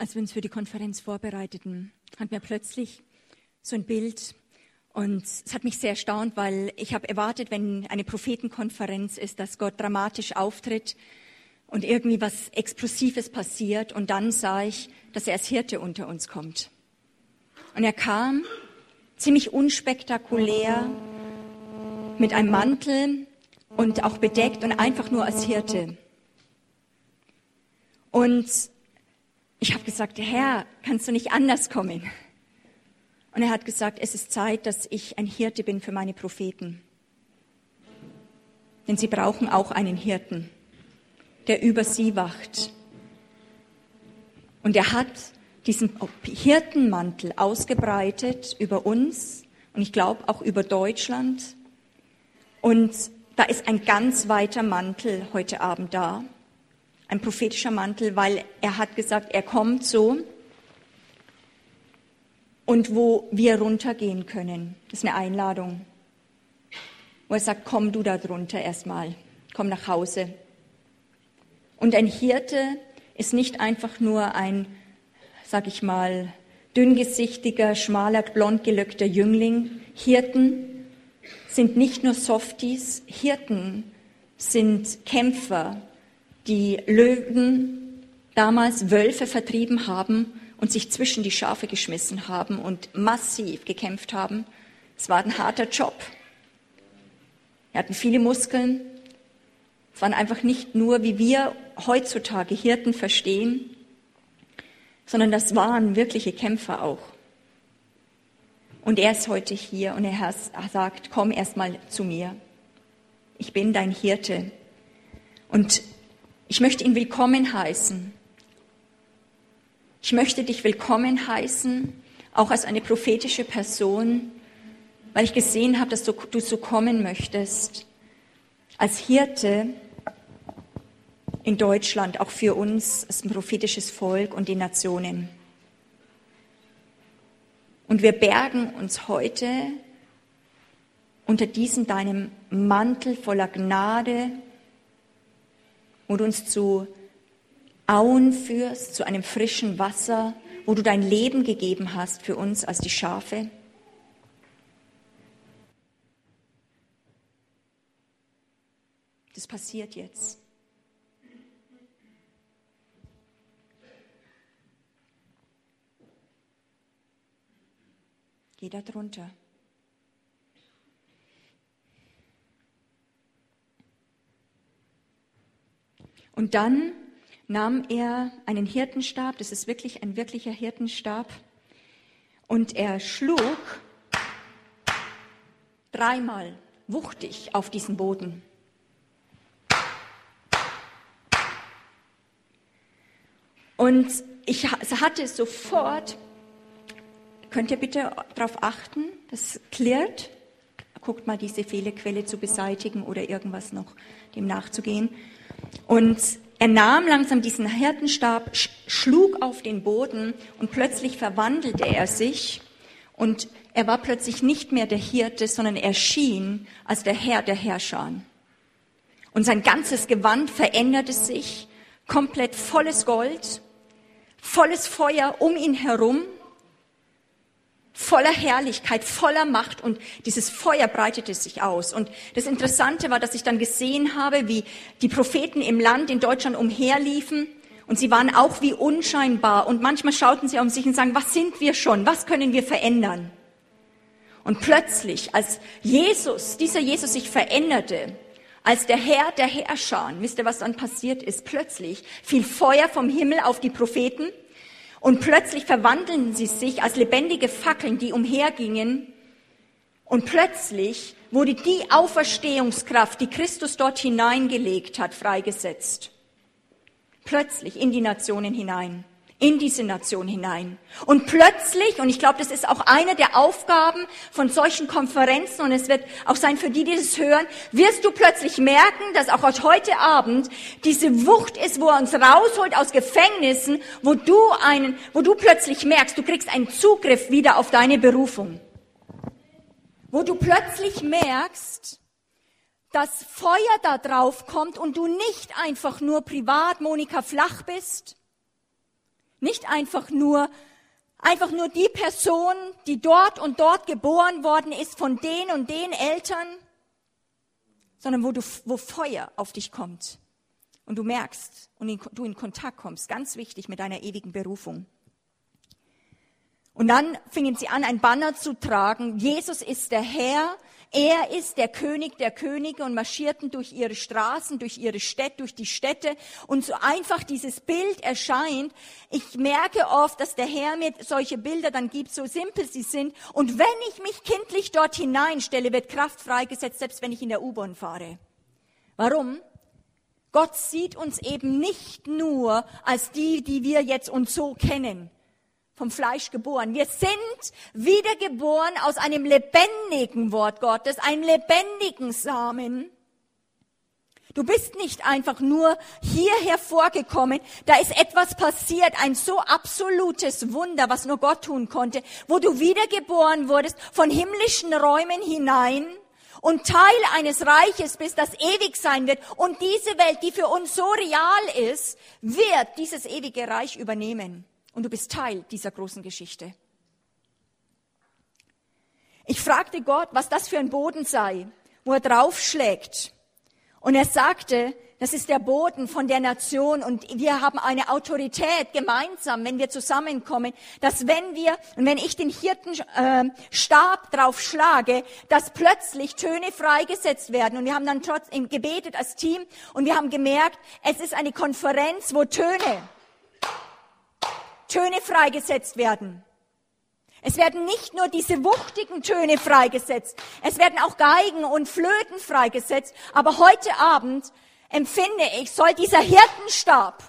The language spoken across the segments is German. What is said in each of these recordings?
als wir uns für die Konferenz vorbereiteten, hatten wir plötzlich so ein Bild und es hat mich sehr erstaunt, weil ich habe erwartet, wenn eine Prophetenkonferenz ist, dass Gott dramatisch auftritt und irgendwie was Explosives passiert. Und dann sah ich, dass er als Hirte unter uns kommt. Und er kam ziemlich unspektakulär mit einem Mantel und auch bedeckt und einfach nur als Hirte. Und ich habe gesagt, Herr, kannst du nicht anders kommen? Und er hat gesagt, es ist Zeit, dass ich ein Hirte bin für meine Propheten. Denn sie brauchen auch einen Hirten, der über sie wacht. Und er hat diesen Hirtenmantel ausgebreitet über uns und ich glaube auch über Deutschland. Und da ist ein ganz weiter Mantel heute Abend da, ein prophetischer Mantel, weil er hat gesagt, er kommt so und wo wir runtergehen können. Das ist eine Einladung. Wo er sagt, komm du da drunter erstmal, komm nach Hause. Und ein Hirte ist nicht einfach nur ein, sag ich mal, dünngesichtiger, schmaler, blond gelöckter Jüngling. Hirten sind nicht nur Softies, Hirten sind Kämpfer, die Löwen damals Wölfe vertrieben haben und sich zwischen die Schafe geschmissen haben und massiv gekämpft haben. Es war ein harter Job. Er hatten viele Muskeln. Es waren einfach nicht nur, wie wir heutzutage Hirten verstehen, sondern das waren wirkliche Kämpfer auch. Und er ist heute hier und er sagt, komm erst mal zu mir. Ich bin dein Hirte. Und ich möchte ihn willkommen heißen. Ich möchte dich willkommen heißen, auch als eine prophetische Person, weil ich gesehen habe, dass du, du so kommen möchtest. Als Hirte in Deutschland, auch für uns als ein prophetisches Volk und die Nationen. Und wir bergen uns heute unter diesem deinem Mantel voller Gnade, wo du uns zu Auen führst, zu einem frischen Wasser, wo du dein Leben gegeben hast für uns als die Schafe. Das passiert jetzt. Geh da drunter. Und dann nahm er einen Hirtenstab, das ist wirklich ein wirklicher Hirtenstab, und er schlug dreimal wuchtig auf diesen Boden. Und ich hatte sofort, könnt ihr bitte darauf achten, das klirrt, guckt mal diese Fehlerquelle zu beseitigen oder irgendwas noch dem nachzugehen. Und er nahm langsam diesen Hirtenstab, schlug auf den Boden und plötzlich verwandelte er sich und er war plötzlich nicht mehr der Hirte, sondern er schien als der Herr der Herrscher. Und sein ganzes Gewand veränderte sich, komplett volles Gold, volles Feuer um ihn herum voller Herrlichkeit, voller Macht und dieses Feuer breitete sich aus. Und das Interessante war, dass ich dann gesehen habe, wie die Propheten im Land in Deutschland umherliefen und sie waren auch wie unscheinbar und manchmal schauten sie um sich und sagen, was sind wir schon? Was können wir verändern? Und plötzlich, als Jesus, dieser Jesus sich veränderte, als der Herr der Herrscher, wisst ihr, was dann passiert ist? Plötzlich fiel Feuer vom Himmel auf die Propheten und plötzlich verwandeln sie sich als lebendige Fackeln, die umhergingen. Und plötzlich wurde die Auferstehungskraft, die Christus dort hineingelegt hat, freigesetzt. Plötzlich in die Nationen hinein in diese Nation hinein. Und plötzlich, und ich glaube, das ist auch eine der Aufgaben von solchen Konferenzen, und es wird auch sein für die, die das hören, wirst du plötzlich merken, dass auch heute Abend diese Wucht ist, wo er uns rausholt aus Gefängnissen, wo du einen, wo du plötzlich merkst, du kriegst einen Zugriff wieder auf deine Berufung. Wo du plötzlich merkst, dass Feuer da drauf kommt und du nicht einfach nur privat Monika Flach bist, Nicht einfach nur, einfach nur die Person, die dort und dort geboren worden ist von den und den Eltern, sondern wo du, wo Feuer auf dich kommt und du merkst und in, du in Kontakt kommst, ganz wichtig mit deiner ewigen Berufung. Und dann fingen sie an, ein Banner zu tragen. Jesus ist der Herr. Er ist der König der Könige und marschierten durch ihre Straßen, durch ihre Städte, durch die Städte. Und so einfach dieses Bild erscheint. Ich merke oft, dass der Herr mir solche Bilder dann gibt, so simpel sie sind. Und wenn ich mich kindlich dort hineinstelle, wird Kraft freigesetzt, selbst wenn ich in der U-Bahn fahre. Warum? Gott sieht uns eben nicht nur als die, die wir jetzt uns so kennen, vom Fleisch geboren. Wir sind wiedergeboren aus einem lebendigen Wort Gottes, einem lebendigen Samen. Du bist nicht einfach nur hier hervorgekommen, da ist etwas passiert, ein so absolutes Wunder, was nur Gott tun konnte, wo du wiedergeboren wurdest von himmlischen Räumen hinein und Teil eines Reiches bist, das ewig sein wird. Und diese Welt, die für uns so real ist, wird dieses ewige Reich übernehmen. Und du bist Teil dieser großen Geschichte. Ich fragte Gott, was das für ein Boden sei, wo er draufschlägt. Und er sagte, das ist der Boden von der Nation und wir haben eine Autorität gemeinsam, wenn wir zusammenkommen, dass wenn wir und wenn ich den Hirtenstab äh, drauf schlage, dass plötzlich Töne freigesetzt werden. Und wir haben dann trotzdem gebetet als Team und wir haben gemerkt, es ist eine Konferenz, wo Töne, Töne freigesetzt werden. Es werden nicht nur diese wuchtigen Töne freigesetzt, es werden auch Geigen und Flöten freigesetzt, aber heute Abend empfinde ich, soll dieser Hirtenstab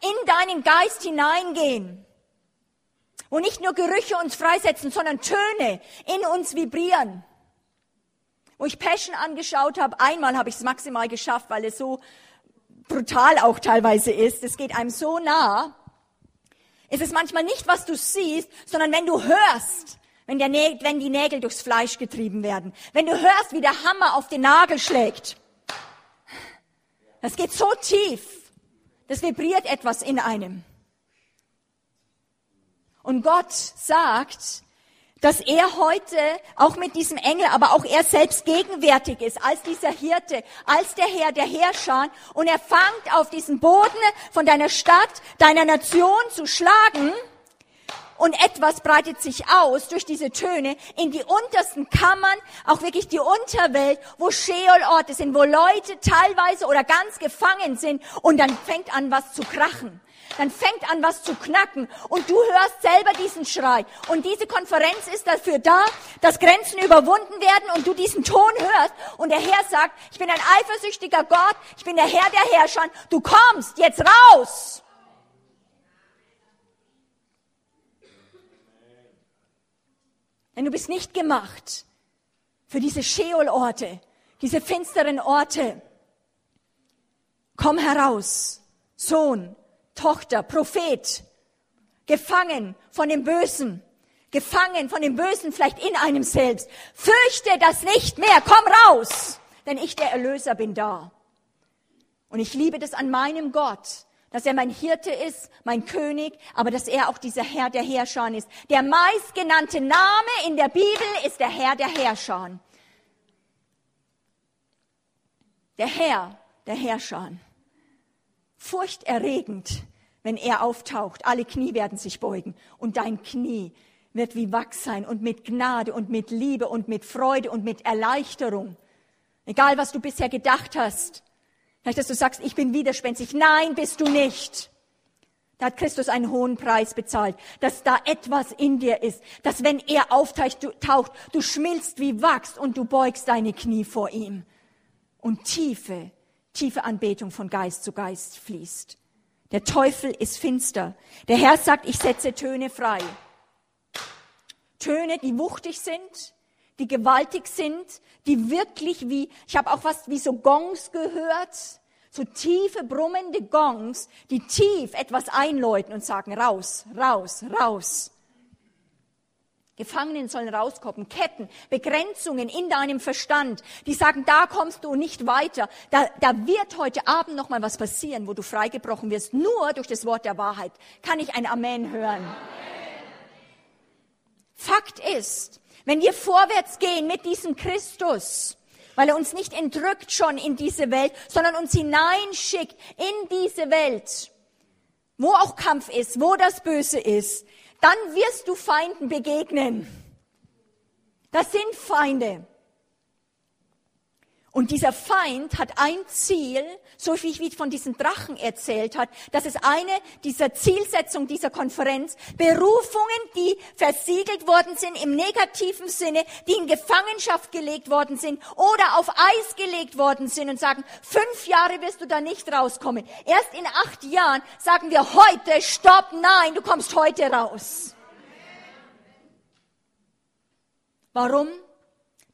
in deinen Geist hineingehen. Wo nicht nur Gerüche uns freisetzen, sondern Töne in uns vibrieren. Wo ich Passion angeschaut habe, einmal habe ich es maximal geschafft, weil es so brutal auch teilweise ist. Es geht einem so nah. Es ist manchmal nicht, was du siehst, sondern wenn du hörst, wenn, der wenn die Nägel durchs Fleisch getrieben werden. Wenn du hörst, wie der Hammer auf den Nagel schlägt. Das geht so tief. Das vibriert etwas in einem. Und Gott sagt, dass er heute auch mit diesem Engel, aber auch er selbst gegenwärtig ist, als dieser Hirte, als der Herr der Herrscher. Und er fangt auf diesen Boden von deiner Stadt, deiner Nation zu schlagen und etwas breitet sich aus durch diese Töne in die untersten Kammern, auch wirklich die Unterwelt, wo Scheolorte sind, wo Leute teilweise oder ganz gefangen sind und dann fängt an was zu krachen. Dann fängt an was zu knacken und du hörst selber diesen Schrei. Und diese Konferenz ist dafür da, dass Grenzen überwunden werden und du diesen Ton hörst und der Herr sagt, ich bin ein eifersüchtiger Gott, ich bin der Herr der Herrscher, du kommst jetzt raus. Denn du bist nicht gemacht für diese Scheolorte, diese finsteren Orte. Komm heraus, Sohn, Tochter, Prophet, gefangen von dem Bösen, gefangen von dem Bösen vielleicht in einem selbst. Fürchte das nicht mehr, komm raus, denn ich der Erlöser bin da. Und ich liebe das an meinem Gott, dass er mein Hirte ist, mein König, aber dass er auch dieser Herr der Herrscher ist. Der meistgenannte Name in der Bibel ist der Herr der Herrscher. Der Herr der Herrscher. Furchterregend, wenn er auftaucht. Alle Knie werden sich beugen und dein Knie wird wie Wachs sein und mit Gnade und mit Liebe und mit Freude und mit Erleichterung. Egal, was du bisher gedacht hast, Vielleicht, dass du sagst, ich bin widerspenstig. Nein, bist du nicht. Da hat Christus einen hohen Preis bezahlt, dass da etwas in dir ist, dass wenn er auftaucht, du, taucht, du schmilzt wie Wachs und du beugst deine Knie vor ihm. Und tiefe, tiefe Anbetung von Geist zu Geist fließt. Der Teufel ist finster. Der Herr sagt, ich setze Töne frei. Töne, die wuchtig sind, die gewaltig sind, die wirklich wie, ich habe auch was wie so Gongs gehört, so tiefe brummende Gongs, die tief etwas einläuten und sagen, raus, raus, raus. Gefangenen sollen rauskommen, Ketten, Begrenzungen in deinem Verstand, die sagen, da kommst du nicht weiter. Da, da wird heute Abend noch mal was passieren, wo du freigebrochen wirst. Nur durch das Wort der Wahrheit kann ich ein Amen hören. Amen. Fakt ist, wenn wir vorwärts gehen mit diesem Christus, weil er uns nicht entrückt schon in diese Welt, sondern uns hineinschickt in diese Welt, wo auch Kampf ist, wo das Böse ist, dann wirst du Feinden begegnen. Das sind Feinde. Und dieser Feind hat ein Ziel, so wie ich von diesen Drachen erzählt hat. Das ist eine dieser Zielsetzungen dieser Konferenz. Berufungen, die versiegelt worden sind im negativen Sinne, die in Gefangenschaft gelegt worden sind oder auf Eis gelegt worden sind und sagen, fünf Jahre wirst du da nicht rauskommen. Erst in acht Jahren sagen wir heute, stopp, nein, du kommst heute raus. Warum?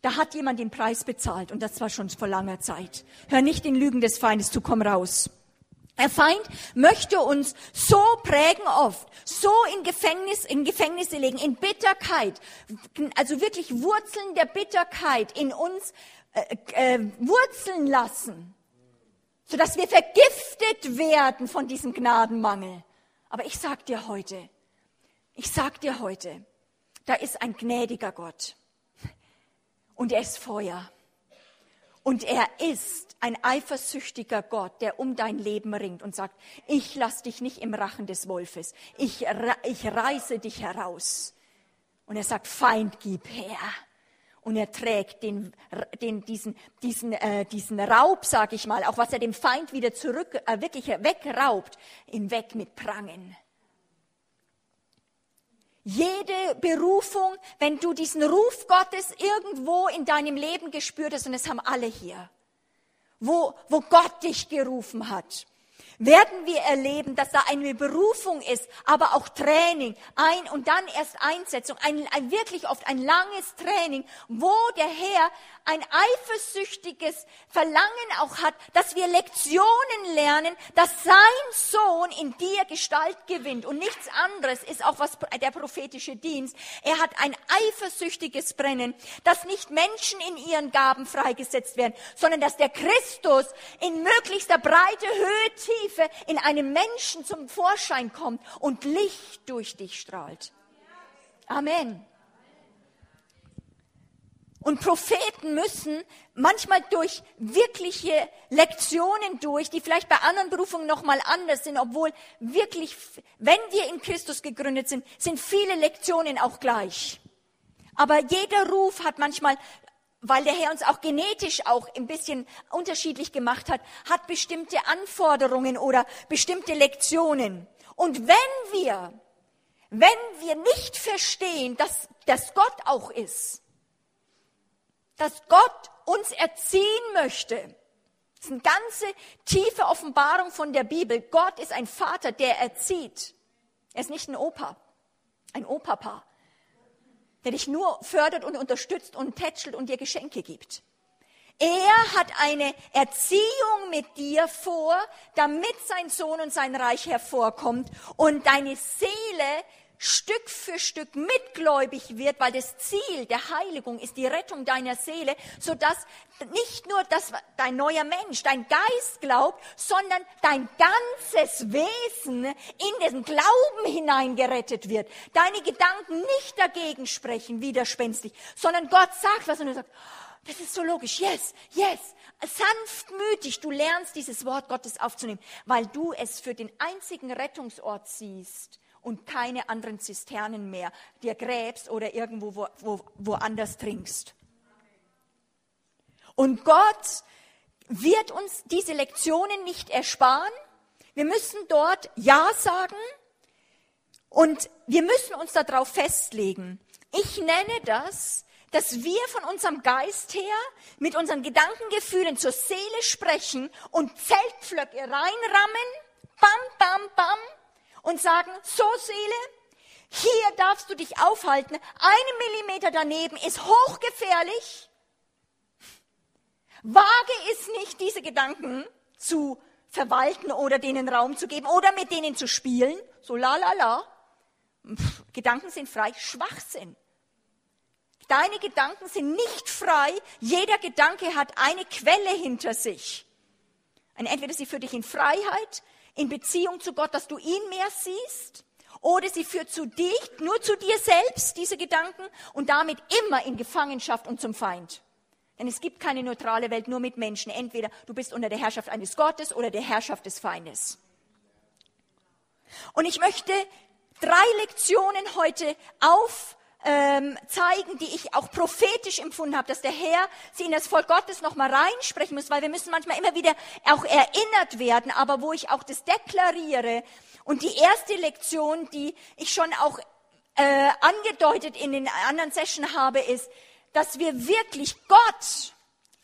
Da hat jemand den Preis bezahlt und das war schon vor langer Zeit. Hör nicht den Lügen des Feindes zu, komm raus. Der Feind möchte uns so prägen oft, so in Gefängnis, in Gefängnisse legen, in Bitterkeit, also wirklich Wurzeln der Bitterkeit in uns äh, äh, wurzeln lassen, sodass wir vergiftet werden von diesem Gnadenmangel. Aber ich sag dir heute, ich sag dir heute, da ist ein gnädiger Gott und er ist Feuer. Und er ist ein eifersüchtiger Gott, der um dein Leben ringt und sagt, ich lass dich nicht im Rachen des Wolfes, ich, ich reiße dich heraus. Und er sagt, Feind, gib her. Und er trägt den, den, diesen, diesen, äh, diesen Raub, sag ich mal, auch was er dem Feind wieder zurück, äh, wirklich wegraubt, ihn weg mit Prangen. Jede Berufung, wenn du diesen Ruf Gottes irgendwo in deinem Leben gespürt hast, und das haben alle hier, wo, wo Gott dich gerufen hat, werden wir erleben, dass da eine Berufung ist, aber auch Training, ein und dann erst Einsetzung, ein, ein wirklich oft ein langes Training, wo der Herr ein eifersüchtiges Verlangen auch hat, dass wir Lektionen lernen, dass sein Sohn in dir Gestalt gewinnt und nichts anderes ist auch was der prophetische Dienst. Er hat ein eifersüchtiges Brennen, dass nicht Menschen in ihren Gaben freigesetzt werden, sondern dass der Christus in möglichster Breite, Höhe, Tiefe in einem Menschen zum Vorschein kommt und Licht durch dich strahlt. Amen. Und Propheten müssen manchmal durch wirkliche Lektionen durch, die vielleicht bei anderen Berufungen nochmal anders sind, obwohl wirklich, wenn wir in Christus gegründet sind, sind viele Lektionen auch gleich. Aber jeder Ruf hat manchmal, weil der Herr uns auch genetisch auch ein bisschen unterschiedlich gemacht hat, hat bestimmte Anforderungen oder bestimmte Lektionen. Und wenn wir, wenn wir nicht verstehen, dass, dass Gott auch ist, dass Gott uns erziehen möchte. Das ist eine ganze tiefe Offenbarung von der Bibel. Gott ist ein Vater, der erzieht. Er ist nicht ein Opa, ein Opapa, der dich nur fördert und unterstützt und tätschelt und dir Geschenke gibt. Er hat eine Erziehung mit dir vor, damit sein Sohn und sein Reich hervorkommt und deine Seele Stück für Stück mitgläubig wird, weil das Ziel der Heiligung ist die Rettung deiner Seele, so dass nicht nur das, dein neuer Mensch, dein Geist glaubt, sondern dein ganzes Wesen in den Glauben hineingerettet wird. Deine Gedanken nicht dagegen sprechen, widerspenstig, sondern Gott sagt was und du sagst, das ist so logisch. Yes, yes. Sanftmütig. Du lernst dieses Wort Gottes aufzunehmen, weil du es für den einzigen Rettungsort siehst, und keine anderen Zisternen mehr dir gräbst oder irgendwo wo, wo, woanders trinkst. Und Gott wird uns diese Lektionen nicht ersparen. Wir müssen dort Ja sagen und wir müssen uns darauf festlegen. Ich nenne das, dass wir von unserem Geist her mit unseren Gedankengefühlen zur Seele sprechen und Zeltpflöcke reinrammen, bam, bam, bam, und sagen, so Seele, hier darfst du dich aufhalten, einen Millimeter daneben ist hochgefährlich. Wage es nicht, diese Gedanken zu verwalten oder denen Raum zu geben oder mit denen zu spielen. So la la la. Gedanken sind frei, Schwachsinn. Deine Gedanken sind nicht frei. Jeder Gedanke hat eine Quelle hinter sich. Und entweder sie führt dich in Freiheit, in Beziehung zu Gott, dass du ihn mehr siehst, oder sie führt zu dich, nur zu dir selbst, diese Gedanken, und damit immer in Gefangenschaft und zum Feind. Denn es gibt keine neutrale Welt nur mit Menschen. Entweder du bist unter der Herrschaft eines Gottes oder der Herrschaft des Feindes. Und ich möchte drei Lektionen heute auf ähm, zeigen, die ich auch prophetisch empfunden habe, dass der Herr sie in das Volk Gottes nochmal reinsprechen muss, weil wir müssen manchmal immer wieder auch erinnert werden, aber wo ich auch das deklariere. Und die erste Lektion, die ich schon auch äh, angedeutet in den anderen Session habe, ist, dass wir wirklich Gott,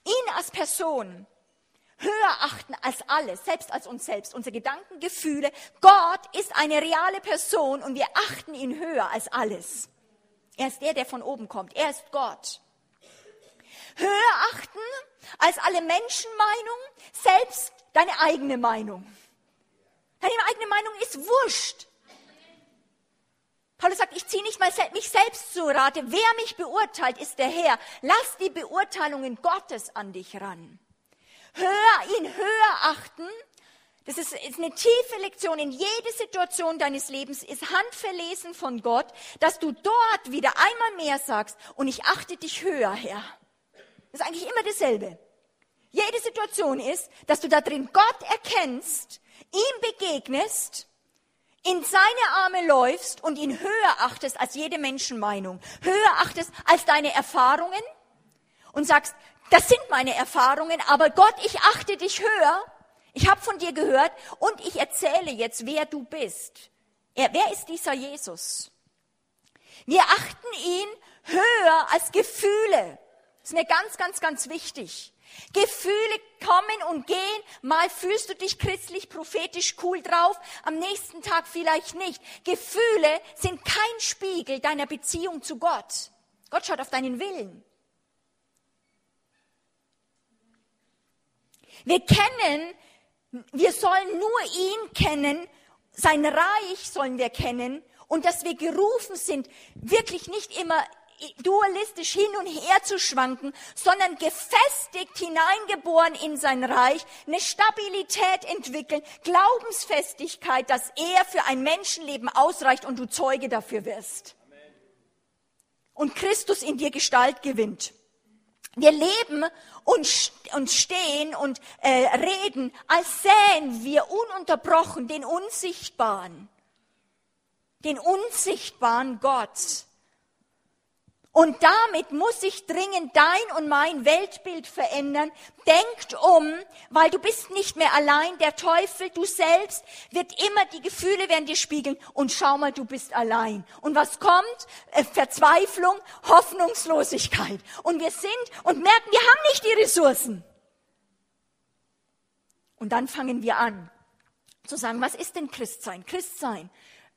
ihn als Person, höher achten als alles, selbst als uns selbst, unsere Gedanken, Gefühle. Gott ist eine reale Person und wir achten ihn höher als alles. Er ist der, der von oben kommt. Er ist Gott. Höher achten als alle Menschenmeinung, selbst deine eigene Meinung. Deine eigene Meinung ist wurscht. Paulus sagt, ich ziehe nicht mal mich selbst zu Rate. Wer mich beurteilt, ist der Herr. Lass die Beurteilungen Gottes an dich ran. Höher ihn höher achten das ist, ist eine tiefe Lektion in jede Situation deines Lebens, ist handverlesen von Gott, dass du dort wieder einmal mehr sagst, und ich achte dich höher, Herr. Das ist eigentlich immer dasselbe. Jede Situation ist, dass du da drin Gott erkennst, ihm begegnest, in seine Arme läufst und ihn höher achtest als jede Menschenmeinung, höher achtest als deine Erfahrungen und sagst, das sind meine Erfahrungen, aber Gott, ich achte dich höher ich habe von dir gehört und ich erzähle jetzt, wer du bist. Er, wer ist dieser Jesus? Wir achten ihn höher als Gefühle. Das ist mir ganz, ganz, ganz wichtig. Gefühle kommen und gehen. Mal fühlst du dich christlich, prophetisch cool drauf, am nächsten Tag vielleicht nicht. Gefühle sind kein Spiegel deiner Beziehung zu Gott. Gott schaut auf deinen Willen. Wir kennen wir sollen nur ihn kennen, sein Reich sollen wir kennen und dass wir gerufen sind, wirklich nicht immer dualistisch hin und her zu schwanken, sondern gefestigt hineingeboren in sein Reich, eine Stabilität entwickeln, Glaubensfestigkeit, dass er für ein Menschenleben ausreicht und du Zeuge dafür wirst. Und Christus in dir Gestalt gewinnt. Wir leben und, und stehen und äh, reden, als sähen wir ununterbrochen den Unsichtbaren, den unsichtbaren Gott. Und damit muss sich dringend dein und mein Weltbild verändern. Denkt um, weil du bist nicht mehr allein. Der Teufel, du selbst, wird immer die Gefühle werden dir spiegeln. Und schau mal, du bist allein. Und was kommt? Äh, Verzweiflung, Hoffnungslosigkeit. Und wir sind und merken, wir haben nicht die Ressourcen. Und dann fangen wir an zu sagen, was ist denn Christsein? Christsein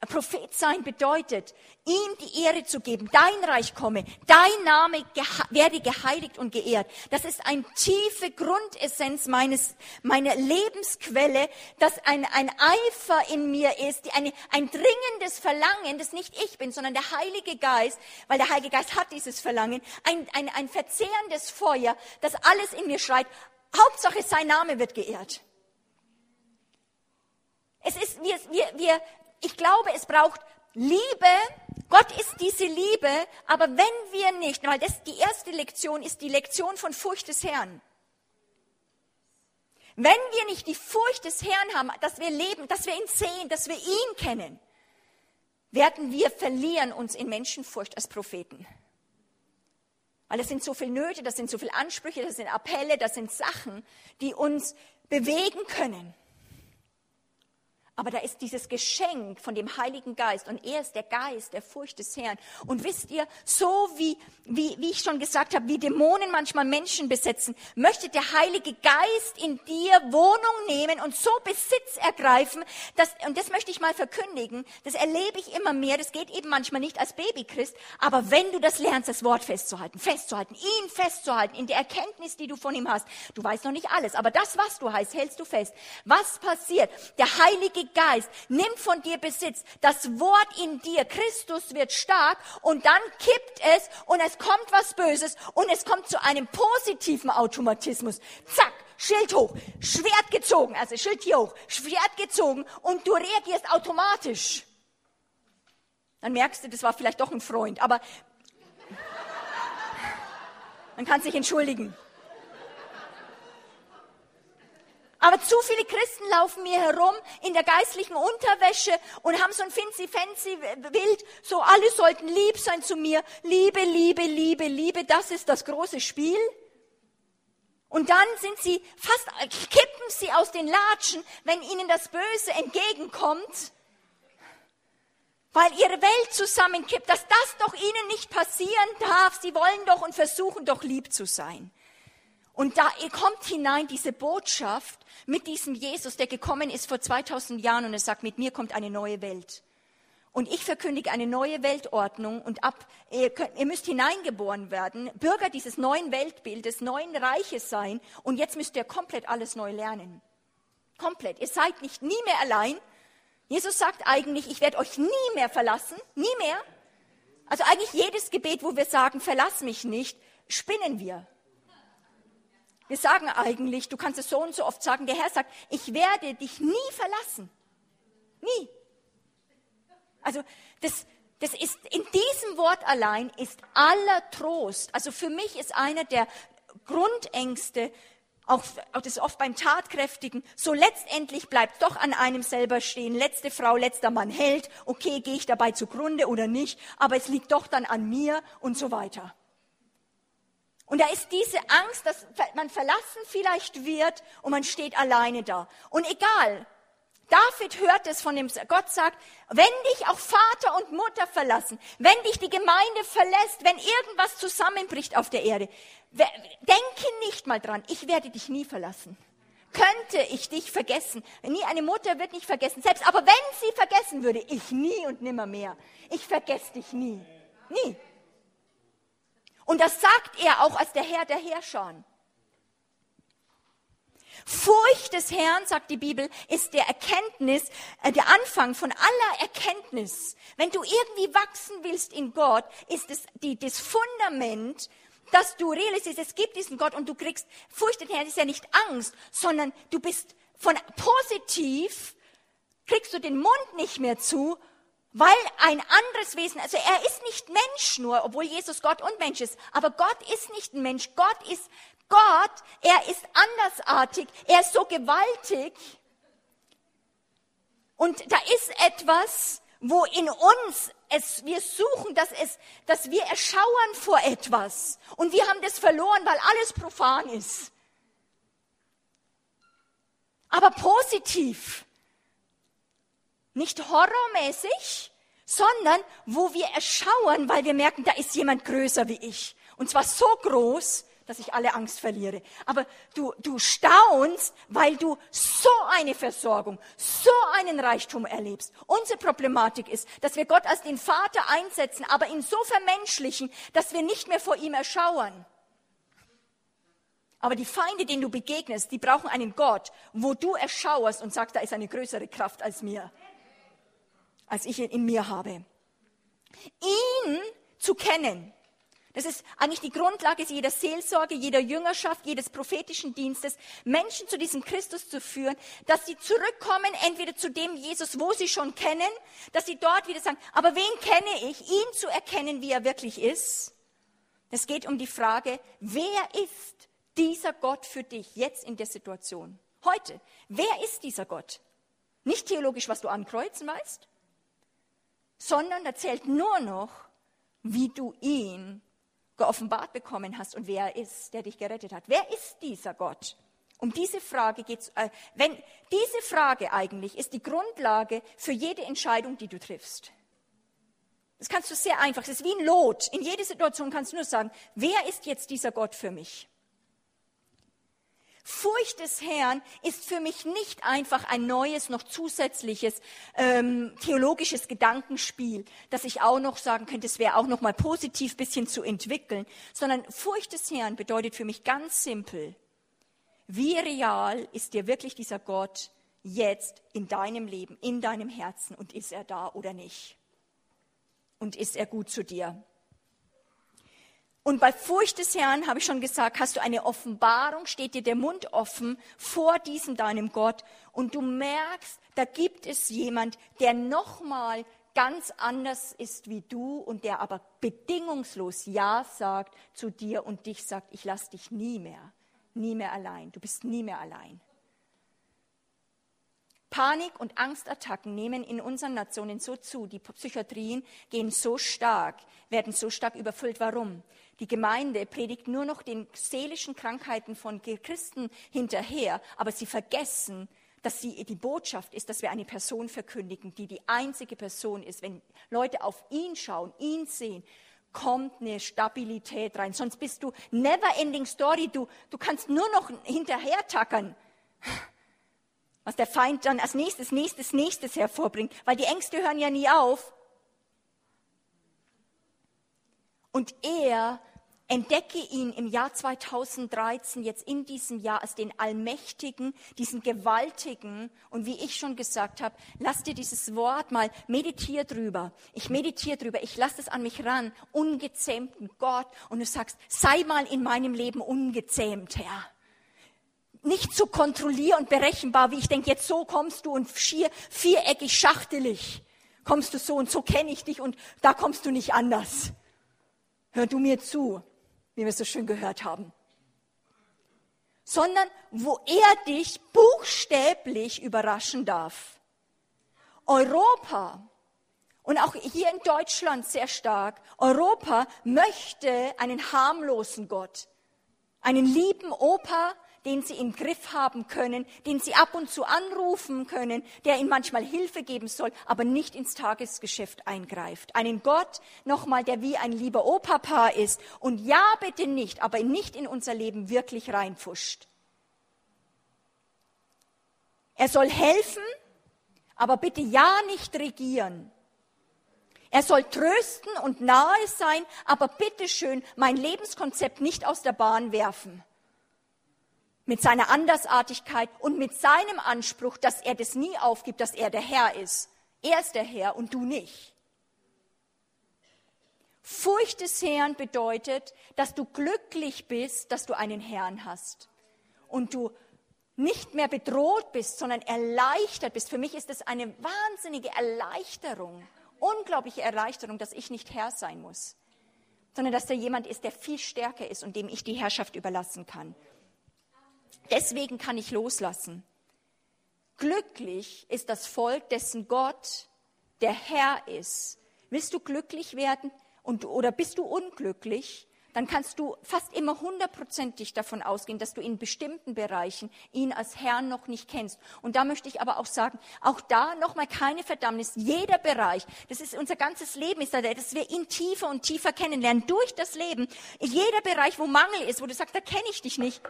Prophet sein bedeutet, ihm die Ehre zu geben, dein Reich komme, dein Name werde geheiligt und geehrt. Das ist eine tiefe Grundessenz meines, meiner Lebensquelle, dass ein, ein Eifer in mir ist, eine, ein dringendes Verlangen, das nicht ich bin, sondern der Heilige Geist, weil der Heilige Geist hat dieses Verlangen, ein, ein, ein verzehrendes Feuer, das alles in mir schreit. Hauptsache, sein Name wird geehrt. Es ist, wir, wir, wir, ich glaube, es braucht Liebe. Gott ist diese Liebe, aber wenn wir nicht, weil das die erste Lektion ist die Lektion von Furcht des Herrn. Wenn wir nicht die Furcht des Herrn haben, dass wir leben, dass wir ihn sehen, dass wir ihn kennen, werden wir verlieren uns in Menschenfurcht als Propheten. Weil es sind so viele Nöte, das sind so viele Ansprüche, das sind Appelle, das sind Sachen, die uns bewegen können. Aber da ist dieses Geschenk von dem Heiligen Geist und er ist der Geist der Furcht des Herrn. Und wisst ihr, so wie, wie, wie ich schon gesagt habe, wie Dämonen manchmal Menschen besetzen, möchte der Heilige Geist in dir Wohnung nehmen und so Besitz ergreifen, dass, und das möchte ich mal verkündigen, das erlebe ich immer mehr, das geht eben manchmal nicht als Babychrist, aber wenn du das lernst, das Wort festzuhalten, festzuhalten, ihn festzuhalten, in der Erkenntnis, die du von ihm hast, du weißt noch nicht alles, aber das, was du heißt, hältst du fest. Was passiert? Der Heilige Geist nimmt von dir Besitz. Das Wort in dir, Christus wird stark und dann kippt es und es kommt was Böses und es kommt zu einem positiven Automatismus. Zack, Schild hoch, Schwert gezogen, also Schild hier hoch, Schwert gezogen und du reagierst automatisch. Dann merkst du, das war vielleicht doch ein Freund, aber man kann sich entschuldigen. Aber zu viele Christen laufen mir herum in der geistlichen Unterwäsche und haben so ein fancy, fancy Bild, so alle sollten lieb sein zu mir. Liebe, Liebe, Liebe, Liebe, das ist das große Spiel. Und dann sind sie fast, kippen sie aus den Latschen, wenn ihnen das Böse entgegenkommt, weil ihre Welt zusammenkippt, dass das doch ihnen nicht passieren darf. Sie wollen doch und versuchen doch lieb zu sein. Und da kommt hinein diese Botschaft mit diesem Jesus, der gekommen ist vor 2000 Jahren und er sagt, mit mir kommt eine neue Welt. Und ich verkündige eine neue Weltordnung und ab, ihr, könnt, ihr müsst hineingeboren werden, Bürger dieses neuen Weltbildes, neuen Reiches sein. Und jetzt müsst ihr komplett alles neu lernen. Komplett. Ihr seid nicht nie mehr allein. Jesus sagt eigentlich, ich werde euch nie mehr verlassen. Nie mehr. Also eigentlich jedes Gebet, wo wir sagen, verlass mich nicht, spinnen wir. Wir sagen eigentlich, du kannst es so und so oft sagen, der Herr sagt, ich werde dich nie verlassen. Nie. Also das, das ist in diesem Wort allein ist aller Trost. Also für mich ist einer der Grundängste, auch, auch das oft beim Tatkräftigen, so letztendlich bleibt doch an einem selber stehen, letzte Frau, letzter Mann hält, okay, gehe ich dabei zugrunde oder nicht, aber es liegt doch dann an mir und so weiter. Und da ist diese Angst, dass man verlassen vielleicht wird und man steht alleine da. Und egal, David hört es von dem, Gott sagt, wenn dich auch Vater und Mutter verlassen, wenn dich die Gemeinde verlässt, wenn irgendwas zusammenbricht auf der Erde, denke nicht mal dran, ich werde dich nie verlassen. Könnte ich dich vergessen? Nie eine Mutter wird nicht vergessen, selbst, aber wenn sie vergessen würde, ich nie und nimmer mehr. Ich vergesse dich nie. Nie. Und das sagt er auch als der Herr der Herrscher. Furcht des Herrn, sagt die Bibel, ist der Erkenntnis, äh, der Anfang von aller Erkenntnis. Wenn du irgendwie wachsen willst in Gott, ist es die, das Fundament, dass du realisierst, es gibt diesen Gott und du kriegst, Furcht des Herrn ist ja nicht Angst, sondern du bist von positiv, kriegst du den Mund nicht mehr zu, weil ein anderes Wesen, also er ist nicht Mensch nur, obwohl Jesus Gott und Mensch ist, aber Gott ist nicht ein Mensch, Gott ist Gott, er ist andersartig, er ist so gewaltig. Und da ist etwas, wo in uns es, wir suchen, dass es, dass wir erschauern vor etwas. Und wir haben das verloren, weil alles profan ist. Aber positiv. Nicht horrormäßig, sondern wo wir erschauern, weil wir merken, da ist jemand größer wie ich. Und zwar so groß, dass ich alle Angst verliere. Aber du, du staunst, weil du so eine Versorgung, so einen Reichtum erlebst. Unsere Problematik ist, dass wir Gott als den Vater einsetzen, aber ihn so vermenschlichen, dass wir nicht mehr vor ihm erschauern. Aber die Feinde, denen du begegnest, die brauchen einen Gott, wo du erschauerst und sagst, da ist eine größere Kraft als mir, als ich in mir habe. Ihn zu kennen, das ist eigentlich die Grundlage jeder Seelsorge, jeder Jüngerschaft, jedes prophetischen Dienstes, Menschen zu diesem Christus zu führen, dass sie zurückkommen, entweder zu dem Jesus, wo sie schon kennen, dass sie dort wieder sagen, aber wen kenne ich? Ihn zu erkennen, wie er wirklich ist. Es geht um die Frage, wer ist dieser Gott für dich jetzt in der Situation? Heute. Wer ist dieser Gott? Nicht theologisch, was du ankreuzen weißt, sondern da zählt nur noch, wie du ihn geoffenbart bekommen hast und wer er ist, der dich gerettet hat. Wer ist dieser Gott? Um diese Frage geht's. Äh, wenn diese Frage eigentlich ist die Grundlage für jede Entscheidung, die du triffst. Das kannst du sehr einfach. Das ist wie ein Lot. In jeder Situation kannst du nur sagen, wer ist jetzt dieser Gott für mich? Furcht des Herrn ist für mich nicht einfach ein neues, noch zusätzliches ähm, theologisches Gedankenspiel, dass ich auch noch sagen könnte, es wäre auch noch mal positiv bisschen zu entwickeln, sondern Furcht des Herrn bedeutet für mich ganz simpel, wie real ist dir wirklich dieser Gott, jetzt in deinem Leben, in deinem Herzen und ist er da oder nicht? Und ist er gut zu dir? Und bei Furcht des Herrn, habe ich schon gesagt, hast du eine Offenbarung, steht dir der Mund offen vor diesem deinem Gott und du merkst, da gibt es jemand, der nochmal ganz anders ist wie du und der aber bedingungslos Ja sagt zu dir und dich sagt, ich lasse dich nie mehr, nie mehr allein, du bist nie mehr allein. Panik- und Angstattacken nehmen in unseren Nationen so zu, die Psychiatrien gehen so stark, werden so stark überfüllt. Warum? Die Gemeinde predigt nur noch den seelischen Krankheiten von Christen hinterher, aber sie vergessen, dass sie, die Botschaft ist, dass wir eine Person verkündigen, die die einzige Person ist. Wenn Leute auf ihn schauen, ihn sehen, kommt eine Stabilität rein. Sonst bist du never ending story. Du, du kannst nur noch hinterher tackern was der Feind dann als nächstes, nächstes, nächstes hervorbringt, weil die Ängste hören ja nie auf. Und er entdecke ihn im Jahr 2013, jetzt in diesem Jahr, als den Allmächtigen, diesen Gewaltigen. Und wie ich schon gesagt habe, lass dir dieses Wort mal, meditier drüber. Ich meditiere drüber, ich lasse es an mich ran, ungezähmten Gott. Und du sagst, sei mal in meinem Leben ungezähmt, Herr nicht so kontrollier und berechenbar, wie ich denke, jetzt so kommst du und schier, viereckig, schachtelig kommst du so und so kenne ich dich und da kommst du nicht anders. Hör du mir zu, wie wir so schön gehört haben. Sondern wo er dich buchstäblich überraschen darf. Europa und auch hier in Deutschland sehr stark, Europa möchte einen harmlosen Gott, einen lieben Opa, den sie im Griff haben können, den sie ab und zu anrufen können, der ihnen manchmal Hilfe geben soll, aber nicht ins Tagesgeschäft eingreift. Einen Gott, nochmal, der wie ein lieber Opapa ist und ja bitte nicht, aber nicht in unser Leben wirklich reinpfuscht. Er soll helfen, aber bitte ja nicht regieren. Er soll trösten und nahe sein, aber bitteschön mein Lebenskonzept nicht aus der Bahn werfen mit seiner Andersartigkeit und mit seinem Anspruch, dass er das nie aufgibt, dass er der Herr ist. Er ist der Herr und du nicht. Furcht des Herrn bedeutet, dass du glücklich bist, dass du einen Herrn hast und du nicht mehr bedroht bist, sondern erleichtert bist. Für mich ist es eine wahnsinnige Erleichterung, unglaubliche Erleichterung, dass ich nicht Herr sein muss, sondern dass da jemand ist, der viel stärker ist und dem ich die Herrschaft überlassen kann. Deswegen kann ich loslassen. Glücklich ist das Volk, dessen Gott der Herr ist. Willst du glücklich werden und, oder bist du unglücklich? Dann kannst du fast immer hundertprozentig davon ausgehen, dass du in bestimmten Bereichen ihn als Herrn noch nicht kennst. Und da möchte ich aber auch sagen, auch da nochmal keine Verdammnis. Jeder Bereich, das ist unser ganzes Leben, ist da, dass wir ihn tiefer und tiefer kennenlernen durch das Leben. Jeder Bereich, wo Mangel ist, wo du sagst, da kenne ich dich nicht,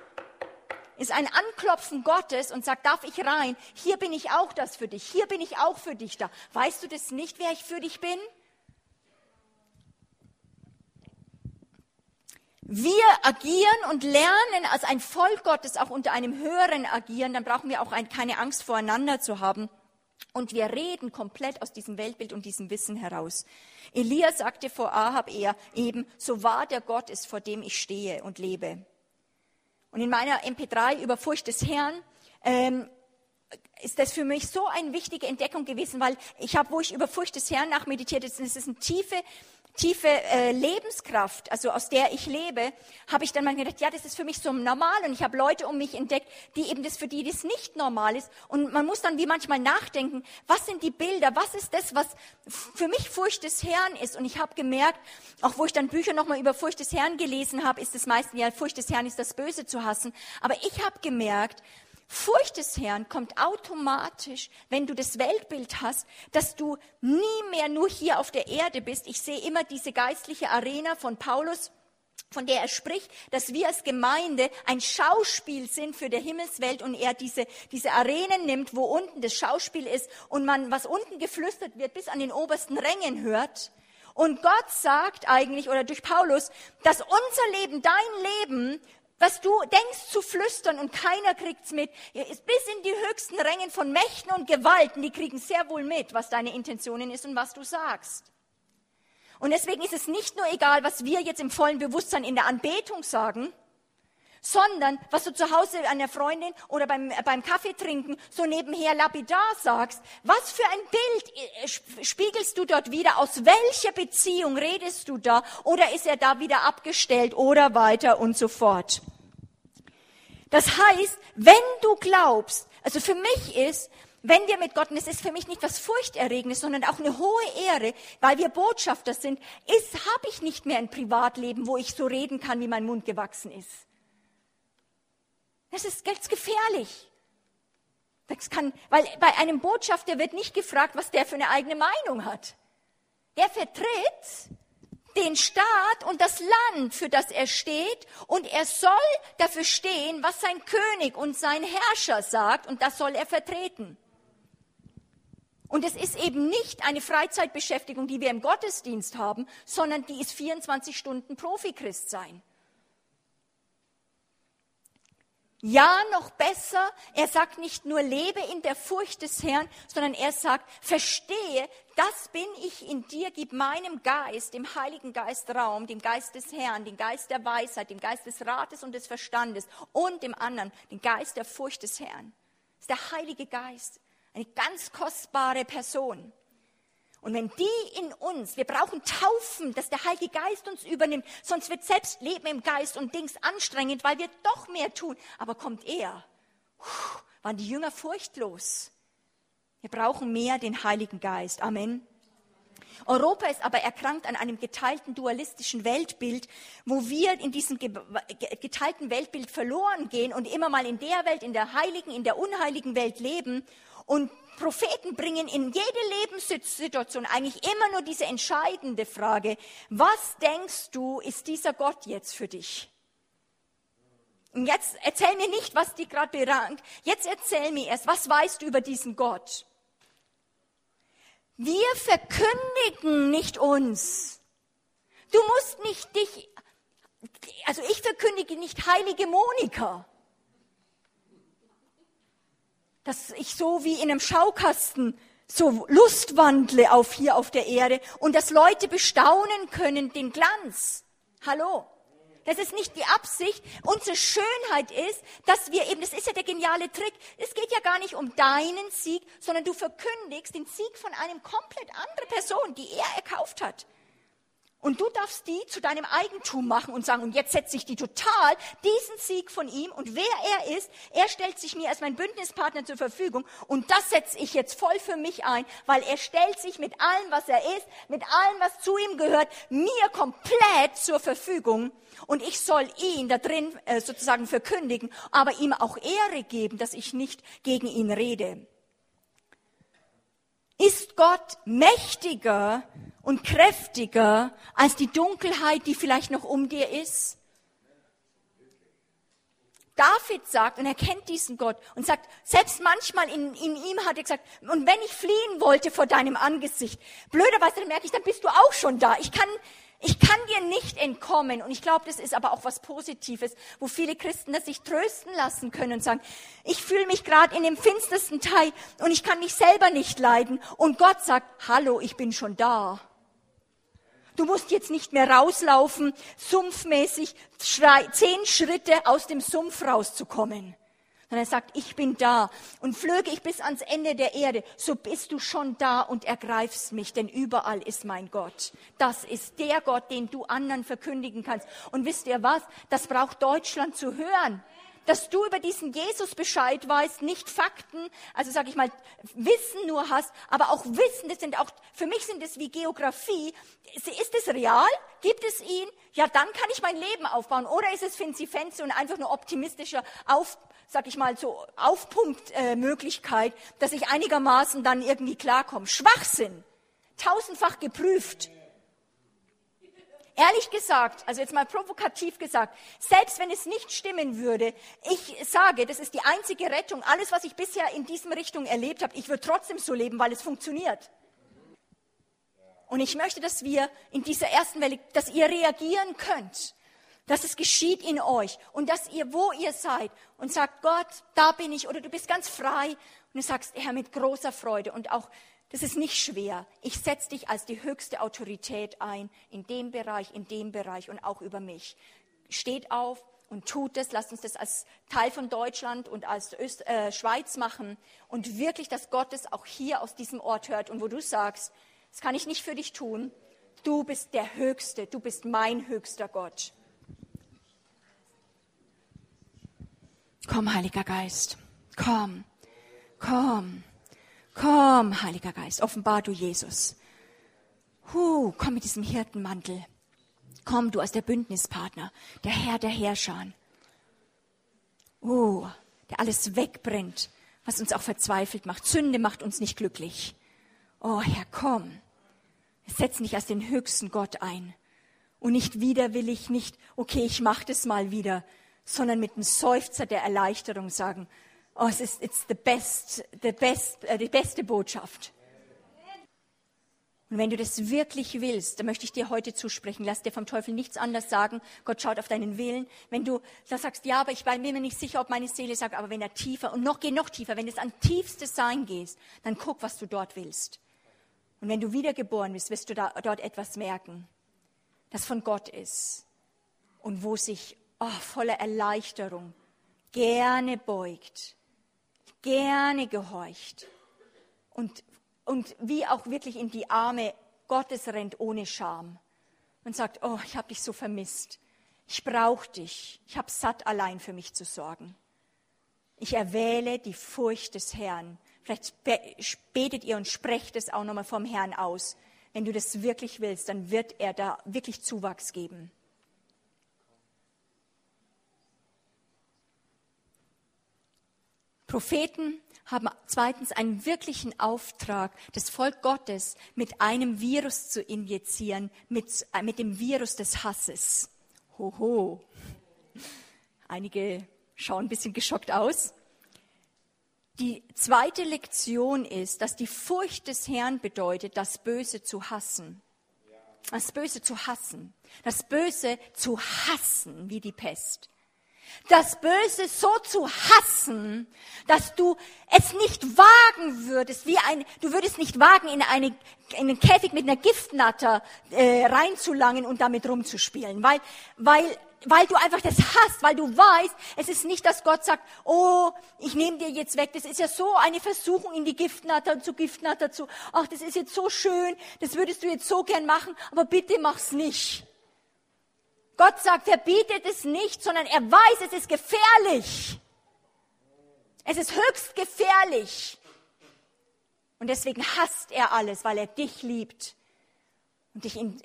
ist ein Anklopfen Gottes und sagt, darf ich rein? Hier bin ich auch das für dich. Hier bin ich auch für dich da. Weißt du das nicht, wer ich für dich bin? Wir agieren und lernen als ein Volk Gottes auch unter einem höheren agieren, dann brauchen wir auch ein, keine Angst voreinander zu haben. Und wir reden komplett aus diesem Weltbild und diesem Wissen heraus. Elia sagte vor Ahab eher eben, so wahr der Gott ist, vor dem ich stehe und lebe. Und in meiner MP3 über Furcht des Herrn ähm, ist das für mich so eine wichtige Entdeckung gewesen, weil ich habe, wo ich über Furcht des Herrn nachmeditiert, das ist eine tiefe, tiefe äh, Lebenskraft, also aus der ich lebe, habe ich dann mal gedacht, ja, das ist für mich so normal und ich habe Leute um mich entdeckt, die eben das für die das nicht normal ist. Und man muss dann wie manchmal nachdenken, was sind die Bilder, was ist das, was für mich Furcht des Herrn ist? Und ich habe gemerkt, auch wo ich dann Bücher nochmal über Furcht des Herrn gelesen habe, ist das meistens ja Furcht des Herrn ist das Böse zu hassen, aber ich habe gemerkt, Furcht des Herrn kommt automatisch, wenn du das Weltbild hast, dass du nie mehr nur hier auf der Erde bist. Ich sehe immer diese geistliche Arena von Paulus, von der er spricht, dass wir als Gemeinde ein Schauspiel sind für der Himmelswelt und er diese, diese Arenen nimmt, wo unten das Schauspiel ist und man, was unten geflüstert wird, bis an den obersten Rängen hört. Und Gott sagt eigentlich, oder durch Paulus, dass unser Leben, dein Leben, was du denkst zu flüstern und keiner kriegt's mit, bis in die höchsten Rängen von Mächten und Gewalten, die kriegen sehr wohl mit, was deine Intentionen ist und was du sagst. Und deswegen ist es nicht nur egal, was wir jetzt im vollen Bewusstsein in der Anbetung sagen, sondern was du zu Hause an der Freundin oder beim, beim Kaffee trinken so nebenher lapidar sagst. Was für ein Bild äh, spiegelst du dort wieder? Aus welcher Beziehung redest du da? Oder ist er da wieder abgestellt oder weiter und so fort? Das heißt, wenn du glaubst, also für mich ist, wenn wir mit Gott, und es ist für mich nicht was Furchterregendes, sondern auch eine hohe Ehre, weil wir Botschafter sind, ist, habe ich nicht mehr ein Privatleben, wo ich so reden kann, wie mein Mund gewachsen ist. Das ist ganz gefährlich. Das kann, weil bei einem Botschafter wird nicht gefragt, was der für eine eigene Meinung hat. Der vertritt den Staat und das Land, für das er steht, und er soll dafür stehen, was sein König und sein Herrscher sagt, und das soll er vertreten. Und es ist eben nicht eine Freizeitbeschäftigung, die wir im Gottesdienst haben, sondern die ist 24 Stunden Profi-Christ sein. Ja, noch besser, er sagt nicht nur lebe in der Furcht des Herrn, sondern er sagt, verstehe, das bin ich in dir, gib meinem Geist, dem Heiligen Geist Raum, dem Geist des Herrn, dem Geist der Weisheit, dem Geist des Rates und des Verstandes und dem anderen, den Geist der Furcht des Herrn. Das ist der Heilige Geist, eine ganz kostbare Person. Und wenn die in uns, wir brauchen Taufen, dass der Heilige Geist uns übernimmt, sonst wird selbst Leben im Geist und Dings anstrengend, weil wir doch mehr tun. Aber kommt er? Waren die Jünger furchtlos. Wir brauchen mehr den Heiligen Geist. Amen. Europa ist aber erkrankt an einem geteilten dualistischen Weltbild, wo wir in diesem geteilten Weltbild verloren gehen und immer mal in der Welt, in der heiligen, in der unheiligen Welt leben und Propheten bringen in jede Lebenssituation eigentlich immer nur diese entscheidende Frage, was denkst du, ist dieser Gott jetzt für dich? Und jetzt erzähl mir nicht, was dich gerade berangt. Jetzt erzähl mir erst, was weißt du über diesen Gott? Wir verkündigen nicht uns. Du musst nicht dich, also ich verkündige nicht heilige Monika dass ich so wie in einem Schaukasten so Lustwandle auf hier auf der Erde und dass Leute bestaunen können den Glanz. Hallo. Das ist nicht die Absicht. Unsere Schönheit ist, dass wir eben, das ist ja der geniale Trick. Es geht ja gar nicht um deinen Sieg, sondern du verkündigst den Sieg von einem komplett anderen Person, die er erkauft hat. Und du darfst die zu deinem Eigentum machen und sagen, und jetzt setze ich die total, diesen Sieg von ihm. Und wer er ist, er stellt sich mir als mein Bündnispartner zur Verfügung. Und das setze ich jetzt voll für mich ein, weil er stellt sich mit allem, was er ist, mit allem, was zu ihm gehört, mir komplett zur Verfügung. Und ich soll ihn da drin äh, sozusagen verkündigen, aber ihm auch Ehre geben, dass ich nicht gegen ihn rede. Ist Gott mächtiger und kräftiger als die Dunkelheit, die vielleicht noch um dir ist? David sagt, und er kennt diesen Gott, und sagt, selbst manchmal in, in, ihm hat er gesagt, und wenn ich fliehen wollte vor deinem Angesicht, blöderweise merke ich, dann bist du auch schon da. Ich kann, ich kann dir nicht entkommen. Und ich glaube, das ist aber auch was Positives, wo viele Christen das sich trösten lassen können und sagen, ich fühle mich gerade in dem finstersten Teil und ich kann mich selber nicht leiden. Und Gott sagt, hallo, ich bin schon da. Du musst jetzt nicht mehr rauslaufen, sumpfmäßig zehn Schritte aus dem Sumpf rauszukommen. Sondern er sagt, ich bin da und flöge ich bis ans Ende der Erde, so bist du schon da und ergreifst mich, denn überall ist mein Gott. Das ist der Gott, den du anderen verkündigen kannst. Und wisst ihr was? Das braucht Deutschland zu hören dass du über diesen Jesus Bescheid weißt, nicht Fakten, also sage ich mal, Wissen nur hast, aber auch Wissen, das sind auch, für mich sind es wie Geografie. Ist es real? Gibt es ihn? Ja, dann kann ich mein Leben aufbauen. Oder ist es Finzi-Fenzi und einfach nur optimistischer Auf, sag ich mal, so Aufpunktmöglichkeit, äh, dass ich einigermaßen dann irgendwie klarkomme? Schwachsinn. Tausendfach geprüft. Ehrlich gesagt, also jetzt mal provokativ gesagt, selbst wenn es nicht stimmen würde, ich sage, das ist die einzige Rettung. Alles, was ich bisher in diesem Richtung erlebt habe, ich würde trotzdem so leben, weil es funktioniert. Und ich möchte, dass wir in dieser ersten Welle, dass ihr reagieren könnt. dass es geschieht in euch und dass ihr, wo ihr seid und sagt, Gott, da bin ich oder du bist ganz frei und du sagst, Herr, mit großer Freude und auch, das ist nicht schwer. Ich setze dich als die höchste Autorität ein in dem Bereich, in dem Bereich und auch über mich. Steht auf und tut es. Lasst uns das als Teil von Deutschland und als Öst, äh, Schweiz machen und wirklich, dass Gott es auch hier aus diesem Ort hört und wo du sagst, das kann ich nicht für dich tun. Du bist der Höchste, du bist mein höchster Gott. Komm, Heiliger Geist, komm, komm, komm, Heiliger Geist, offenbar du Jesus. Huh, komm mit diesem Hirtenmantel. Komm, du als der Bündnispartner, der Herr der Herrscher. Oh, der alles wegbrennt, was uns auch verzweifelt macht. Sünde macht uns nicht glücklich. Oh Herr, komm. Setz dich als den höchsten Gott ein. Und nicht widerwillig, nicht, okay, ich mach das mal wieder, sondern mit einem Seufzer der Erleichterung sagen, oh, es ist it's the best, the best, äh, die beste Botschaft. Und wenn du das wirklich willst, dann möchte ich dir heute zusprechen. Lass dir vom Teufel nichts anderes sagen. Gott schaut auf deinen Willen. Wenn du da sagst, ja, aber ich bin mir nicht sicher, ob meine Seele sagt, aber wenn er tiefer und noch, geh noch tiefer, wenn du es an tiefstes Sein gehst, dann guck, was du dort willst. Und wenn du wiedergeboren bist, wirst du da, dort etwas merken, das von Gott ist und wo sich oh, voller Erleichterung gerne beugt, gerne gehorcht und, und wie auch wirklich in die Arme Gottes rennt ohne Scham und sagt, oh, ich habe dich so vermisst. Ich brauche dich. Ich habe satt, allein für mich zu sorgen. Ich erwähle die Furcht des Herrn. Vielleicht betet ihr und sprecht es auch nochmal vom Herrn aus. Wenn du das wirklich willst, dann wird er da wirklich Zuwachs geben. Propheten haben zweitens einen wirklichen Auftrag, das Volk Gottes mit einem Virus zu injizieren, mit, äh, mit dem Virus des Hasses. Hoho. Einige schauen ein bisschen geschockt aus. Die zweite Lektion ist, dass die Furcht des Herrn bedeutet, das Böse zu hassen. Das Böse zu hassen. Das Böse zu hassen wie die Pest das Böse so zu hassen, dass du es nicht wagen würdest, wie ein, du würdest nicht wagen, in, eine, in einen Käfig mit einer Giftnatter äh, reinzulangen und damit rumzuspielen, weil, weil, weil du einfach das hast, weil du weißt, es ist nicht, dass Gott sagt, oh, ich nehme dir jetzt weg. Das ist ja so eine Versuchung in die Giftnatter zu Giftnatter zu. Ach, das ist jetzt so schön, das würdest du jetzt so gern machen, aber bitte mach's nicht. Gott sagt, verbietet es nicht, sondern er weiß, es ist gefährlich. Es ist höchst gefährlich. Und deswegen hasst er alles, weil er dich liebt und dich in,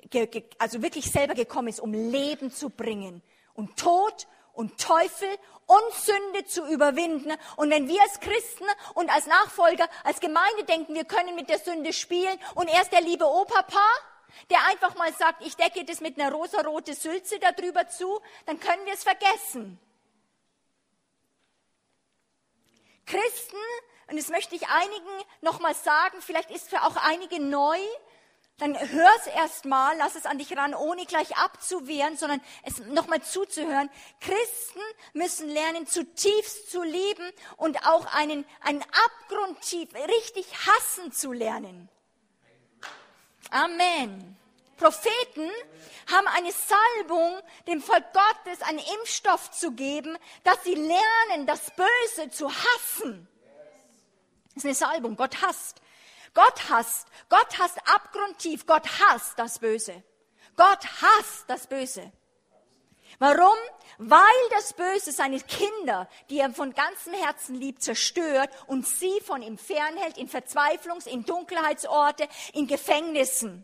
also wirklich selber gekommen ist, um Leben zu bringen und Tod und Teufel und Sünde zu überwinden. Und wenn wir als Christen und als Nachfolger, als Gemeinde denken, wir können mit der Sünde spielen und erst der liebe Opapa, der einfach mal sagt, ich decke das mit einer rosarote Sülze darüber zu, dann können wir es vergessen. Christen, und das möchte ich einigen nochmal sagen, vielleicht ist für auch einige neu, dann hör es erst mal, lass es an dich ran, ohne gleich abzuwehren, sondern es nochmal zuzuhören. Christen müssen lernen, zutiefst zu lieben und auch einen, einen Abgrund tief, richtig hassen zu lernen. Amen. Propheten haben eine Salbung, dem Volk Gottes einen Impfstoff zu geben, dass sie lernen, das Böse zu hassen. Das ist eine Salbung. Gott hasst. Gott hasst. Gott hasst abgrundtief. Gott hasst das Böse. Gott hasst das Böse. Warum? Weil das Böse seine Kinder, die er von ganzem Herzen liebt, zerstört und sie von ihm fernhält in Verzweiflungs-, in Dunkelheitsorte, in Gefängnissen.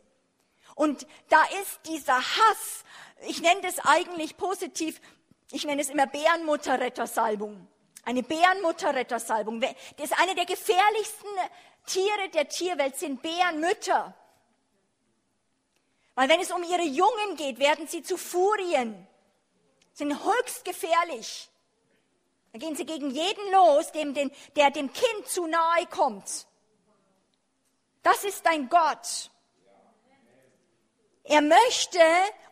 Und da ist dieser Hass, ich nenne das eigentlich positiv, ich nenne es immer Bärenmutterrettersalbung. Eine Bärenmutterrettersalbung. Das ist eine der gefährlichsten Tiere der Tierwelt, sind Bärenmütter. Weil wenn es um ihre Jungen geht, werden sie zu Furien sind höchst gefährlich. Da gehen sie gegen jeden los, dem, dem, der dem Kind zu nahe kommt. Das ist dein Gott. Er möchte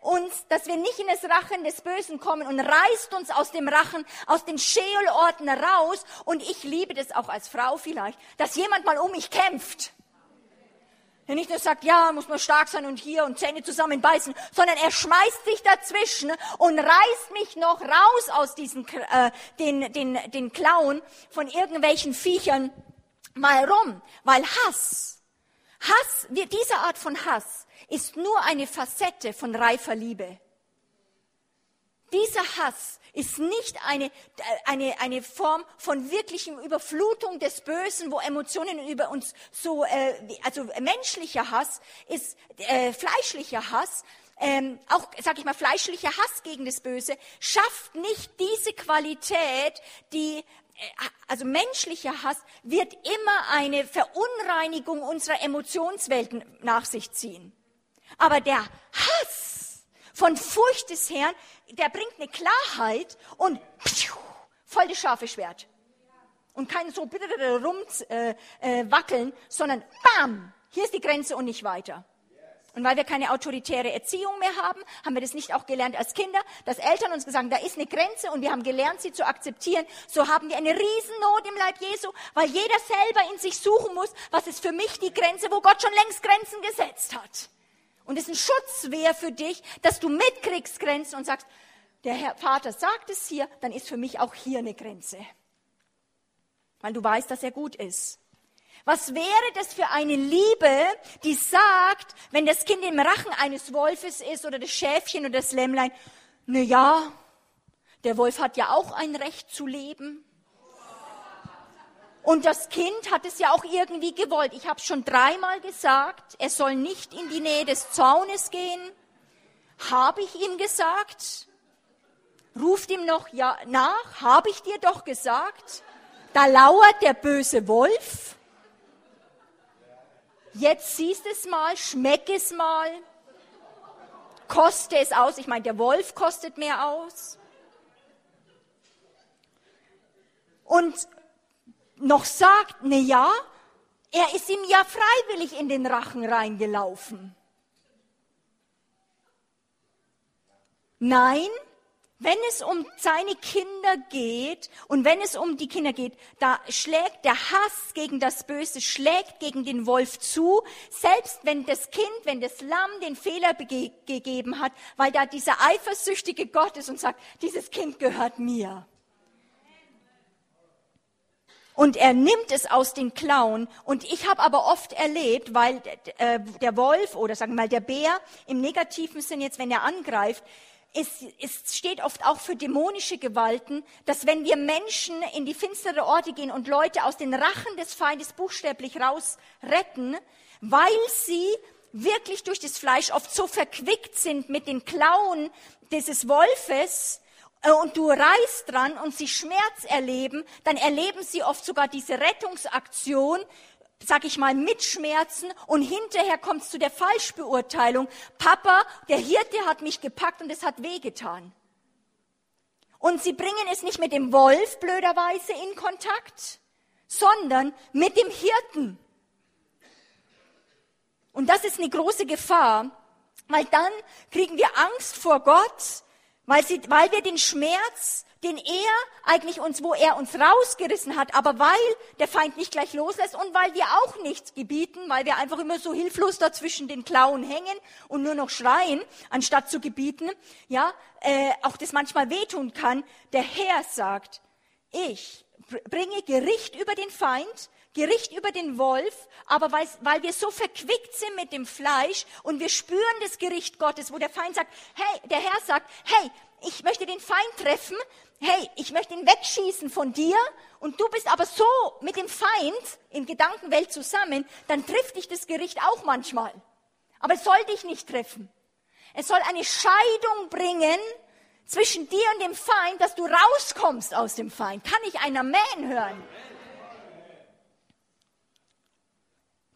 uns, dass wir nicht in das Rachen des Bösen kommen und reißt uns aus dem Rachen, aus den Scheolorten raus. Und ich liebe das auch als Frau vielleicht, dass jemand mal um mich kämpft. Der nicht nur sagt, ja, muss man stark sein und hier und Zähne zusammenbeißen, sondern er schmeißt sich dazwischen und reißt mich noch raus aus diesen, äh, den, den, den Klauen von irgendwelchen Viechern mal rum. Weil Hass, Hass, diese Art von Hass ist nur eine Facette von reifer Liebe. Dieser Hass ist nicht eine, äh, eine, eine Form von wirklichem Überflutung des Bösen, wo Emotionen über uns so, äh, also menschlicher Hass ist äh, fleischlicher Hass, ähm, auch, sag ich mal, fleischlicher Hass gegen das Böse, schafft nicht diese Qualität, die, äh, also menschlicher Hass wird immer eine Verunreinigung unserer Emotionswelten nach sich ziehen. Aber der Hass von Furcht des Herrn der bringt eine Klarheit und voll das scharfe Schwert. Und kein so rumwackeln, äh, äh, sondern bam, hier ist die Grenze und nicht weiter. Und weil wir keine autoritäre Erziehung mehr haben, haben wir das nicht auch gelernt als Kinder, dass Eltern uns gesagt haben, da ist eine Grenze und wir haben gelernt, sie zu akzeptieren. So haben wir eine Riesennot im Leib Jesu, weil jeder selber in sich suchen muss, was ist für mich die Grenze, wo Gott schon längst Grenzen gesetzt hat. Und es ist ein Schutzwehr für dich, dass du mitkriegst Grenzen und sagst, der Herr Vater sagt es hier, dann ist für mich auch hier eine Grenze. Weil du weißt, dass er gut ist. Was wäre das für eine Liebe, die sagt, wenn das Kind im Rachen eines Wolfes ist oder das Schäfchen oder das Lämmlein, na ja, der Wolf hat ja auch ein Recht zu leben. Und das Kind hat es ja auch irgendwie gewollt. Ich habe schon dreimal gesagt, er soll nicht in die Nähe des Zaunes gehen. Habe ich ihm gesagt? Ruft ihm noch ja, nach, habe ich dir doch gesagt? Da lauert der böse Wolf. Jetzt siehst es mal, schmeck es mal, koste es aus. Ich meine, der Wolf kostet mehr aus. Und noch sagt, ne ja, er ist ihm ja freiwillig in den Rachen reingelaufen. Nein, wenn es um seine Kinder geht und wenn es um die Kinder geht, da schlägt der Hass gegen das Böse, schlägt gegen den Wolf zu, selbst wenn das Kind, wenn das Lamm den Fehler gegeben hat, weil da dieser eifersüchtige Gott ist und sagt, dieses Kind gehört mir. Und er nimmt es aus den Klauen. Und ich habe aber oft erlebt, weil äh, der Wolf oder sagen wir mal der Bär im negativen Sinn jetzt, wenn er angreift, es, es steht oft auch für dämonische Gewalten, dass wenn wir Menschen in die finstere Orte gehen und Leute aus den Rachen des Feindes buchstäblich raus retten, weil sie wirklich durch das Fleisch oft so verquickt sind mit den Klauen dieses Wolfes, und du reißt dran und sie Schmerz erleben, dann erleben sie oft sogar diese Rettungsaktion, sag ich mal, mit Schmerzen und hinterher kommt es zu der Falschbeurteilung. Papa, der Hirte hat mich gepackt und es hat wehgetan. Und sie bringen es nicht mit dem Wolf blöderweise in Kontakt, sondern mit dem Hirten. Und das ist eine große Gefahr, weil dann kriegen wir Angst vor Gott, weil, sie, weil wir den Schmerz, den er eigentlich uns, wo er uns rausgerissen hat, aber weil der Feind nicht gleich loslässt und weil wir auch nichts gebieten, weil wir einfach immer so hilflos dazwischen den Klauen hängen und nur noch schreien, anstatt zu gebieten, ja, äh, auch das manchmal wehtun kann. Der Herr sagt, ich bringe Gericht über den Feind, Gericht über den Wolf, aber weil, weil wir so verquickt sind mit dem Fleisch und wir spüren das Gericht Gottes, wo der Feind sagt, hey, der Herr sagt, hey, ich möchte den Feind treffen, hey, ich möchte ihn wegschießen von dir und du bist aber so mit dem Feind in Gedankenwelt zusammen, dann trifft dich das Gericht auch manchmal. Aber es soll dich nicht treffen. Es soll eine Scheidung bringen zwischen dir und dem Feind, dass du rauskommst aus dem Feind. Kann ich ein Amen hören?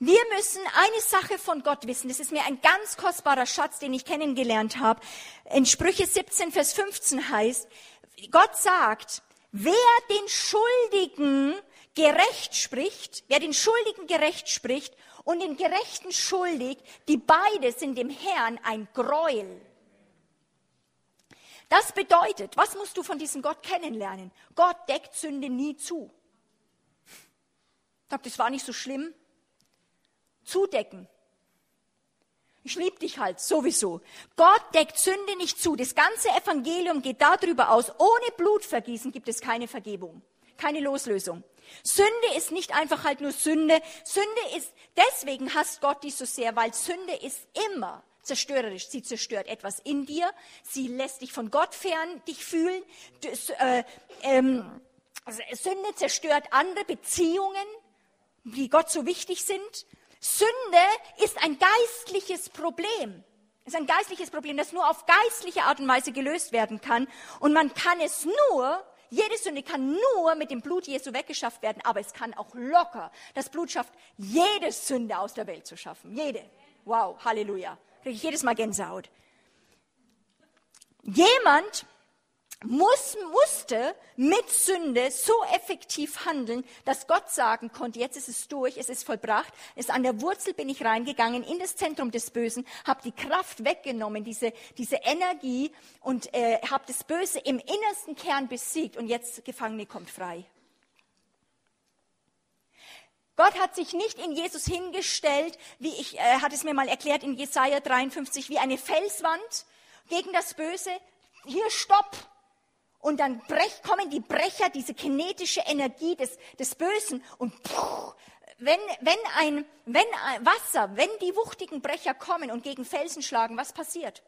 Wir müssen eine Sache von Gott wissen. Das ist mir ein ganz kostbarer Schatz, den ich kennengelernt habe. In Sprüche 17, Vers 15 heißt, Gott sagt, wer den Schuldigen gerecht spricht, wer den Schuldigen gerecht spricht und den Gerechten schuldig, die beide sind dem Herrn ein Gräuel. Das bedeutet, was musst du von diesem Gott kennenlernen? Gott deckt Sünde nie zu. Sagt, das war nicht so schlimm. Zudecken. Ich liebe dich halt sowieso. Gott deckt Sünde nicht zu. Das ganze Evangelium geht darüber aus. Ohne Blutvergießen gibt es keine Vergebung, keine Loslösung. Sünde ist nicht einfach halt nur Sünde. Sünde ist, deswegen hasst Gott dich so sehr, weil Sünde ist immer zerstörerisch. Sie zerstört etwas in dir. Sie lässt dich von Gott fern dich fühlen. Äh, ähm, Sünde zerstört andere Beziehungen, die Gott so wichtig sind. Sünde ist ein geistliches Problem. Es ist ein geistliches Problem, das nur auf geistliche Art und Weise gelöst werden kann. Und man kann es nur, jede Sünde kann nur mit dem Blut Jesu weggeschafft werden, aber es kann auch locker. Das Blut schafft jede Sünde aus der Welt zu schaffen. Jede. Wow, Halleluja. Kriege ich jedes Mal Gänsehaut. Jemand, muss, musste mit Sünde so effektiv handeln, dass Gott sagen konnte, jetzt ist es durch, es ist vollbracht, es an der Wurzel bin ich reingegangen in das Zentrum des Bösen, habe die Kraft weggenommen, diese, diese Energie und äh, habe das Böse im innersten Kern besiegt und jetzt Gefangene kommt frei. Gott hat sich nicht in Jesus hingestellt, wie ich äh, hat es mir mal erklärt in Jesaja 53, wie eine Felswand gegen das Böse. Hier stopp, und dann brech, kommen die Brecher, diese kinetische Energie des, des Bösen und puh, wenn, wenn, ein, wenn ein Wasser, wenn die wuchtigen Brecher kommen und gegen Felsen schlagen, was passiert?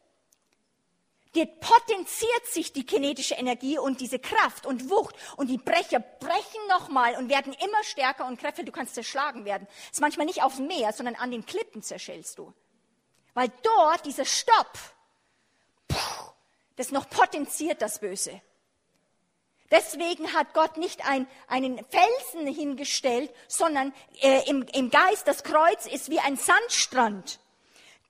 Die potenziert sich die kinetische Energie und diese Kraft und Wucht und die Brecher brechen nochmal und werden immer stärker und kräftiger. Du kannst zerschlagen werden. Das ist manchmal nicht auf Meer, sondern an den Klippen zerschellst du. Weil dort dieser Stopp, puh, das noch potenziert das Böse. Deswegen hat Gott nicht ein, einen Felsen hingestellt, sondern äh, im, im Geist, das Kreuz ist wie ein Sandstrand.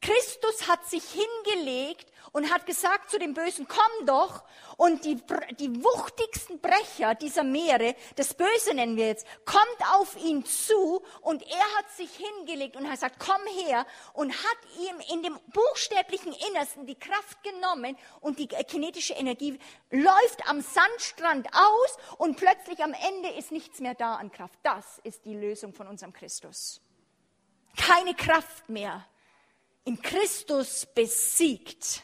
Christus hat sich hingelegt und hat gesagt zu dem Bösen, komm doch. Und die, die wuchtigsten Brecher dieser Meere, das Böse nennen wir jetzt, kommt auf ihn zu und er hat sich hingelegt und hat gesagt, komm her und hat ihm in dem buchstäblichen Innersten die Kraft genommen und die kinetische Energie läuft am Sandstrand aus und plötzlich am Ende ist nichts mehr da an Kraft. Das ist die Lösung von unserem Christus. Keine Kraft mehr. In Christus besiegt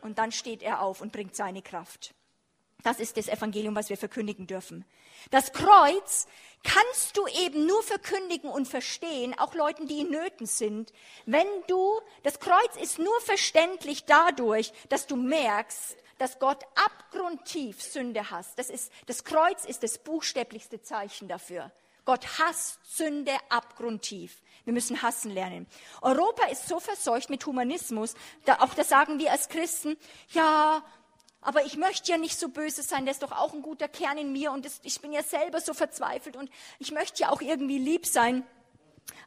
und dann steht er auf und bringt seine Kraft. Das ist das Evangelium, was wir verkündigen dürfen. Das Kreuz kannst du eben nur verkündigen und verstehen, auch Leuten, die in Nöten sind, wenn du, das Kreuz ist nur verständlich dadurch, dass du merkst, dass Gott abgrundtief Sünde hasst. Das ist, das Kreuz ist das buchstäblichste Zeichen dafür. Gott hasst Sünde abgrundtief. Wir müssen hassen lernen. Europa ist so verseucht mit Humanismus, da, auch da sagen wir als Christen, ja, aber ich möchte ja nicht so böse sein, da ist doch auch ein guter Kern in mir und das, ich bin ja selber so verzweifelt und ich möchte ja auch irgendwie lieb sein.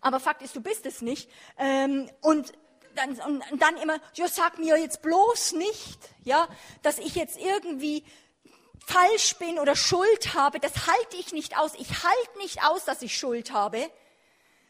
Aber Fakt ist, du bist es nicht. Ähm, und dann, und dann immer, ja, sag mir jetzt bloß nicht, ja, dass ich jetzt irgendwie falsch bin oder Schuld habe. Das halte ich nicht aus. Ich halte nicht aus, dass ich Schuld habe.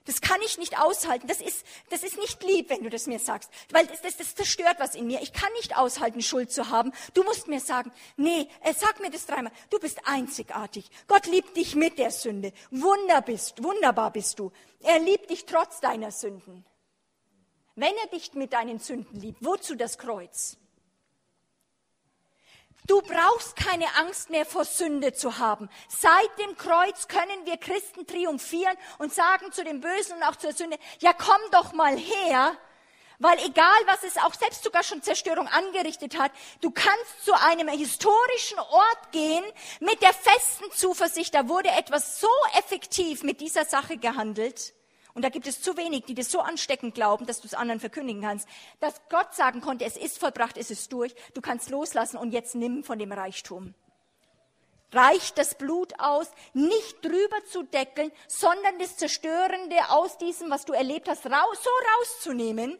Das kann ich nicht aushalten. Das ist, das ist nicht lieb, wenn du das mir sagst. Weil das, das, das zerstört was in mir. Ich kann nicht aushalten, Schuld zu haben. Du musst mir sagen, nee, äh, sag mir das dreimal. Du bist einzigartig. Gott liebt dich mit der Sünde. Wunder bist, wunderbar bist du. Er liebt dich trotz deiner Sünden. Wenn er dich mit deinen Sünden liebt, wozu das Kreuz? Du brauchst keine Angst mehr vor Sünde zu haben. Seit dem Kreuz können wir Christen triumphieren und sagen zu dem Bösen und auch zur Sünde, ja komm doch mal her, weil egal was es auch selbst sogar schon Zerstörung angerichtet hat, du kannst zu einem historischen Ort gehen mit der festen Zuversicht, da wurde etwas so effektiv mit dieser Sache gehandelt und da gibt es zu wenig, die das so ansteckend glauben, dass du es anderen verkündigen kannst, dass Gott sagen konnte, es ist vollbracht, es ist durch, du kannst loslassen und jetzt nimm von dem Reichtum. Reicht das Blut aus, nicht drüber zu deckeln, sondern das Zerstörende aus diesem, was du erlebt hast, raus, so rauszunehmen,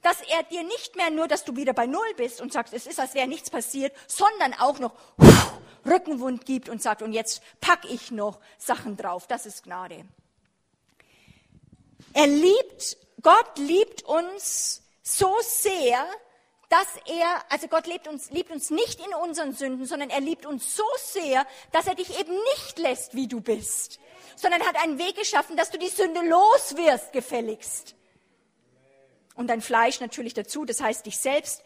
dass er dir nicht mehr nur, dass du wieder bei Null bist und sagst, es ist, als wäre nichts passiert, sondern auch noch Rückenwund gibt und sagt, und jetzt pack ich noch Sachen drauf. Das ist Gnade. Er liebt, Gott liebt uns so sehr, dass er, also Gott liebt uns, liebt uns nicht in unseren Sünden, sondern er liebt uns so sehr, dass er dich eben nicht lässt, wie du bist, sondern hat einen Weg geschaffen, dass du die Sünde los wirst, gefälligst. Und dein Fleisch natürlich dazu, das heißt dich selbst.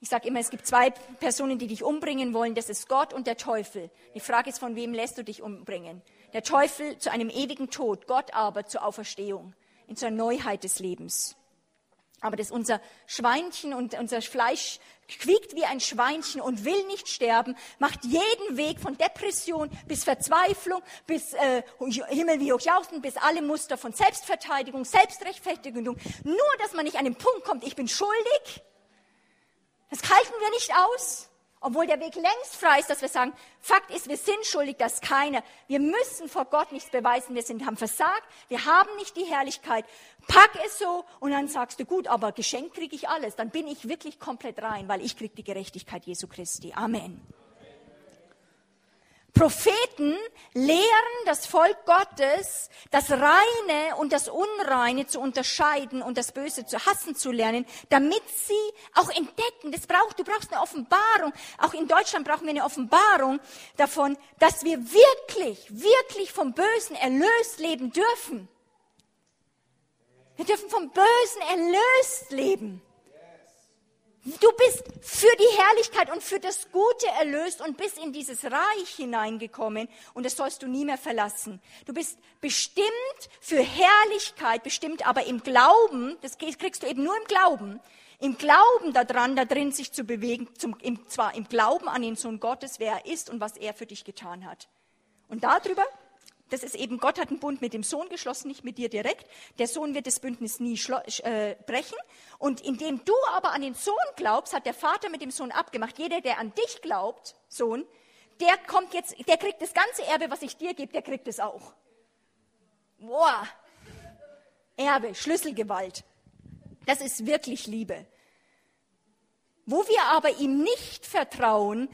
Ich sage immer, es gibt zwei Personen, die dich umbringen wollen, das ist Gott und der Teufel. Die Frage ist, von wem lässt du dich umbringen? Der Teufel zu einem ewigen Tod, Gott aber zur Auferstehung, in zur Neuheit des Lebens. Aber das unser Schweinchen und unser Fleisch quiekt wie ein Schweinchen und will nicht sterben, macht jeden Weg von Depression bis Verzweiflung, bis äh, Himmel wie Hochjauchzen, bis alle Muster von Selbstverteidigung, Selbstrechtfertigung. Nur, dass man nicht an den Punkt kommt, ich bin schuldig. Das halten wir nicht aus. Obwohl der Weg längst frei ist, dass wir sagen, Fakt ist, wir sind schuldig, dass keiner. Wir müssen vor Gott nichts beweisen. Wir sind, haben versagt. Wir haben nicht die Herrlichkeit. Pack es so und dann sagst du, gut, aber geschenkt kriege ich alles. Dann bin ich wirklich komplett rein, weil ich kriege die Gerechtigkeit Jesu Christi. Amen. Propheten lehren das Volk Gottes, das Reine und das Unreine zu unterscheiden und das Böse zu hassen zu lernen, damit sie auch entdecken, das braucht, du brauchst eine Offenbarung, auch in Deutschland brauchen wir eine Offenbarung davon, dass wir wirklich, wirklich vom Bösen erlöst leben dürfen. Wir dürfen vom Bösen erlöst leben. Du bist für die Herrlichkeit und für das Gute erlöst und bist in dieses Reich hineingekommen und das sollst du nie mehr verlassen. Du bist bestimmt für Herrlichkeit, bestimmt aber im Glauben, das kriegst du eben nur im Glauben, im Glauben daran, da drin sich zu bewegen, zum, im, zwar im Glauben an den Sohn Gottes, wer er ist und was er für dich getan hat. Und darüber das ist eben, Gott hat einen Bund mit dem Sohn geschlossen, nicht mit dir direkt. Der Sohn wird das Bündnis nie äh, brechen. Und indem du aber an den Sohn glaubst, hat der Vater mit dem Sohn abgemacht. Jeder, der an dich glaubt, Sohn, der kommt jetzt, der kriegt das ganze Erbe, was ich dir gebe, der kriegt es auch. Boah. Erbe, Schlüsselgewalt. Das ist wirklich Liebe. Wo wir aber ihm nicht vertrauen,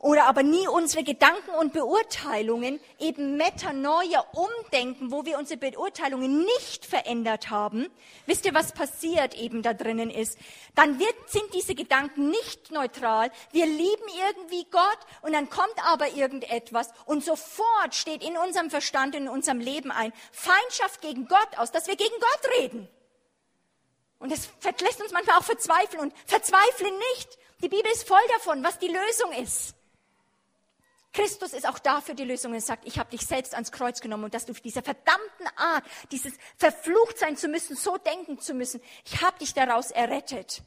oder aber nie unsere Gedanken und Beurteilungen eben Metanoia umdenken, wo wir unsere Beurteilungen nicht verändert haben. Wisst ihr, was passiert eben da drinnen ist? Dann wird, sind diese Gedanken nicht neutral. Wir lieben irgendwie Gott und dann kommt aber irgendetwas und sofort steht in unserem Verstand, in unserem Leben ein Feindschaft gegen Gott aus, dass wir gegen Gott reden. Und das lässt uns manchmal auch verzweifeln und verzweifle nicht. Die Bibel ist voll davon, was die Lösung ist. Christus ist auch dafür die Lösung und sagt, ich habe dich selbst ans Kreuz genommen und dass du dieser verdammten Art, dieses verflucht sein zu müssen, so denken zu müssen, ich habe dich daraus errettet.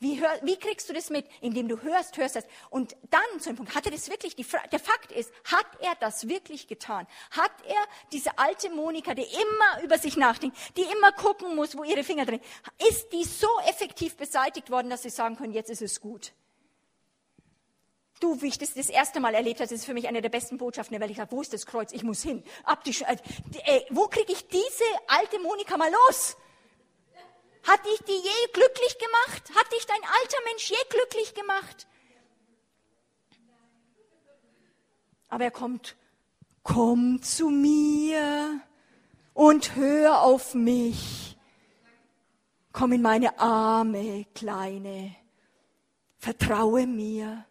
Wie, hör, wie kriegst du das mit? Indem du hörst, hörst das. Und dann zu dem Punkt, hat er das wirklich, die, der Fakt ist, hat er das wirklich getan? Hat er diese alte Monika, die immer über sich nachdenkt, die immer gucken muss, wo ihre Finger drin, ist die so effektiv beseitigt worden, dass sie sagen können, jetzt ist es gut? Du, wie ich das das erste Mal erlebt habe, das ist für mich eine der besten Botschaften, weil ich sage, wo ist das Kreuz? Ich muss hin. Ab die, äh, äh, wo kriege ich diese alte Monika mal los? Hat dich die je glücklich gemacht? Hat dich dein alter Mensch je glücklich gemacht? Aber er kommt, komm zu mir und hör auf mich. Komm in meine Arme, Kleine. Vertraue mir.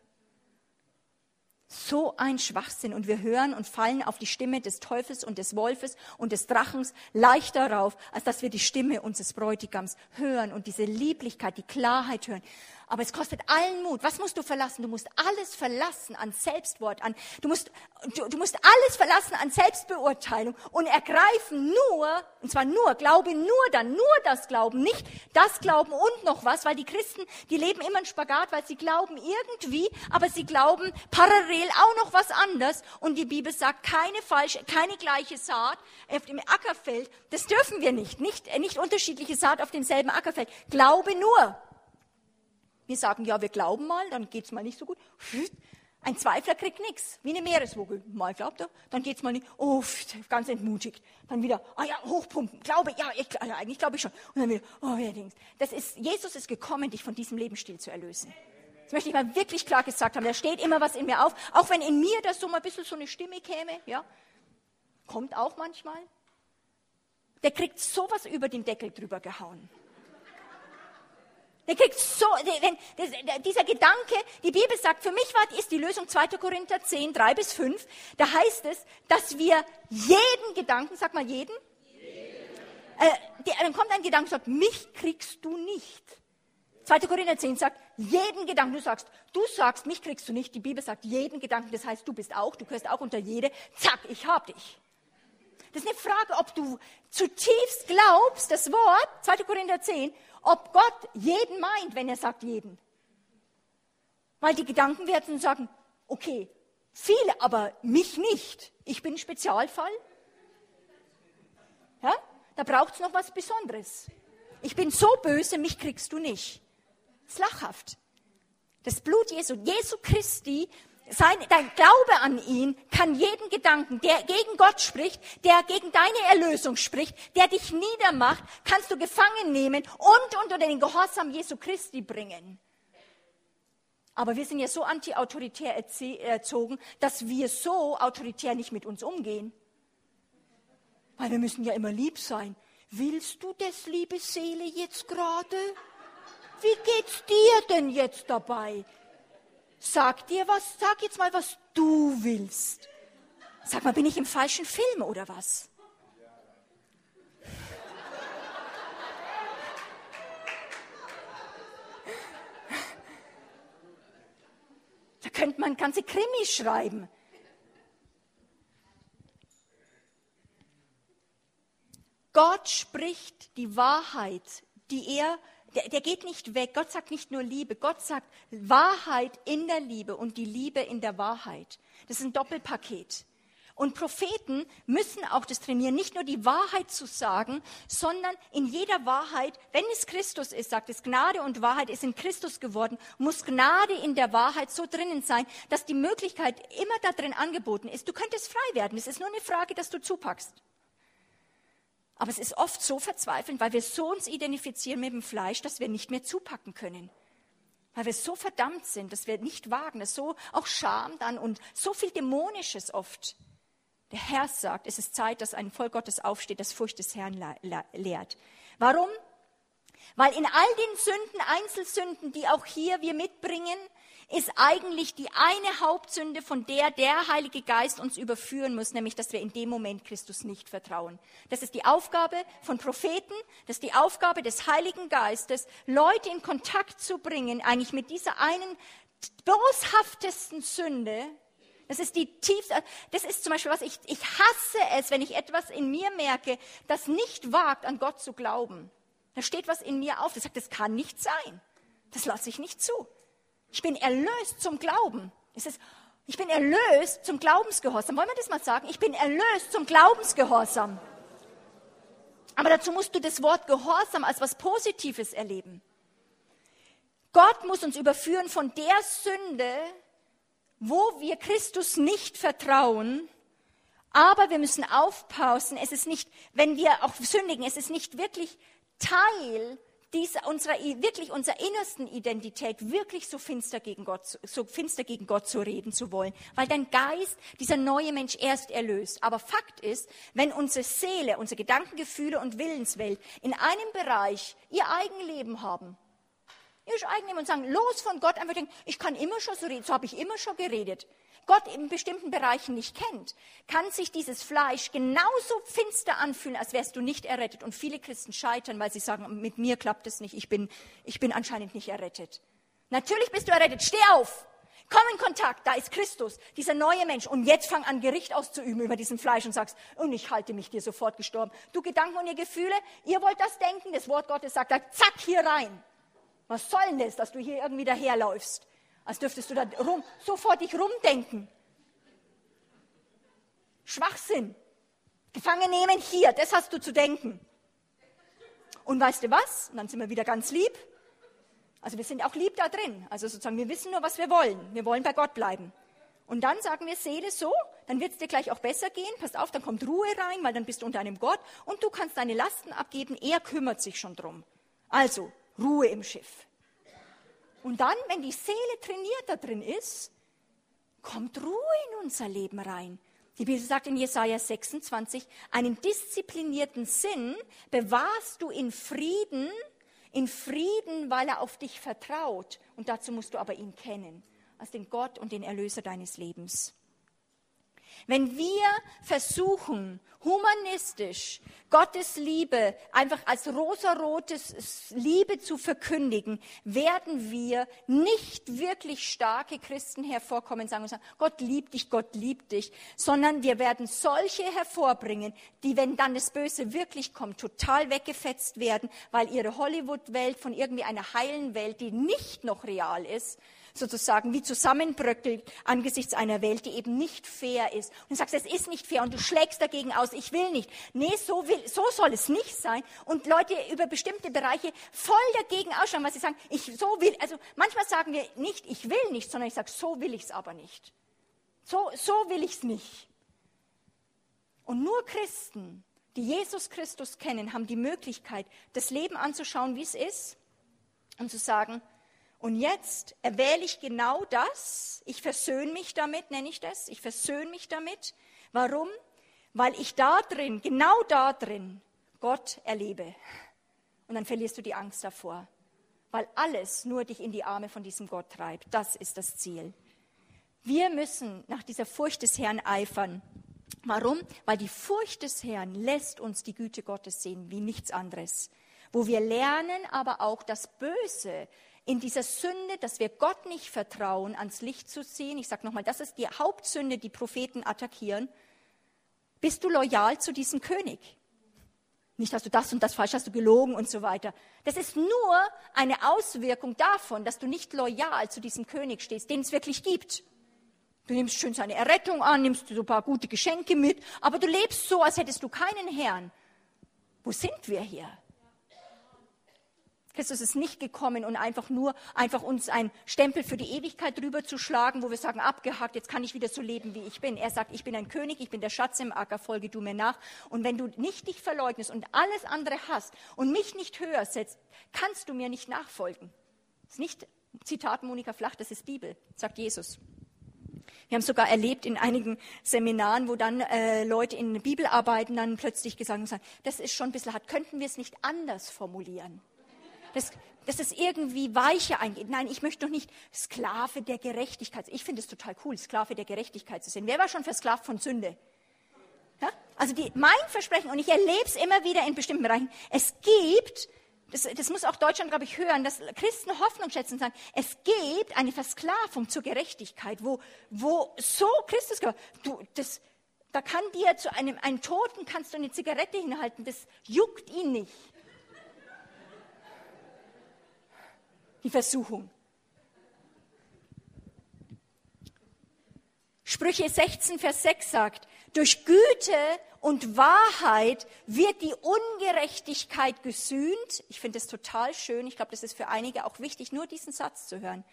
So ein Schwachsinn. Und wir hören und fallen auf die Stimme des Teufels und des Wolfes und des Drachens leicht darauf, als dass wir die Stimme unseres Bräutigams hören und diese Lieblichkeit, die Klarheit hören. Aber es kostet allen Mut. Was musst du verlassen? Du musst alles verlassen an Selbstwort, an, du musst, du, du musst alles verlassen an Selbstbeurteilung und ergreifen nur, und zwar nur, glaube nur dann, nur das Glauben, nicht das Glauben und noch was, weil die Christen, die leben immer in Spagat, weil sie glauben irgendwie, aber sie glauben parallel auch noch was anderes und die Bibel sagt, keine falsche, keine gleiche Saat auf dem Ackerfeld, das dürfen wir nicht, nicht, nicht unterschiedliche Saat auf demselben Ackerfeld. Glaube nur. Wir sagen, ja, wir glauben mal, dann geht's mal nicht so gut. Ein Zweifler kriegt nichts, wie eine Meeresvogel. Mal glaubt er, dann geht's mal nicht. Oh, ganz entmutigt. Dann wieder, ah ja, hochpumpen, glaube, ja, ich, ja eigentlich glaube ich schon. Und dann wieder, oh, ja, Dings. Das ist, Jesus ist gekommen, dich von diesem Lebensstil zu erlösen. Das möchte ich mal wirklich klar gesagt haben. Da steht immer was in mir auf. Auch wenn in mir das so mal ein bisschen so eine Stimme käme, ja. Kommt auch manchmal. Der kriegt sowas über den Deckel drüber gehauen. Der kriegt so, wenn, dieser Gedanke, die Bibel sagt, für mich war, ist die Lösung 2. Korinther 10, 3 bis 5. Da heißt es, dass wir jeden Gedanken, sag mal jeden, äh, dann kommt ein Gedanke und sagt, mich kriegst du nicht. 2. Korinther 10 sagt, jeden Gedanken, du sagst, du sagst, mich kriegst du nicht. Die Bibel sagt, jeden Gedanken, das heißt, du bist auch, du gehörst auch unter jede. Zack, ich hab dich. Das ist eine Frage, ob du zutiefst glaubst, das Wort, 2. Korinther 10, ob Gott jeden meint, wenn er sagt jeden. Weil die Gedanken werden sagen, okay, viele, aber mich nicht. Ich bin Spezialfall. Ja? Da braucht es noch was Besonderes. Ich bin so böse, mich kriegst du nicht. Das ist lachhaft. Das Blut Jesu, Jesu Christi, sein, dein Glaube an ihn kann jeden Gedanken, der gegen Gott spricht, der gegen deine Erlösung spricht, der dich niedermacht, kannst du gefangen nehmen und unter den Gehorsam Jesu Christi bringen. Aber wir sind ja so anti-autoritär erzogen, dass wir so autoritär nicht mit uns umgehen. Weil wir müssen ja immer lieb sein. Willst du das, liebe Seele, jetzt gerade? Wie geht's dir denn jetzt dabei? Sag dir was, sag jetzt mal, was du willst. Sag mal, bin ich im falschen Film oder was? Da könnte man ganze Krimis schreiben. Gott spricht die Wahrheit, die er, der, der, geht nicht weg. Gott sagt nicht nur Liebe, Gott sagt Wahrheit in der Liebe und die Liebe in der Wahrheit. Das ist ein Doppelpaket. Und Propheten müssen auch das trainieren, nicht nur die Wahrheit zu sagen, sondern in jeder Wahrheit, wenn es Christus ist, sagt es, Gnade und Wahrheit ist in Christus geworden, muss Gnade in der Wahrheit so drinnen sein, dass die Möglichkeit immer da drin angeboten ist. Du könntest frei werden. Es ist nur eine Frage, dass du zupackst. Aber es ist oft so verzweifelnd, weil wir so uns identifizieren mit dem Fleisch, dass wir nicht mehr zupacken können. Weil wir so verdammt sind, dass wir nicht wagen, dass so auch Scham dann und so viel Dämonisches oft. Der Herr sagt, es ist Zeit, dass ein Volk Gottes aufsteht, das Furcht des Herrn lehrt. Warum? Weil in all den Sünden, Einzelsünden, die auch hier wir mitbringen, ist eigentlich die eine Hauptsünde, von der der Heilige Geist uns überführen muss, nämlich dass wir in dem Moment Christus nicht vertrauen. Das ist die Aufgabe von Propheten, das ist die Aufgabe des Heiligen Geistes, Leute in Kontakt zu bringen, eigentlich mit dieser einen boshaftesten Sünde. Das ist die tiefste, das ist zum Beispiel was, ich, ich hasse es, wenn ich etwas in mir merke, das nicht wagt, an Gott zu glauben. Da steht was in mir auf, das sagt, das kann nicht sein. Das lasse ich nicht zu. Ich bin erlöst zum Glauben. Es ist, ich bin erlöst zum Glaubensgehorsam. Wollen wir das mal sagen? Ich bin erlöst zum Glaubensgehorsam. Aber dazu musst du das Wort Gehorsam als was Positives erleben. Gott muss uns überführen von der Sünde, wo wir Christus nicht vertrauen, aber wir müssen aufpassen, es ist nicht, wenn wir auch sündigen, es ist nicht wirklich Teil dieser, unserer, wirklich unserer innersten Identität wirklich so finster gegen Gott, so finster gegen Gott zu reden zu wollen, weil dein Geist, dieser neue Mensch erst erlöst. Aber Fakt ist, wenn unsere Seele, unsere Gedanken, Gefühle und Willenswelt in einem Bereich ihr Eigenleben haben, ihr Eigenleben und sagen, los von Gott, einfach denken, ich kann immer schon so reden, so habe ich immer schon geredet. Gott in bestimmten Bereichen nicht kennt, kann sich dieses Fleisch genauso finster anfühlen, als wärst du nicht errettet. Und viele Christen scheitern, weil sie sagen, mit mir klappt es nicht, ich bin, ich bin anscheinend nicht errettet. Natürlich bist du errettet, steh auf, komm in Kontakt, da ist Christus, dieser neue Mensch. Und jetzt fang an, Gericht auszuüben über diesen Fleisch und sagst, und ich halte mich dir sofort gestorben. Du Gedanken und ihr Gefühle, ihr wollt das denken, das Wort Gottes sagt, zack, hier rein. Was soll denn das, dass du hier irgendwie daherläufst? Als dürftest du da rum, sofort dich rumdenken. Schwachsinn. Gefangen nehmen hier, das hast du zu denken. Und weißt du was? Und dann sind wir wieder ganz lieb. Also wir sind auch lieb da drin. Also sozusagen, wir wissen nur, was wir wollen. Wir wollen bei Gott bleiben. Und dann sagen wir Seele so, dann wird es dir gleich auch besser gehen. Pass auf, dann kommt Ruhe rein, weil dann bist du unter einem Gott und du kannst deine Lasten abgeben. Er kümmert sich schon drum. Also Ruhe im Schiff. Und dann, wenn die Seele trainiert da drin ist, kommt Ruhe in unser Leben rein. Die Bibel sagt in Jesaja 26, einen disziplinierten Sinn bewahrst du in Frieden, in Frieden, weil er auf dich vertraut. Und dazu musst du aber ihn kennen, als den Gott und den Erlöser deines Lebens. Wenn wir versuchen, humanistisch Gottes Liebe einfach als rosarotes Liebe zu verkündigen, werden wir nicht wirklich starke Christen hervorkommen sagen und sagen, Gott liebt dich, Gott liebt dich, sondern wir werden solche hervorbringen, die, wenn dann das Böse wirklich kommt, total weggefetzt werden, weil ihre Hollywood-Welt von irgendwie einer heilen Welt, die nicht noch real ist, sozusagen wie zusammenbröckelt angesichts einer Welt, die eben nicht fair ist. Und du sagst, es ist nicht fair und du schlägst dagegen aus, ich will nicht. Nee, so, will, so soll es nicht sein. Und Leute über bestimmte Bereiche voll dagegen ausschlagen, weil sie sagen, ich so will, also manchmal sagen wir nicht, ich will nicht, sondern ich sage, so will ich es aber nicht. So, so will ich es nicht. Und nur Christen, die Jesus Christus kennen, haben die Möglichkeit, das Leben anzuschauen, wie es ist und zu sagen, und jetzt erwähle ich genau das. Ich versöhne mich damit, nenne ich das. Ich versöhne mich damit. Warum? Weil ich da drin, genau da drin, Gott erlebe. Und dann verlierst du die Angst davor. Weil alles nur dich in die Arme von diesem Gott treibt. Das ist das Ziel. Wir müssen nach dieser Furcht des Herrn eifern. Warum? Weil die Furcht des Herrn lässt uns die Güte Gottes sehen wie nichts anderes. Wo wir lernen aber auch das Böse in dieser Sünde, dass wir Gott nicht vertrauen, ans Licht zu ziehen. Ich sage nochmal, das ist die Hauptsünde, die Propheten attackieren. Bist du loyal zu diesem König? Nicht hast du das und das falsch, hast du gelogen und so weiter. Das ist nur eine Auswirkung davon, dass du nicht loyal zu diesem König stehst, den es wirklich gibt. Du nimmst schön seine Errettung an, nimmst so ein paar gute Geschenke mit, aber du lebst so, als hättest du keinen Herrn. Wo sind wir hier? Christus ist nicht gekommen, um einfach nur einfach uns einen Stempel für die Ewigkeit drüber zu schlagen, wo wir sagen, abgehakt, jetzt kann ich wieder so leben, wie ich bin. Er sagt, ich bin ein König, ich bin der Schatz im Acker, folge du mir nach. Und wenn du nicht dich verleugnest und alles andere hast und mich nicht höher setzt, kannst du mir nicht nachfolgen. Das ist nicht Zitat Monika Flach, das ist Bibel, sagt Jesus. Wir haben sogar erlebt in einigen Seminaren, wo dann äh, Leute in Bibelarbeiten dann plötzlich gesagt haben, das ist schon ein bisschen hart, könnten wir es nicht anders formulieren? Dass, dass es irgendwie weicher eingeht. Nein, ich möchte doch nicht Sklave der Gerechtigkeit. Ich finde es total cool, Sklave der Gerechtigkeit zu sein. Wer war schon versklavt von Sünde? Ja? Also die, mein Versprechen, und ich erlebe es immer wieder in bestimmten Bereichen, es gibt, das, das muss auch Deutschland, glaube ich, hören, dass Christen Hoffnung schätzen und sagen, es gibt eine Versklavung zur Gerechtigkeit, wo, wo so Christus, du, das, da kann dir zu einem, einem Toten kannst du eine Zigarette hinhalten, das juckt ihn nicht. Die Versuchung. Sprüche 16, Vers 6 sagt, durch Güte und Wahrheit wird die Ungerechtigkeit gesühnt. Ich finde es total schön. Ich glaube, das ist für einige auch wichtig, nur diesen Satz zu hören.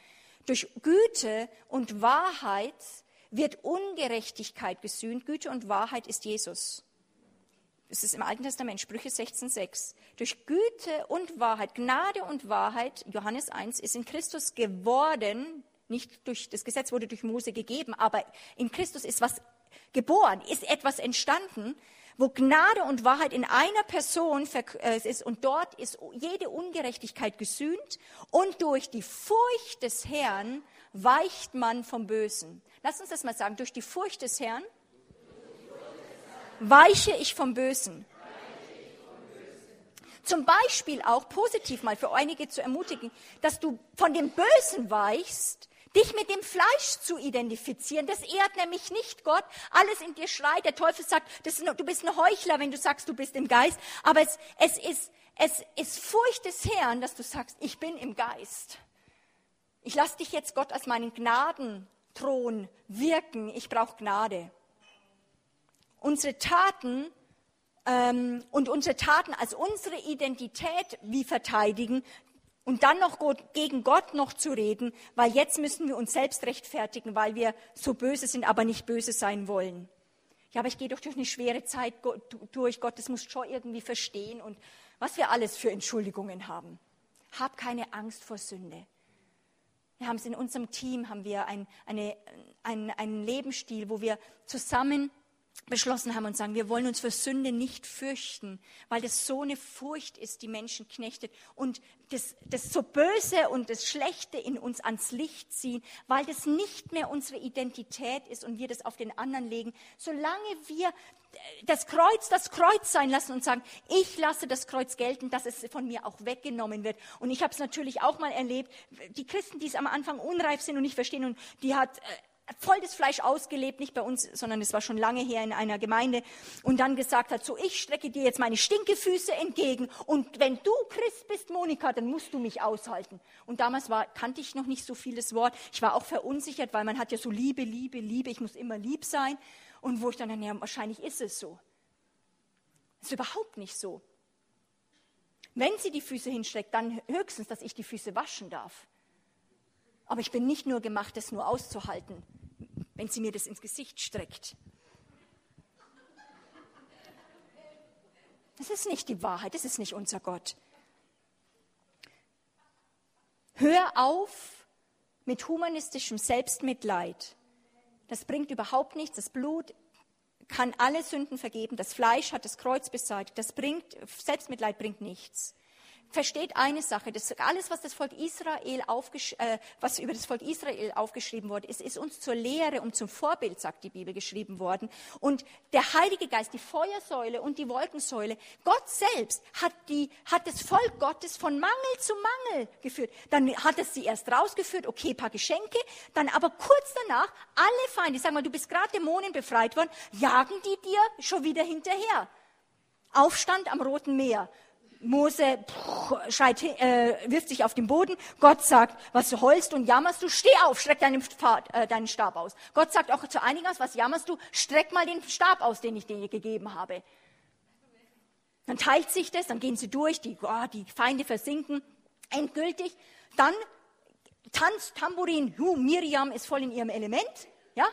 Durch Güte und Wahrheit wird Ungerechtigkeit gesühnt. Güte und Wahrheit ist Jesus. Es ist im Alten Testament, Sprüche 16,6. Durch Güte und Wahrheit, Gnade und Wahrheit, Johannes 1, ist in Christus geworden, nicht durch das Gesetz wurde durch Mose gegeben, aber in Christus ist was geboren, ist etwas entstanden, wo Gnade und Wahrheit in einer Person äh, ist und dort ist jede Ungerechtigkeit gesühnt und durch die Furcht des Herrn weicht man vom Bösen. Lass uns das mal sagen, durch die Furcht des Herrn weiche ich vom Bösen. Zum Beispiel auch positiv mal für einige zu ermutigen, dass du von dem Bösen weichst, dich mit dem Fleisch zu identifizieren. Das ehrt nämlich nicht Gott. Alles in dir schreit. Der Teufel sagt, nur, du bist ein Heuchler, wenn du sagst, du bist im Geist. Aber es, es, ist, es ist Furcht des Herrn, dass du sagst, ich bin im Geist. Ich lasse dich jetzt Gott als meinen Gnadenthron wirken. Ich brauche Gnade unsere Taten ähm, und unsere Taten als unsere Identität wie verteidigen und dann noch gegen Gott noch zu reden, weil jetzt müssen wir uns selbst rechtfertigen, weil wir so böse sind, aber nicht böse sein wollen. Ja, aber ich gehe doch durch eine schwere Zeit durch. Gott, das muss schon irgendwie verstehen und was wir alles für Entschuldigungen haben. Hab keine Angst vor Sünde. Wir haben es in unserem Team, haben wir ein, eine, ein, einen Lebensstil, wo wir zusammen beschlossen haben und sagen, wir wollen uns für Sünde nicht fürchten, weil das so eine Furcht ist, die Menschen knechtet und das, das so Böse und das Schlechte in uns ans Licht ziehen, weil das nicht mehr unsere Identität ist und wir das auf den anderen legen. Solange wir das Kreuz das Kreuz sein lassen und sagen, ich lasse das Kreuz gelten, dass es von mir auch weggenommen wird. Und ich habe es natürlich auch mal erlebt, die Christen, die es am Anfang unreif sind und nicht verstehen, und die hat äh, voll das Fleisch ausgelebt, nicht bei uns, sondern es war schon lange her in einer Gemeinde und dann gesagt hat, so ich strecke dir jetzt meine Stinkefüße entgegen und wenn du Christ bist, Monika, dann musst du mich aushalten. Und damals war, kannte ich noch nicht so viel das Wort. Ich war auch verunsichert, weil man hat ja so Liebe, Liebe, Liebe, ich muss immer lieb sein. Und wo ich dann, ja, wahrscheinlich ist es so. Ist überhaupt nicht so. Wenn sie die Füße hinstreckt, dann höchstens, dass ich die Füße waschen darf. Aber ich bin nicht nur gemacht, das nur auszuhalten, wenn sie mir das ins Gesicht streckt. Das ist nicht die Wahrheit, das ist nicht unser Gott. Hör auf mit humanistischem Selbstmitleid. Das bringt überhaupt nichts. Das Blut kann alle Sünden vergeben. Das Fleisch hat das Kreuz beseitigt. Das bringt, Selbstmitleid bringt nichts versteht eine Sache, das alles, was, das Volk Israel äh, was über das Volk Israel aufgeschrieben wurde, ist, ist uns zur Lehre und zum Vorbild, sagt die Bibel, geschrieben worden. Und der Heilige Geist, die Feuersäule und die Wolkensäule, Gott selbst hat, die, hat das Volk Gottes von Mangel zu Mangel geführt. Dann hat es sie erst rausgeführt, okay, paar Geschenke, dann aber kurz danach alle Feinde, sag mal, du bist gerade Dämonen befreit worden, jagen die dir schon wieder hinterher. Aufstand am Roten Meer. Mose pff, schreit, äh, wirft sich auf den Boden. Gott sagt, was du heulst und jammerst du, steh auf, streck deinen, äh, deinen Stab aus. Gott sagt auch zu einigen, was jammerst du, streck mal den Stab aus, den ich dir gegeben habe. Dann teilt sich das, dann gehen sie durch, die, oh, die Feinde versinken endgültig. Dann tanzt Tambourin, hu, Miriam ist voll in ihrem Element, ja.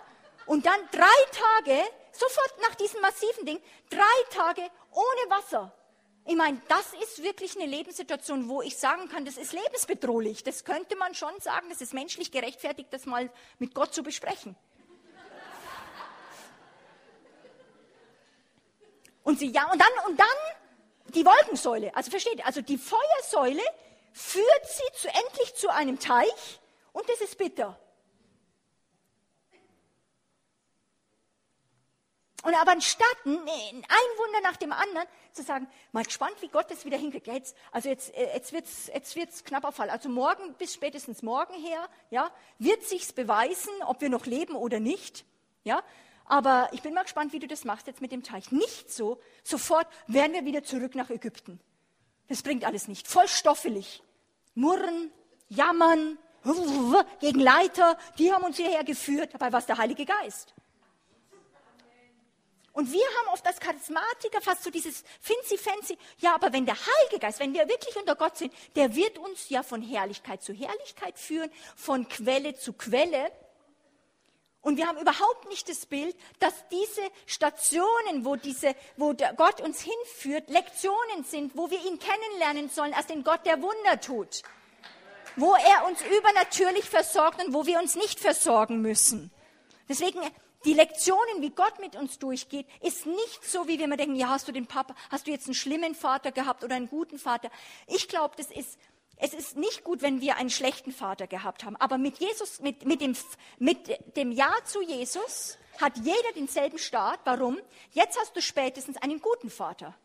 Und dann drei Tage, sofort nach diesem massiven Ding, drei Tage ohne Wasser. Ich meine, das ist wirklich eine Lebenssituation, wo ich sagen kann, das ist lebensbedrohlich. Das könnte man schon sagen, das ist menschlich gerechtfertigt, das mal mit Gott zu besprechen. Und sie ja, und dann, und dann die Wolkensäule. Also versteht also die Feuersäule führt sie zu, endlich zu einem Teich und das ist bitter. Und aber anstatt ein Wunder nach dem anderen zu sagen, mal gespannt, wie Gott das wieder hinkriegt. Jetzt, also jetzt, äh, jetzt wird's, jetzt wird's knapper Fall. Also morgen bis spätestens morgen her, ja, wird sich's beweisen, ob wir noch leben oder nicht, ja. Aber ich bin mal gespannt, wie du das machst jetzt mit dem Teich. Nicht so, sofort werden wir wieder zurück nach Ägypten. Das bringt alles nicht. Voll stoffelig. Murren, jammern, gegen Leiter, die haben uns hierher geführt. Dabei war es der Heilige Geist. Und wir haben oft als Charismatiker fast so dieses fancy fancy. Ja, aber wenn der Heilige Geist, wenn wir wirklich unter Gott sind, der wird uns ja von Herrlichkeit zu Herrlichkeit führen, von Quelle zu Quelle. Und wir haben überhaupt nicht das Bild, dass diese Stationen, wo, diese, wo Gott uns hinführt, Lektionen sind, wo wir ihn kennenlernen sollen als den Gott, der Wunder tut. Wo er uns übernatürlich versorgt und wo wir uns nicht versorgen müssen. Deswegen die Lektionen, wie Gott mit uns durchgeht, ist nicht so, wie wir immer denken, ja, hast du den Papa, hast du jetzt einen schlimmen Vater gehabt oder einen guten Vater? Ich glaube, das ist, es ist nicht gut, wenn wir einen schlechten Vater gehabt haben. Aber mit Jesus, mit, mit dem, mit dem Ja zu Jesus hat jeder denselben Start. Warum? Jetzt hast du spätestens einen guten Vater.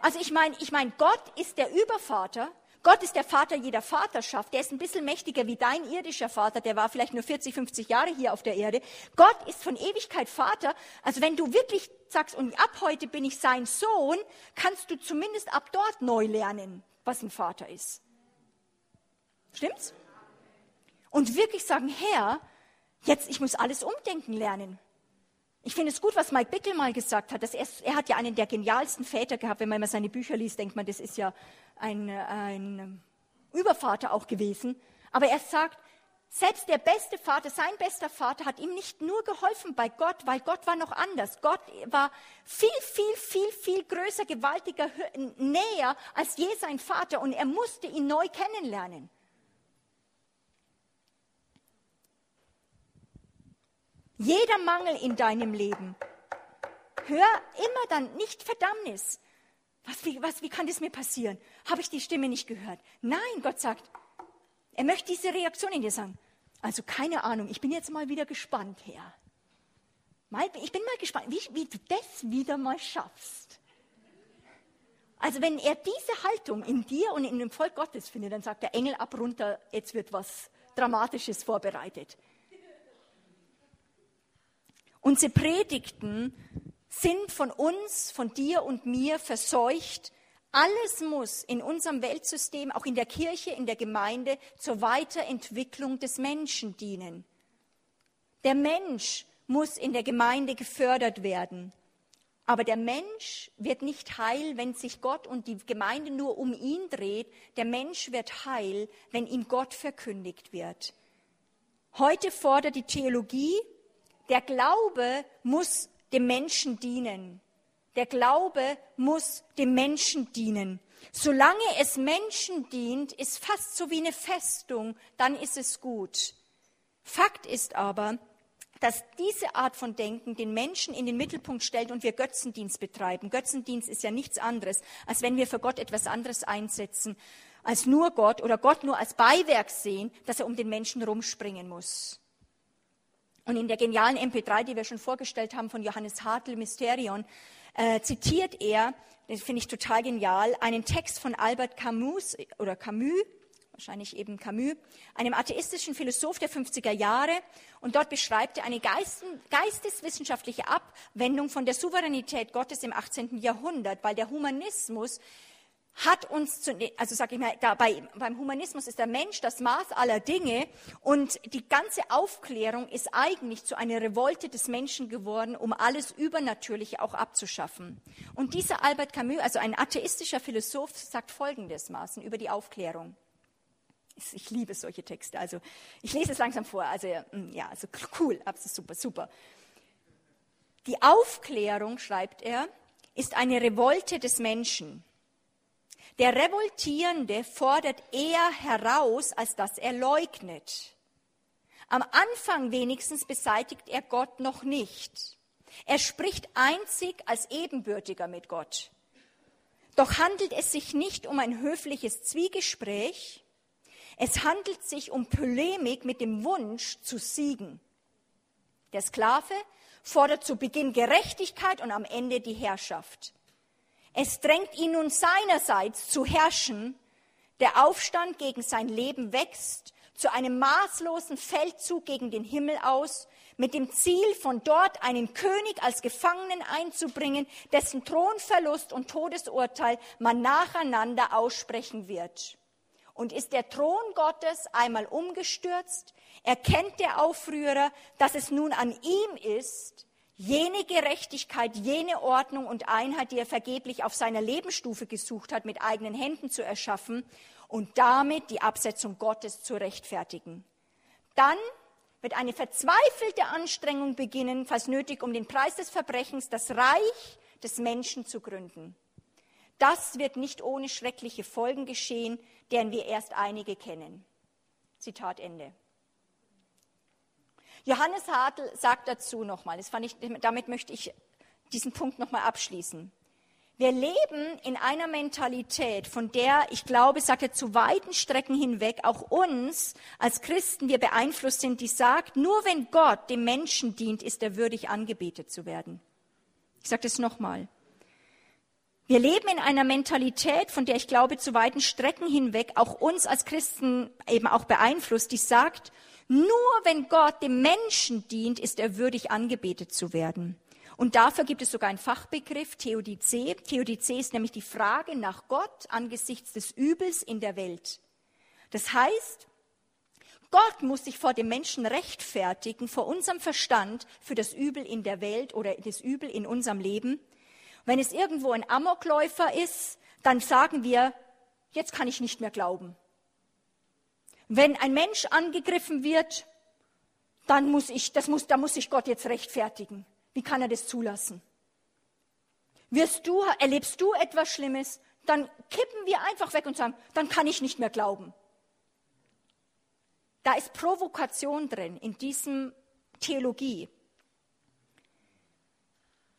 Also ich meine, ich meine, Gott ist der Übervater Gott ist der Vater jeder Vaterschaft. Der ist ein bisschen mächtiger wie dein irdischer Vater. Der war vielleicht nur 40, 50 Jahre hier auf der Erde. Gott ist von Ewigkeit Vater. Also wenn du wirklich sagst, und ab heute bin ich sein Sohn, kannst du zumindest ab dort neu lernen, was ein Vater ist. Stimmt's? Und wirklich sagen, Herr, jetzt, ich muss alles umdenken lernen. Ich finde es gut, was Mike Bickel mal gesagt hat. Dass er, er hat ja einen der genialsten Väter gehabt. Wenn man immer seine Bücher liest, denkt man, das ist ja ein, ein Übervater auch gewesen. Aber er sagt, selbst der beste Vater, sein bester Vater, hat ihm nicht nur geholfen bei Gott, weil Gott war noch anders. Gott war viel, viel, viel, viel größer, gewaltiger, näher als je sein Vater und er musste ihn neu kennenlernen. Jeder Mangel in deinem Leben hör immer dann nicht Verdammnis. Was, wie, was, wie kann das mir passieren? Habe ich die Stimme nicht gehört? Nein, Gott sagt, er möchte diese Reaktion in dir sagen. Also keine Ahnung, ich bin jetzt mal wieder gespannt, Herr. Ich bin mal gespannt, wie, wie du das wieder mal schaffst. Also wenn er diese Haltung in dir und in dem Volk Gottes findet, dann sagt der Engel ab runter, jetzt wird was Dramatisches vorbereitet. Unsere Predigten sind von uns, von dir und mir verseucht. Alles muss in unserem Weltsystem, auch in der Kirche, in der Gemeinde, zur Weiterentwicklung des Menschen dienen. Der Mensch muss in der Gemeinde gefördert werden. Aber der Mensch wird nicht heil, wenn sich Gott und die Gemeinde nur um ihn dreht. Der Mensch wird heil, wenn ihm Gott verkündigt wird. Heute fordert die Theologie, der Glaube muss dem Menschen dienen. Der Glaube muss dem Menschen dienen. Solange es Menschen dient, ist fast so wie eine Festung, dann ist es gut. Fakt ist aber, dass diese Art von Denken den Menschen in den Mittelpunkt stellt und wir Götzendienst betreiben. Götzendienst ist ja nichts anderes, als wenn wir für Gott etwas anderes einsetzen, als nur Gott oder Gott nur als Beiwerk sehen, dass er um den Menschen rumspringen muss. Und in der genialen MP3, die wir schon vorgestellt haben von Johannes Hartl, Mysterion, äh, zitiert er, das finde ich total genial, einen Text von Albert Camus oder Camus, wahrscheinlich eben Camus, einem atheistischen Philosoph der 50er Jahre. Und dort beschreibt er eine geisteswissenschaftliche Abwendung von der Souveränität Gottes im 18. Jahrhundert, weil der Humanismus hat uns, zu, also sage ich mal, da bei, beim Humanismus ist der Mensch das Maß aller Dinge und die ganze Aufklärung ist eigentlich zu einer Revolte des Menschen geworden, um alles Übernatürliche auch abzuschaffen. Und dieser Albert Camus, also ein atheistischer Philosoph, sagt Folgendes Maßen über die Aufklärung. Ich liebe solche Texte. Also ich lese es langsam vor. Also mm, ja, also cool, super, super. Die Aufklärung, schreibt er, ist eine Revolte des Menschen. Der Revoltierende fordert eher heraus, als dass er leugnet. Am Anfang wenigstens beseitigt er Gott noch nicht. Er spricht einzig als Ebenbürtiger mit Gott. Doch handelt es sich nicht um ein höfliches Zwiegespräch, es handelt sich um Polemik mit dem Wunsch zu siegen. Der Sklave fordert zu Beginn Gerechtigkeit und am Ende die Herrschaft. Es drängt ihn nun seinerseits zu herrschen. Der Aufstand gegen sein Leben wächst zu einem maßlosen Feldzug gegen den Himmel aus, mit dem Ziel, von dort einen König als Gefangenen einzubringen, dessen Thronverlust und Todesurteil man nacheinander aussprechen wird. Und ist der Thron Gottes einmal umgestürzt, erkennt der Aufrührer, dass es nun an ihm ist, jene Gerechtigkeit, jene Ordnung und Einheit, die er vergeblich auf seiner Lebensstufe gesucht hat, mit eigenen Händen zu erschaffen und damit die Absetzung Gottes zu rechtfertigen. Dann wird eine verzweifelte Anstrengung beginnen, falls nötig, um den Preis des Verbrechens das Reich des Menschen zu gründen. Das wird nicht ohne schreckliche Folgen geschehen, deren wir erst einige kennen. Zitat Ende. Johannes Hartl sagt dazu nochmal, damit möchte ich diesen Punkt nochmal abschließen. Wir leben in einer Mentalität, von der, ich glaube, sagt er, zu weiten Strecken hinweg auch uns als Christen wir beeinflusst sind, die sagt, nur wenn Gott dem Menschen dient, ist er würdig angebetet zu werden. Ich sage das nochmal. Wir leben in einer Mentalität, von der ich glaube, zu weiten Strecken hinweg auch uns als Christen eben auch beeinflusst, die sagt, nur wenn Gott dem Menschen dient, ist er würdig angebetet zu werden. Und dafür gibt es sogar einen Fachbegriff, Theodizee. Theodizee ist nämlich die Frage nach Gott angesichts des Übels in der Welt. Das heißt, Gott muss sich vor dem Menschen rechtfertigen, vor unserem Verstand für das Übel in der Welt oder das Übel in unserem Leben. Wenn es irgendwo ein Amokläufer ist, dann sagen wir, jetzt kann ich nicht mehr glauben. Wenn ein Mensch angegriffen wird, dann muss ich, das muss, da muss sich Gott jetzt rechtfertigen. Wie kann er das zulassen? Wirst du, erlebst du etwas Schlimmes, dann kippen wir einfach weg und sagen, dann kann ich nicht mehr glauben. Da ist Provokation drin in diesem Theologie.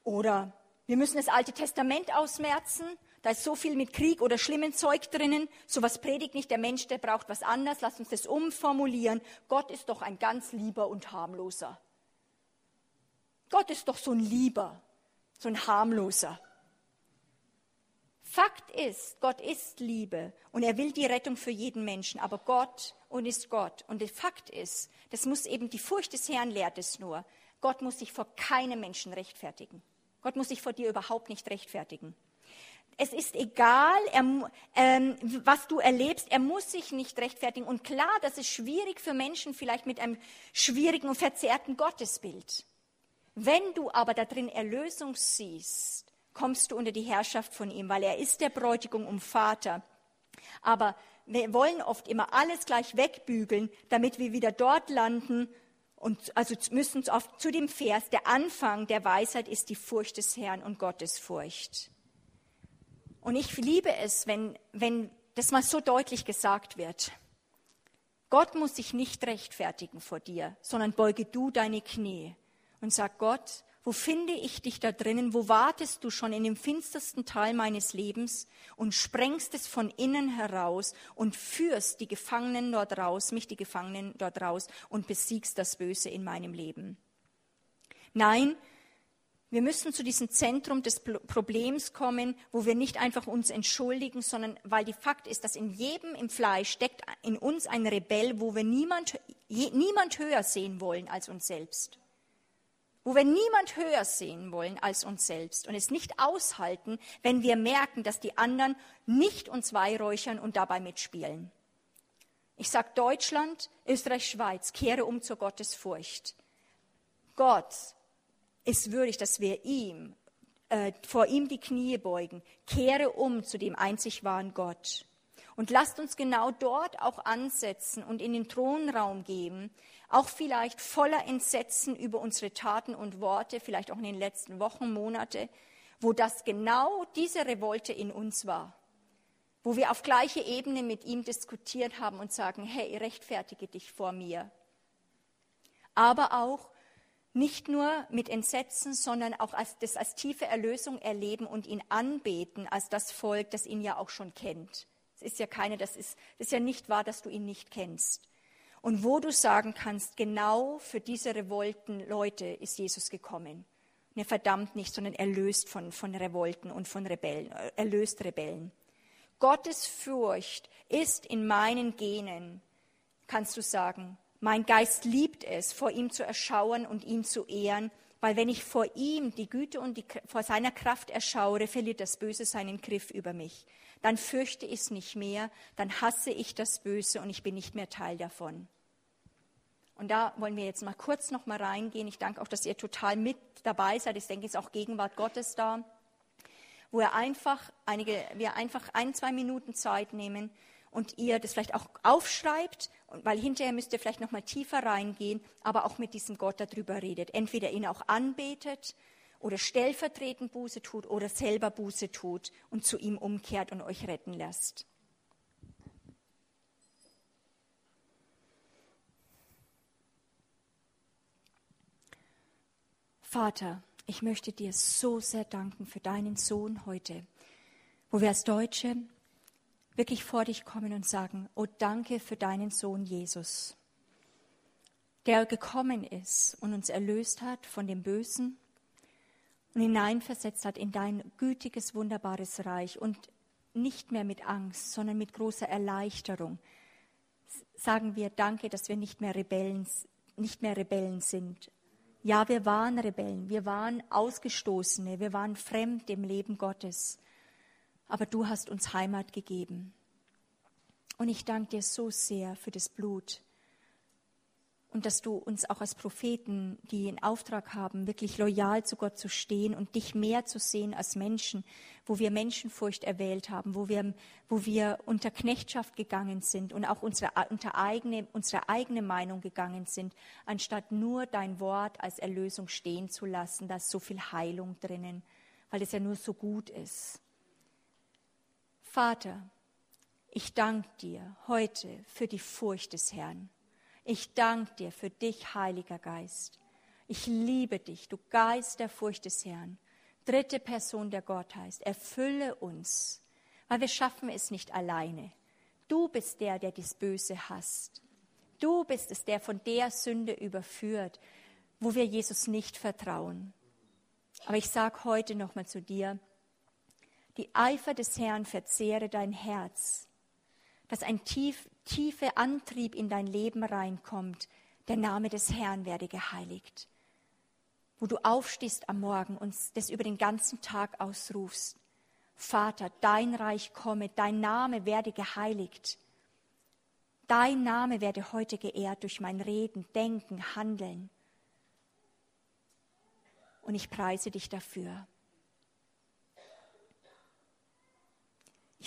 Oder wir müssen das Alte Testament ausmerzen. Da ist so viel mit Krieg oder schlimmen Zeug drinnen. Sowas predigt nicht der Mensch, der braucht was anderes. Lass uns das umformulieren. Gott ist doch ein ganz lieber und harmloser. Gott ist doch so ein lieber, so ein harmloser. Fakt ist, Gott ist Liebe und er will die Rettung für jeden Menschen, aber Gott und ist Gott. Und der Fakt ist, das muss eben, die Furcht des Herrn lehrt es nur. Gott muss sich vor keinem Menschen rechtfertigen. Gott muss sich vor dir überhaupt nicht rechtfertigen. Es ist egal, er, ähm, was du erlebst, er muss sich nicht rechtfertigen. Und klar, das ist schwierig für Menschen vielleicht mit einem schwierigen und verzerrten Gottesbild. Wenn du aber da drin Erlösung siehst, kommst du unter die Herrschaft von ihm, weil er ist der Bräutigam und Vater. Aber wir wollen oft immer alles gleich wegbügeln, damit wir wieder dort landen. Und also müssen oft zu dem Vers, der Anfang der Weisheit ist die Furcht des Herrn und Gottes Furcht. Und ich liebe es, wenn, wenn das mal so deutlich gesagt wird. Gott muss sich nicht rechtfertigen vor dir, sondern beuge du deine Knie und sag Gott, wo finde ich dich da drinnen? Wo wartest du schon in dem finstersten Teil meines Lebens und sprengst es von innen heraus und führst die Gefangenen dort raus, mich die Gefangenen dort raus und besiegst das Böse in meinem Leben? Nein, wir müssen zu diesem Zentrum des Problems kommen, wo wir nicht einfach uns entschuldigen, sondern weil die Fakt ist, dass in jedem im Fleisch steckt in uns ein Rebell, wo wir niemand, niemand höher sehen wollen als uns selbst wo wir niemand höher sehen wollen als uns selbst und es nicht aushalten, wenn wir merken, dass die anderen nicht uns weihräuchern und dabei mitspielen. Ich sage Deutschland, Österreich, Schweiz, kehre um zur Gottesfurcht. Gott ist würdig, dass wir ihm, äh, vor ihm die Knie beugen. Kehre um zu dem einzig wahren Gott. Und lasst uns genau dort auch ansetzen und in den Thronraum gehen, auch vielleicht voller Entsetzen über unsere Taten und Worte, vielleicht auch in den letzten Wochen, Monate, wo das genau diese Revolte in uns war, wo wir auf gleiche Ebene mit ihm diskutiert haben und sagen, hey, rechtfertige dich vor mir. Aber auch nicht nur mit Entsetzen, sondern auch als, das als tiefe Erlösung erleben und ihn anbeten als das Volk, das ihn ja auch schon kennt. Es ist ja keine, das ist, das ist ja nicht wahr, dass du ihn nicht kennst und wo du sagen kannst, genau für diese revolten Leute ist Jesus gekommen. Er verdammt nicht, sondern erlöst von, von Revolten und von Rebellen, äh, erlöst Rebellen. Gottes Furcht ist in meinen Genen, kannst du sagen. Mein Geist liebt es, vor ihm zu erschauern und ihn zu ehren, weil wenn ich vor ihm die Güte und die, vor seiner Kraft erschaue, verliert das Böse seinen Griff über mich. Dann fürchte ich es nicht mehr, dann hasse ich das Böse und ich bin nicht mehr Teil davon. Und da wollen wir jetzt mal kurz noch mal reingehen. Ich danke auch, dass ihr total mit dabei seid. Ich denke, es ist auch Gegenwart Gottes da, wo er einfach einige, wir einfach ein, zwei Minuten Zeit nehmen und ihr das vielleicht auch aufschreibt, weil hinterher müsst ihr vielleicht noch mal tiefer reingehen, aber auch mit diesem Gott darüber redet. Entweder ihn auch anbetet oder stellvertretend Buße tut oder selber Buße tut und zu ihm umkehrt und euch retten lässt. Vater, ich möchte dir so sehr danken für deinen Sohn heute, wo wir als Deutsche wirklich vor dich kommen und sagen, oh danke für deinen Sohn Jesus, der gekommen ist und uns erlöst hat von dem Bösen und hineinversetzt hat in dein gütiges, wunderbares Reich und nicht mehr mit Angst, sondern mit großer Erleichterung. Sagen wir Danke, dass wir nicht mehr Rebellen, nicht mehr Rebellen sind, ja, wir waren Rebellen, wir waren Ausgestoßene, wir waren fremd im Leben Gottes. Aber du hast uns Heimat gegeben. Und ich danke dir so sehr für das Blut, und dass du uns auch als Propheten, die in Auftrag haben, wirklich loyal zu Gott zu stehen und dich mehr zu sehen als Menschen, wo wir Menschenfurcht erwählt haben, wo wir, wo wir unter Knechtschaft gegangen sind und auch unsere, unter eigene, unsere eigene Meinung gegangen sind, anstatt nur dein Wort als Erlösung stehen zu lassen. Da ist so viel Heilung drinnen, weil es ja nur so gut ist. Vater, ich danke dir heute für die Furcht des Herrn. Ich danke dir für dich, Heiliger Geist. Ich liebe dich, du Geist der Furcht des Herrn. dritte Person der Gottheit. Erfülle uns, weil wir schaffen es nicht alleine. Du bist der, der das Böse hasst. Du bist es, der von der Sünde überführt, wo wir Jesus nicht vertrauen. Aber ich sage heute nochmal zu dir, die Eifer des Herrn verzehre dein Herz, dass ein tief, tiefer Antrieb in dein Leben reinkommt. Der Name des Herrn werde geheiligt. Wo du aufstehst am Morgen und das über den ganzen Tag ausrufst. Vater, dein Reich komme, dein Name werde geheiligt. Dein Name werde heute geehrt durch mein Reden, Denken, Handeln. Und ich preise dich dafür.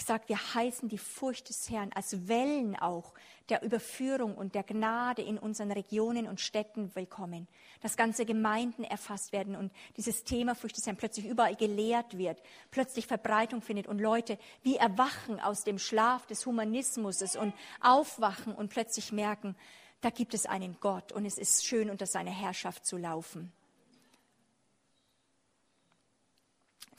Ich sage, wir heißen die Furcht des Herrn als Wellen auch der Überführung und der Gnade in unseren Regionen und Städten willkommen. Dass ganze Gemeinden erfasst werden und dieses Thema Furcht des Herrn plötzlich überall gelehrt wird, plötzlich Verbreitung findet und Leute wie erwachen aus dem Schlaf des Humanismus und aufwachen und plötzlich merken, da gibt es einen Gott und es ist schön, unter seiner Herrschaft zu laufen.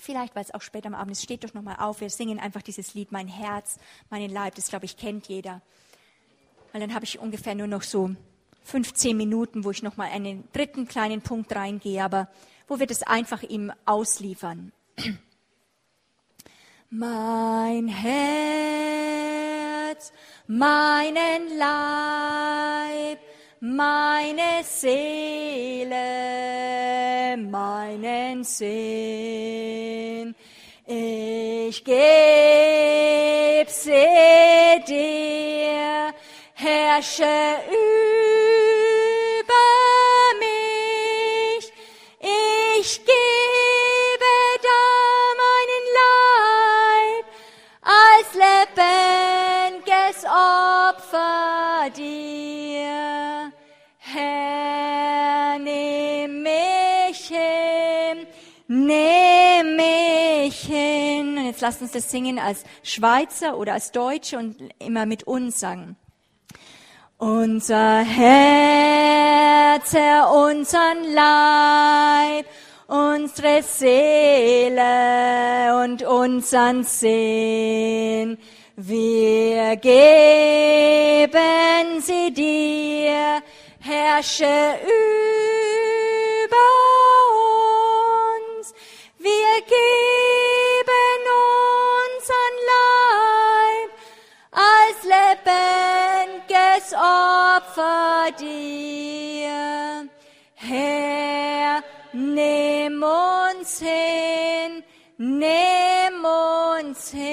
Vielleicht, weil es auch später am Abend ist, steht doch nochmal auf. Wir singen einfach dieses Lied, mein Herz, meinen Leib. Das, glaube ich, kennt jeder. Weil dann habe ich ungefähr nur noch so 15 Minuten, wo ich nochmal einen dritten kleinen Punkt reingehe, aber wo wir das einfach ihm ausliefern. Mein Herz, meinen Leib, meine Seele, meinen Sinn. Ich geb sie dir, herrsche über mich. Ich gebe da meinen Leib als lebendiges Opfer dir. Jetzt lasst uns das singen als Schweizer oder als Deutsche und immer mit uns sagen. Unser Herz, Herr, unseren Leib, unsere Seele und unseren Sinn. Wir geben sie dir, herrsche über uns. Wir geben Opfer dir. Herr, nimm uns hin, nimm uns hin.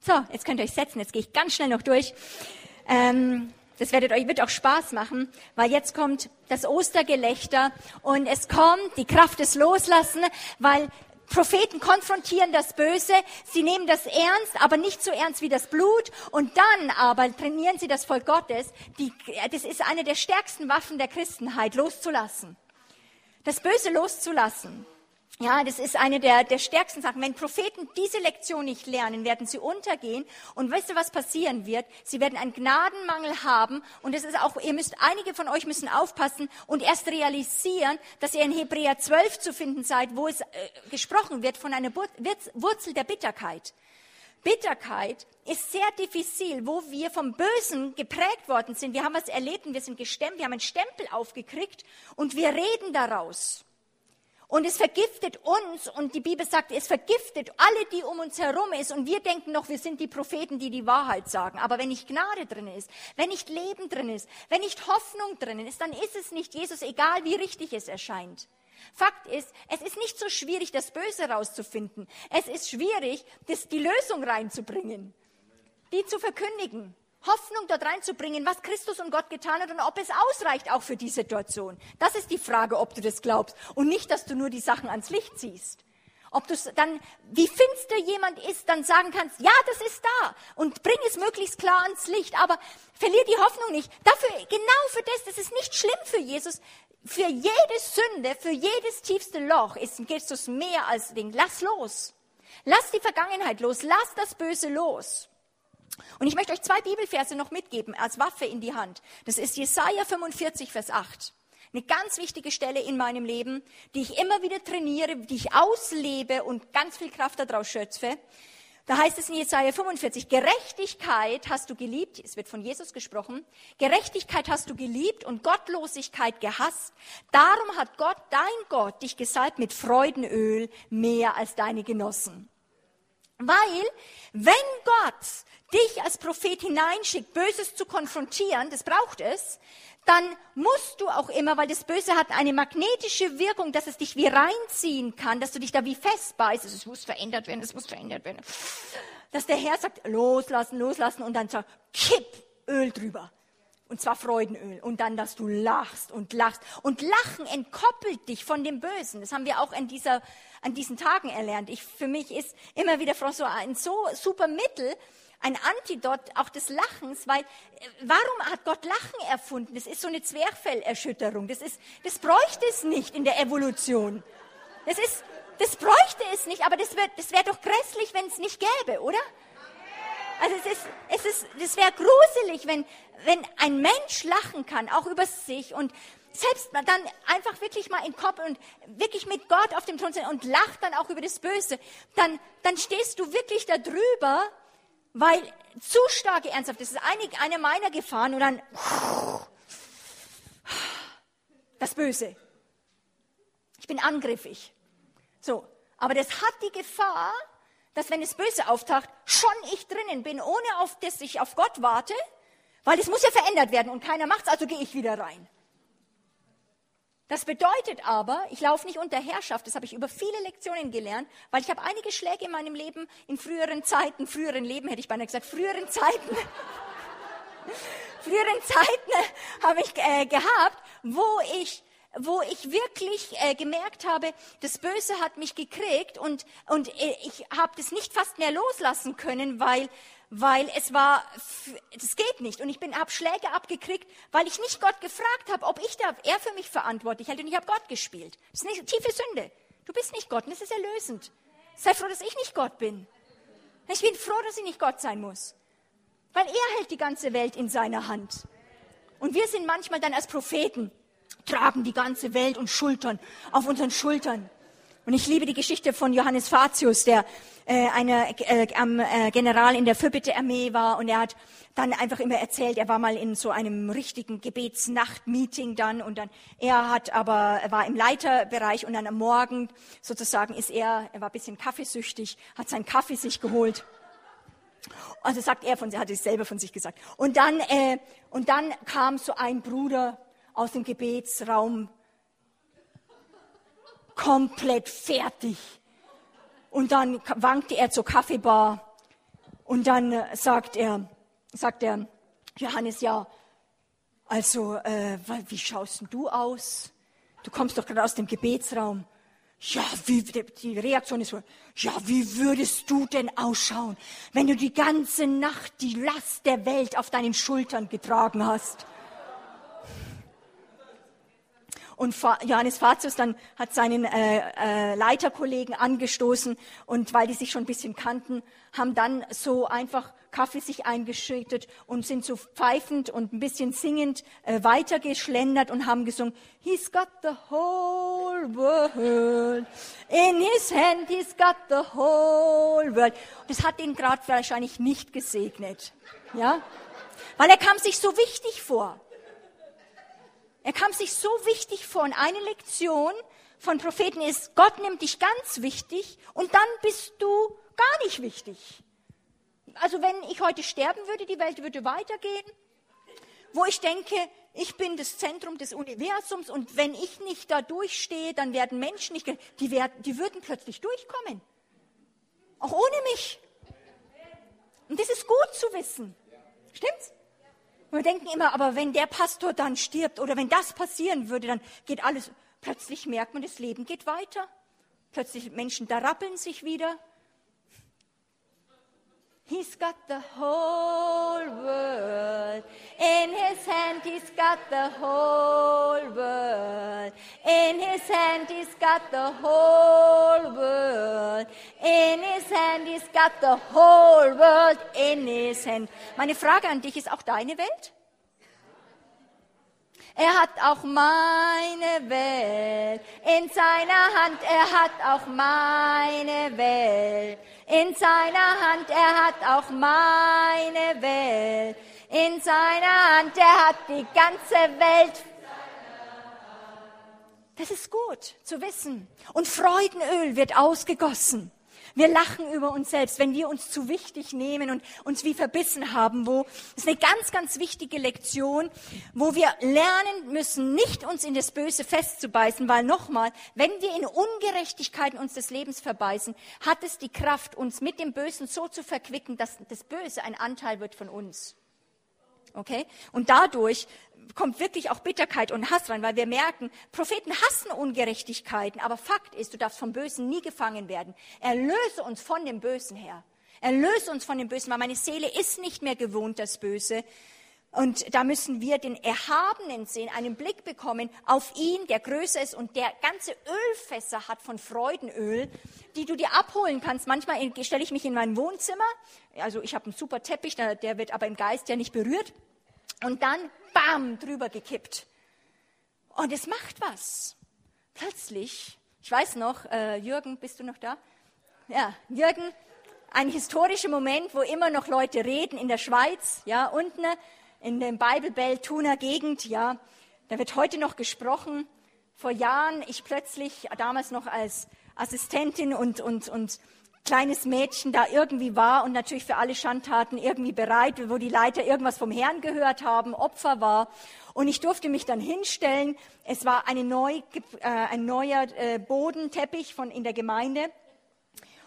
So, jetzt könnt ihr euch setzen, jetzt gehe ich ganz schnell noch durch. Ähm, das werdet euch, wird auch Spaß machen, weil jetzt kommt das Ostergelächter und es kommt die Kraft des Loslassen, weil Propheten konfrontieren das Böse, sie nehmen das ernst, aber nicht so ernst wie das Blut. Und dann aber trainieren sie das Volk Gottes. Die, das ist eine der stärksten Waffen der Christenheit, loszulassen. Das Böse loszulassen. Ja, das ist eine der, der stärksten Sachen. Wenn Propheten diese Lektion nicht lernen, werden sie untergehen. Und weißt du, was passieren wird? Sie werden einen Gnadenmangel haben. Und es ist auch, ihr müsst, einige von euch müssen aufpassen und erst realisieren, dass ihr in Hebräer 12 zu finden seid, wo es äh, gesprochen wird von einer Wurzel der Bitterkeit. Bitterkeit ist sehr diffizil, wo wir vom Bösen geprägt worden sind. Wir haben was erlebt und wir sind gestemmt, wir haben einen Stempel aufgekriegt und wir reden daraus. Und es vergiftet uns und die Bibel sagt, es vergiftet alle, die um uns herum ist. Und wir denken noch, wir sind die Propheten, die die Wahrheit sagen. Aber wenn nicht Gnade drin ist, wenn nicht Leben drin ist, wenn nicht Hoffnung drin ist, dann ist es nicht Jesus, egal wie richtig es erscheint. Fakt ist, es ist nicht so schwierig, das Böse rauszufinden. Es ist schwierig, das, die Lösung reinzubringen, die zu verkündigen. Hoffnung dort reinzubringen, was Christus und Gott getan hat und ob es ausreicht auch für die Situation. Das ist die Frage, ob du das glaubst und nicht, dass du nur die Sachen ans Licht ziehst. Ob du dann, wie finster jemand ist, dann sagen kannst, ja, das ist da und bring es möglichst klar ans Licht, aber verlier die Hoffnung nicht. Dafür, genau für das, das ist nicht schlimm für Jesus. Für jede Sünde, für jedes tiefste Loch ist Jesus mehr als Ding. Lass los. Lass die Vergangenheit los. Lass das Böse los. Und ich möchte euch zwei Bibelverse noch mitgeben als Waffe in die Hand. Das ist Jesaja 45, Vers 8. Eine ganz wichtige Stelle in meinem Leben, die ich immer wieder trainiere, die ich auslebe und ganz viel Kraft daraus schöpfe. Da heißt es in Jesaja 45, Gerechtigkeit hast du geliebt, es wird von Jesus gesprochen, Gerechtigkeit hast du geliebt und Gottlosigkeit gehasst. Darum hat Gott, dein Gott, dich gesalbt mit Freudenöl mehr als deine Genossen. Weil, wenn Gott dich als Prophet hineinschickt, Böses zu konfrontieren, das braucht es, dann musst du auch immer, weil das Böse hat eine magnetische Wirkung, dass es dich wie reinziehen kann, dass du dich da wie festbeißt. Es muss verändert werden, es muss verändert werden. Dass der Herr sagt, loslassen, loslassen und dann sagt, kipp Öl drüber. Und zwar Freudenöl. Und dann, dass du lachst und lachst. Und Lachen entkoppelt dich von dem Bösen. Das haben wir auch an, dieser, an diesen Tagen erlernt. Ich, für mich ist immer wieder François ein so super Mittel, ein Antidot auch des Lachens, weil äh, warum hat Gott Lachen erfunden? Das ist so eine Zwerchfellerschütterung. Das, ist, das bräuchte es nicht in der Evolution. Das, ist, das bräuchte es nicht, aber das wäre das wär doch grässlich, wenn es nicht gäbe, oder? Also es ist, es ist, das wäre gruselig, wenn, wenn ein Mensch lachen kann, auch über sich und selbst dann einfach wirklich mal in Kopf und wirklich mit Gott auf dem Thron sind und lacht dann auch über das Böse, dann, dann stehst du wirklich da drüber weil zu starke Ernsthaft, das ist eine, eine meiner Gefahren und dann das Böse. Ich bin angriffig. So, aber das hat die Gefahr, dass wenn das Böse auftaucht, schon ich drinnen bin, ohne auf dass ich auf Gott warte, weil es muss ja verändert werden und keiner macht's, also gehe ich wieder rein. Das bedeutet aber, ich laufe nicht unter Herrschaft, das habe ich über viele Lektionen gelernt, weil ich habe einige Schläge in meinem Leben, in früheren Zeiten, früheren Leben hätte ich beinahe gesagt, früheren Zeiten, früheren Zeiten habe ich äh, gehabt, wo ich wo ich wirklich äh, gemerkt habe, das Böse hat mich gekriegt und, und äh, ich habe das nicht fast mehr loslassen können, weil weil es war, das geht nicht. Und ich bin, habe Schläge abgekriegt, weil ich nicht Gott gefragt habe, ob ich da, er für mich verantwortlich hält. Und ich habe Gott gespielt. Das ist eine tiefe Sünde. Du bist nicht Gott und es ist erlösend. Sei froh, dass ich nicht Gott bin. Ich bin froh, dass ich nicht Gott sein muss. Weil er hält die ganze Welt in seiner Hand. Und wir sind manchmal dann als Propheten, tragen die ganze Welt und Schultern auf unseren Schultern. Und ich liebe die Geschichte von Johannes Fatius, der äh, eine, äh, äh, General in der Fürbitte-Armee war und er hat dann einfach immer erzählt, er war mal in so einem richtigen Gebetsnacht-Meeting dann und dann, er hat aber, er war im Leiterbereich und dann am Morgen sozusagen ist er, er war ein bisschen kaffeesüchtig, hat seinen Kaffee sich geholt. Also sagt er von sich, hat es selber von sich gesagt. Und dann, äh, und dann kam so ein Bruder aus dem Gebetsraum komplett fertig. Und dann wankte er zur Kaffeebar und dann äh, sagt er, sagt er, Johannes, ja, also, äh, wie schaust denn du aus? Du kommst doch gerade aus dem Gebetsraum. Ja, wie, die Reaktion ist so, ja, wie würdest du denn ausschauen, wenn du die ganze Nacht die Last der Welt auf deinen Schultern getragen hast? Und Johannes Fatius dann hat seinen äh, äh, Leiterkollegen angestoßen und weil die sich schon ein bisschen kannten, haben dann so einfach Kaffee sich eingeschüttet und sind so pfeifend und ein bisschen singend äh, weitergeschlendert und haben gesungen, He's got the whole world in his hand, he's got the whole world. Das hat ihn gerade wahrscheinlich nicht gesegnet, ja, weil er kam sich so wichtig vor. Er kam sich so wichtig vor. Und eine Lektion von Propheten ist, Gott nimmt dich ganz wichtig und dann bist du gar nicht wichtig. Also wenn ich heute sterben würde, die Welt würde weitergehen, wo ich denke, ich bin das Zentrum des Universums und wenn ich nicht da durchstehe, dann werden Menschen nicht, die, werden, die würden plötzlich durchkommen. Auch ohne mich. Und das ist gut zu wissen. Stimmt's? Wir denken immer, aber wenn der Pastor dann stirbt oder wenn das passieren würde, dann geht alles. Plötzlich merkt man, das Leben geht weiter. Plötzlich Menschen, da rappeln sich wieder. He's got the whole world. In his hand, he's got the whole world. In his hand, he's got the whole world. In his hand, he's got the whole world in his hand. Meine Frage an dich ist auch deine Welt? Er hat auch meine Welt in seiner Hand, er hat auch meine Welt in seiner Hand, er hat auch meine Welt in seiner Hand, er hat die ganze Welt. Das ist gut zu wissen. Und Freudenöl wird ausgegossen. Wir lachen über uns selbst, wenn wir uns zu wichtig nehmen und uns wie verbissen haben, wo, das ist eine ganz, ganz wichtige Lektion, wo wir lernen müssen, nicht uns in das Böse festzubeißen, weil nochmal, wenn wir in Ungerechtigkeiten uns des Lebens verbeißen, hat es die Kraft, uns mit dem Bösen so zu verquicken, dass das Böse ein Anteil wird von uns. Okay? Und dadurch kommt wirklich auch Bitterkeit und Hass rein, weil wir merken, Propheten hassen Ungerechtigkeiten, aber Fakt ist, du darfst vom Bösen nie gefangen werden. Erlöse uns von dem Bösen her. Erlöse uns von dem Bösen, weil meine Seele ist nicht mehr gewohnt, das Böse. Und da müssen wir den Erhabenen sehen, einen Blick bekommen auf ihn, der größer ist und der ganze Ölfässer hat von Freudenöl, die du dir abholen kannst. Manchmal stelle ich mich in mein Wohnzimmer, also ich habe einen super Teppich, der wird aber im Geist ja nicht berührt. Und dann, bam, drüber gekippt. Und es macht was. Plötzlich, ich weiß noch, äh, Jürgen, bist du noch da? Ja, Jürgen, ein historischer Moment, wo immer noch Leute reden in der Schweiz, ja, unten in dem Bible Thuner Gegend, ja, da wird heute noch gesprochen. Vor Jahren, ich plötzlich, damals noch als Assistentin und, und, und kleines Mädchen da irgendwie war und natürlich für alle Schandtaten irgendwie bereit, wo die Leiter irgendwas vom Herrn gehört haben, Opfer war. Und ich durfte mich dann hinstellen. Es war neu, äh, ein neuer äh, Bodenteppich von, in der Gemeinde.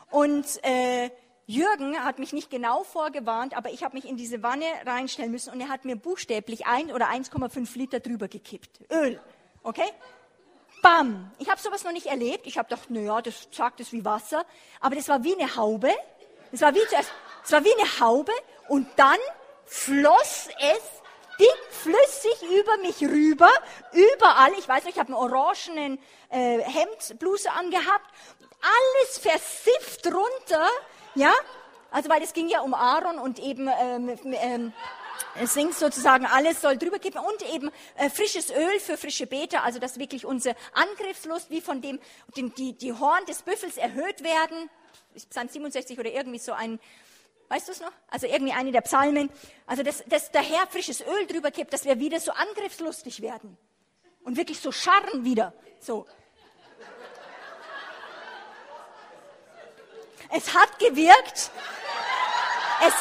Und äh, Jürgen hat mich nicht genau vorgewarnt, aber ich habe mich in diese Wanne reinstellen müssen und er hat mir buchstäblich ein oder 1,5 Liter drüber gekippt. Öl. Okay? Bam! Ich habe sowas noch nicht erlebt. Ich habe gedacht, naja, das sagt es wie Wasser. Aber das war wie eine Haube. Das war wie, das war wie eine Haube. Und dann floss es dickflüssig über mich rüber, überall. Ich weiß nicht, ich habe einen orangenen äh, Hemd, Bluse angehabt. Alles versifft runter, ja. Also weil es ging ja um Aaron und eben ähm, ähm, singt sozusagen, alles soll drüber kippen und eben äh, frisches Öl für frische Beete, also dass wirklich unsere Angriffslust wie von dem, den, die, die Horn des Büffels erhöht werden. Psalm 67 oder irgendwie so ein, weißt du es noch? Also irgendwie eine der Psalmen. Also dass, dass der Herr frisches Öl drüber kippt, dass wir wieder so angriffslustig werden. Und wirklich so scharren wieder. So. Es hat gewirkt. Es,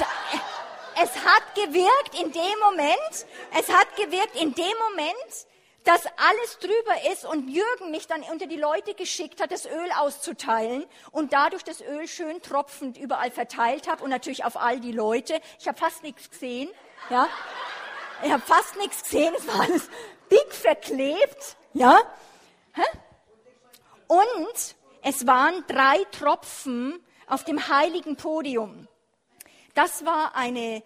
es hat gewirkt in dem Moment, es hat gewirkt in dem Moment, dass alles drüber ist und Jürgen mich dann unter die Leute geschickt hat, das Öl auszuteilen und dadurch das Öl schön tropfend überall verteilt habe und natürlich auf all die Leute. Ich habe fast nichts gesehen, ja. Ich habe fast nichts gesehen, es war alles dick verklebt, ja. Und es waren drei Tropfen auf dem heiligen Podium. Das war eine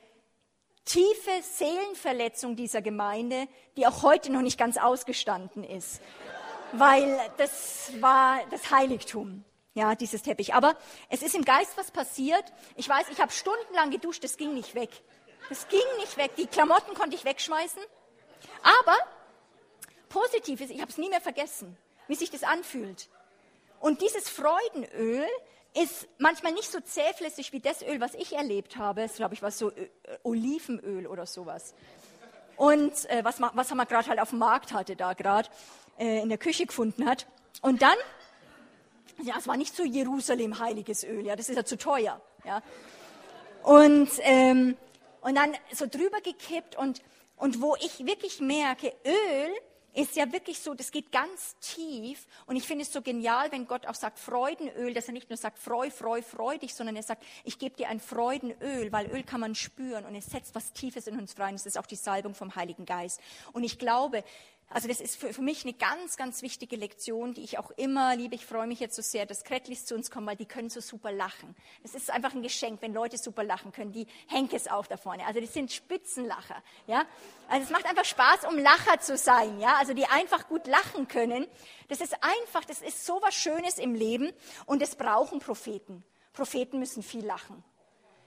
tiefe Seelenverletzung dieser Gemeinde, die auch heute noch nicht ganz ausgestanden ist, weil das war das Heiligtum, ja, dieses Teppich. Aber es ist im Geist was passiert. Ich weiß, ich habe stundenlang geduscht, das ging nicht weg. Das ging nicht weg. Die Klamotten konnte ich wegschmeißen. Aber positiv ist, ich habe es nie mehr vergessen, wie sich das anfühlt. Und dieses Freudenöl ist manchmal nicht so zähflüssig wie das Öl, was ich erlebt habe. Das glaube ich war so äh, Olivenöl oder sowas. Und äh, was, was wir gerade halt auf dem Markt hatte da gerade äh, in der Küche gefunden hat. Und dann, ja, es war nicht so Jerusalem heiliges Öl, ja, das ist ja zu teuer, ja. Und ähm, und dann so drüber gekippt und und wo ich wirklich merke, Öl ist ja wirklich so, das geht ganz tief. Und ich finde es so genial, wenn Gott auch sagt Freudenöl, dass er nicht nur sagt freu, freu, freu dich, sondern er sagt, ich gebe dir ein Freudenöl, weil Öl kann man spüren und es setzt was Tiefes in uns frei. Und es ist auch die Salbung vom Heiligen Geist. Und ich glaube, also das ist für, für, mich eine ganz, ganz wichtige Lektion, die ich auch immer liebe. Ich freue mich jetzt so sehr, dass Kretlis zu uns kommen, weil die können so super lachen. Es ist einfach ein Geschenk, wenn Leute super lachen können. Die Henkes auch da vorne. Also die sind Spitzenlacher. Ja? Also es macht einfach Spaß, um Lacher zu sein. Ja? Also die einfach gut lachen können. Das ist einfach, das ist so was Schönes im Leben und es brauchen Propheten. Propheten müssen viel lachen.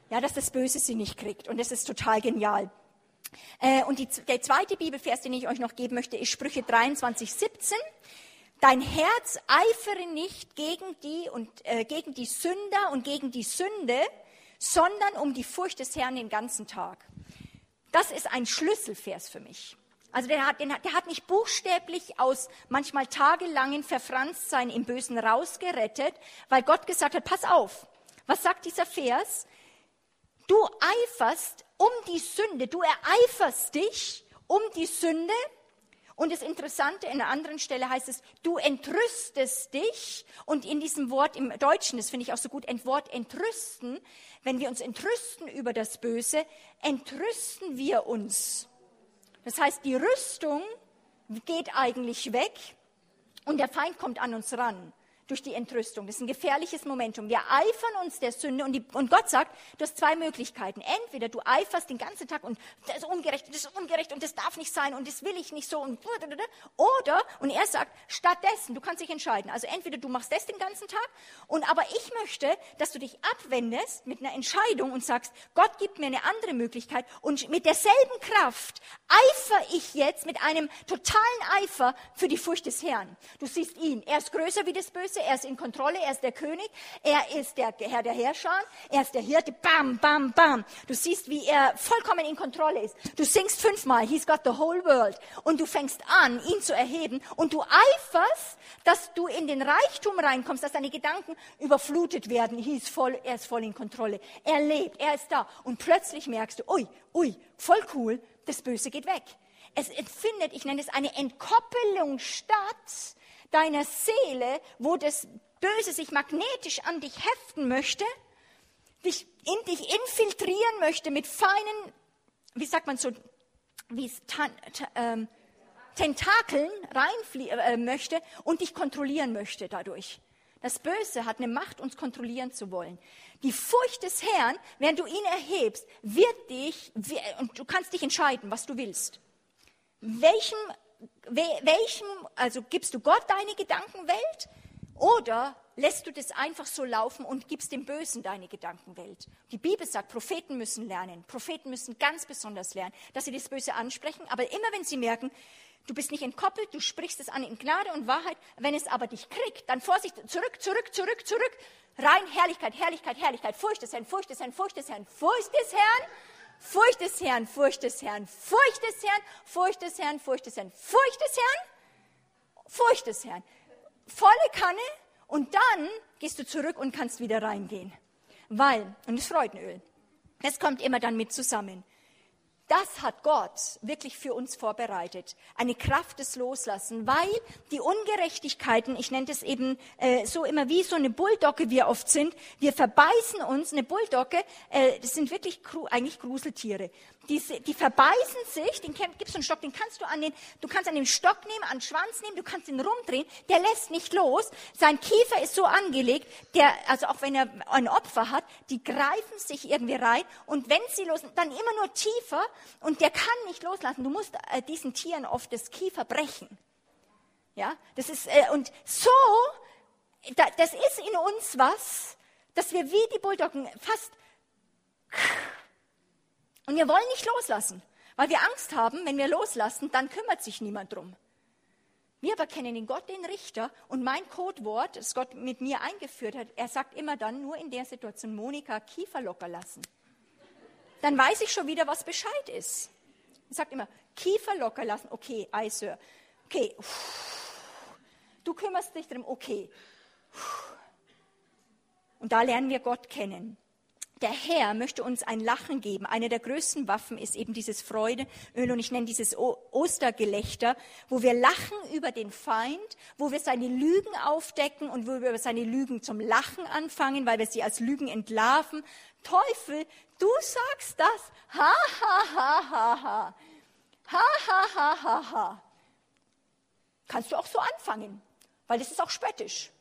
Ja, dass das Böse sie nicht kriegt. Und das ist total genial. Äh, und die, der zweite Bibelvers, den ich euch noch geben möchte, ist Sprüche 23, 17. Dein Herz eifere nicht gegen die und äh, gegen die Sünder und gegen die Sünde, sondern um die Furcht des Herrn den ganzen Tag. Das ist ein Schlüsselvers für mich. Also der hat, der hat mich buchstäblich aus manchmal tagelangen Verfranstsein im Bösen rausgerettet, weil Gott gesagt hat, pass auf. Was sagt dieser Vers? Du eiferst um die Sünde, du ereiferst dich um die Sünde. Und das Interessante, in einer anderen Stelle heißt es, du entrüstest dich. Und in diesem Wort im Deutschen, das finde ich auch so gut, Wort entrüsten. Wenn wir uns entrüsten über das Böse, entrüsten wir uns. Das heißt, die Rüstung geht eigentlich weg und der Feind kommt an uns ran durch die Entrüstung. Das ist ein gefährliches Momentum. Wir eifern uns der Sünde und, die, und, Gott sagt, du hast zwei Möglichkeiten. Entweder du eiferst den ganzen Tag und das ist ungerecht, das ist ungerecht und das darf nicht sein und das will ich nicht so und oder und er sagt, stattdessen, du kannst dich entscheiden. Also entweder du machst das den ganzen Tag und aber ich möchte, dass du dich abwendest mit einer Entscheidung und sagst, Gott gibt mir eine andere Möglichkeit und mit derselben Kraft eifer ich jetzt mit einem totalen Eifer für die Furcht des Herrn. Du siehst ihn, er ist größer wie das Böse Größe, er ist in Kontrolle, er ist der König, er ist der Herr der Herrscher, er ist der Hirte, bam, bam, bam. Du siehst, wie er vollkommen in Kontrolle ist. Du singst fünfmal, he's got the whole world. Und du fängst an, ihn zu erheben und du eiferst, dass du in den Reichtum reinkommst, dass deine Gedanken überflutet werden. He ist voll, er ist voll in Kontrolle. Er lebt, er ist da. Und plötzlich merkst du, ui, ui, voll cool, das Böse geht weg. Es findet, ich nenne es eine Entkoppelung statt deiner Seele, wo das Böse sich magnetisch an dich heften möchte, dich in dich infiltrieren möchte mit feinen, wie sagt man so, wie ähm, Tentakeln reinfliegen äh, möchte und dich kontrollieren möchte dadurch. Das Böse hat eine Macht, uns kontrollieren zu wollen. Die Furcht des Herrn, während du ihn erhebst, wird dich, und du kannst dich entscheiden, was du willst. Welchem welchem, also gibst du Gott deine Gedankenwelt oder lässt du das einfach so laufen und gibst dem Bösen deine Gedankenwelt? Die Bibel sagt, Propheten müssen lernen. Propheten müssen ganz besonders lernen, dass sie das Böse ansprechen, aber immer wenn sie merken, du bist nicht entkoppelt, du sprichst es an in Gnade und Wahrheit, wenn es aber dich kriegt, dann Vorsicht, zurück, zurück, zurück, zurück, rein, Herrlichkeit, Herrlichkeit, Herrlichkeit, Furcht des Herrn, Furcht des Herrn, Furcht des Herrn, Furcht des Herrn, Furcht des Herrn, Furcht des Herrn, Furcht des Herrn, Furcht des Herrn, Furcht des Herrn, Furcht des Herrn, Furcht des Herrn. Volle Kanne und dann gehst du zurück und kannst wieder reingehen. Weil, und das Freudenöl, das kommt immer dann mit zusammen. Das hat Gott wirklich für uns vorbereitet. Eine Kraft des Loslassen, weil die Ungerechtigkeiten, ich nenne das eben äh, so immer wie so eine Bulldogge wir oft sind, wir verbeißen uns, eine Bulldogge, äh, das sind wirklich eigentlich Gruseltiere. Die, die verbeißen sich, den gibst du einen Stock, den kannst du an den, du kannst an den Stock nehmen, an den Schwanz nehmen, du kannst ihn rumdrehen, der lässt nicht los. Sein Kiefer ist so angelegt, der, also auch wenn er ein Opfer hat, die greifen sich irgendwie rein und wenn sie los, dann immer nur tiefer und der kann nicht loslassen. Du musst äh, diesen Tieren oft das Kiefer brechen. Ja, das ist, äh, und so, da, das ist in uns was, dass wir wie die Bulldoggen fast, und wir wollen nicht loslassen, weil wir Angst haben, wenn wir loslassen, dann kümmert sich niemand drum. Wir aber kennen den Gott, den Richter, und mein Codewort, das Gott mit mir eingeführt hat, er sagt immer dann, nur in der Situation, Monika, Kiefer locker lassen dann weiß ich schon wieder, was Bescheid ist. Er sagt immer, Kiefer locker lassen. Okay, I, Sir. Okay. Du kümmerst dich darum. Okay. Und da lernen wir Gott kennen der Herr möchte uns ein Lachen geben. Eine der größten Waffen ist eben dieses Freudeöl und ich nenne dieses Ostergelächter, wo wir lachen über den Feind, wo wir seine Lügen aufdecken und wo wir über seine Lügen zum Lachen anfangen, weil wir sie als Lügen entlarven. Teufel, du sagst das. Ha, ha, ha, ha, ha. Ha, ha, ha, ha, ha. kannst du auch so anfangen, weil das ist auch spöttisch.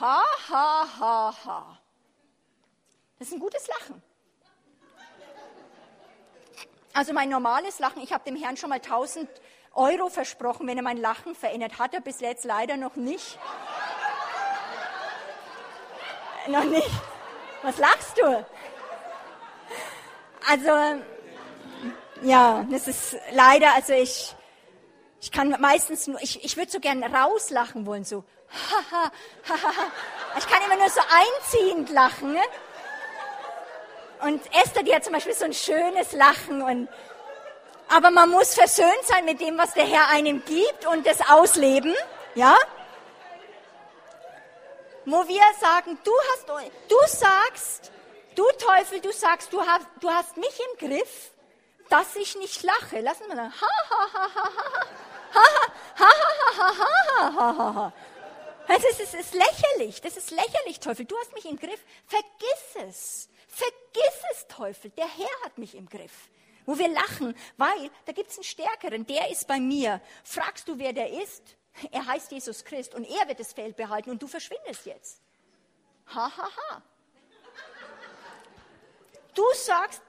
Ha, ha, ha, ha. Das ist ein gutes Lachen. Also mein normales Lachen, ich habe dem Herrn schon mal 1000 Euro versprochen, wenn er mein Lachen verändert. Hat er bis jetzt leider noch nicht. noch nicht. Was lachst du? Also, ja, das ist leider, also ich, ich kann meistens nur, ich, ich würde so gern rauslachen wollen, so. Ich kann immer nur so einziehend lachen. Ne? Und Esther, die hat zum Beispiel so ein schönes Lachen und aber man muss versöhnt sein mit dem, was der Herr einem gibt und das ausleben, ja? Wo wir sagen, du hast, du sagst, du Teufel, du sagst, du hast, du hast mich im Griff, dass ich nicht lache. Lassen wir sagen, ha, ha, ha, ha, ha, ha, ha, ha, ha, ha, ha, ha, ha. Das ist, das ist lächerlich, das ist lächerlich, Teufel. Du hast mich im Griff. Vergiss es. Vergiss es, Teufel. Der Herr hat mich im Griff. Wo wir lachen, weil da gibt es einen Stärkeren, der ist bei mir. Fragst du, wer der ist? Er heißt Jesus Christ und er wird das Feld behalten und du verschwindest jetzt. Ha, ha, ha. Du sagst,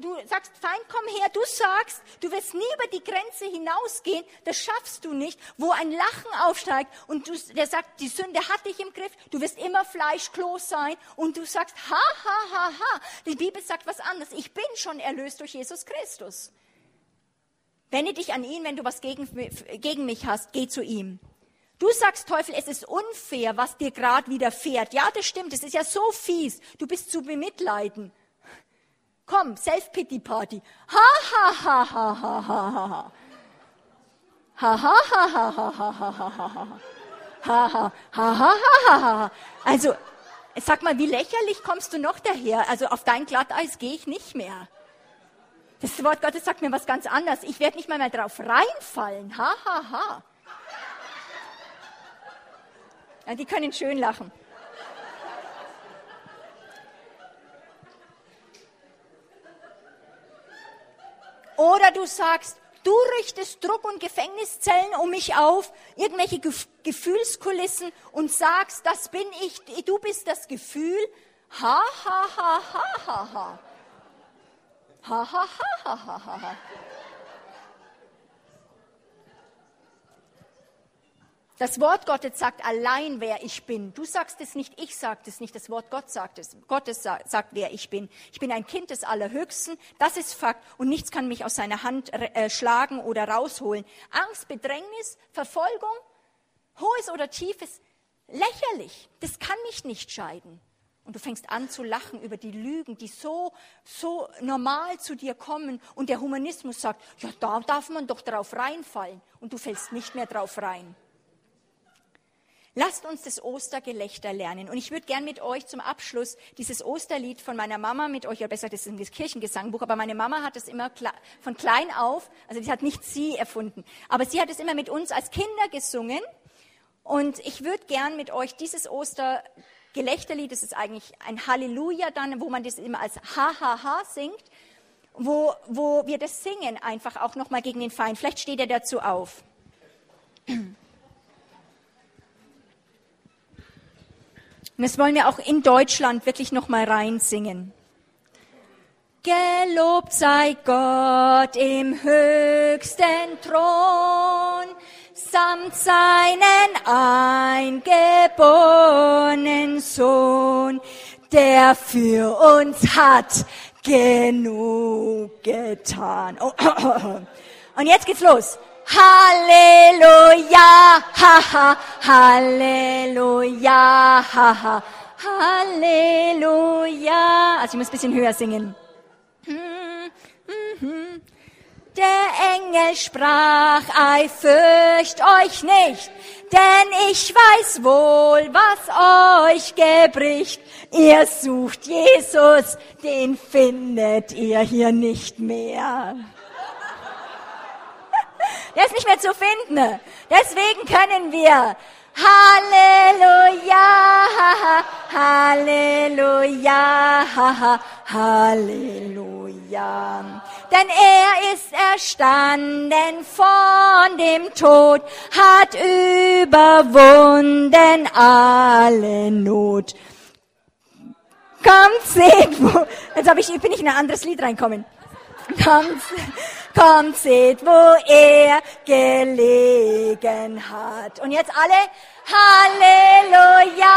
du sagst, Feind, komm her, du sagst, du wirst nie über die Grenze hinausgehen, das schaffst du nicht, wo ein Lachen aufsteigt und du, der sagt, die Sünde hat dich im Griff, du wirst immer Fleischklos sein und du sagst, ha, ha, ha, ha. Die Bibel sagt was anderes, ich bin schon erlöst durch Jesus Christus. Wende dich an ihn, wenn du was gegen, gegen mich hast, geh zu ihm. Du sagst, Teufel, es ist unfair, was dir gerade widerfährt. Ja, das stimmt, es ist ja so fies, du bist zu bemitleiden. Komm, Self-Pity-Party. Ha, ha, ha, ha, ha, ha, ha. Ha, ha, ha, ha, ha, ha, ha, ha, ha. Ha, ha, ha, ha, ha, ha. Also, sag mal, wie lächerlich kommst du noch daher? Also, auf dein Glatteis gehe ich nicht mehr. Das Wort Gottes sagt mir was ganz anderes. Ich werde nicht mal mehr drauf reinfallen. Ha, ha, ha. Ja, die können schön lachen. Oder du sagst, du richtest Druck und Gefängniszellen um mich auf, irgendwelche Gef Gefühlskulissen und sagst, das bin ich, du bist das Gefühl. Ha, ha, ha, ha, ha, ha. Ha, ha, ha, ha, ha, ha, Das Wort Gottes sagt allein, wer ich bin. Du sagst es nicht, ich sage es nicht, das Wort Gott sagt es. Gottes sagt, wer ich bin. Ich bin ein Kind des Allerhöchsten, das ist Fakt und nichts kann mich aus seiner Hand äh, schlagen oder rausholen. Angst, Bedrängnis, Verfolgung, hohes oder tiefes, lächerlich, das kann mich nicht scheiden. Und du fängst an zu lachen über die Lügen, die so, so normal zu dir kommen. Und der Humanismus sagt, ja, da darf man doch drauf reinfallen. Und du fällst nicht mehr drauf rein. Lasst uns das Ostergelächter lernen. Und ich würde gern mit euch zum Abschluss dieses Osterlied von meiner Mama mit euch, oder besser, das ist ein Kirchengesangbuch, aber meine Mama hat es immer von klein auf, also die hat nicht sie erfunden, aber sie hat es immer mit uns als Kinder gesungen. Und ich würde gern mit euch dieses Ostergelächterlied, das ist eigentlich ein Halleluja dann, wo man das immer als Ha-Ha-Ha singt, wo, wo wir das singen einfach auch nochmal gegen den Feind. Vielleicht steht er dazu auf. Und das wollen wir auch in Deutschland wirklich nochmal reinsingen. Gelobt sei Gott im höchsten Thron, samt seinen eingeborenen Sohn, der für uns hat genug getan. Oh, oh, oh. Und jetzt geht's los. Halleluja, haha, Halleluja, haha, Halleluja. Also ich muss ein bisschen höher singen. Der Engel sprach, ei, fürcht euch nicht, denn ich weiß wohl, was euch gebricht. Ihr sucht Jesus, den findet ihr hier nicht mehr. Der ist nicht mehr zu finden. Deswegen können wir Halleluja, Halleluja, Halleluja. Denn er ist erstanden von dem Tod, hat überwunden alle Not. Kommt, seht, wo, jetzt hab ich, bin ich in ein anderes Lied reinkommen. Kommt, kommt, seht, wo er gelegen hat. Und jetzt alle, Halleluja,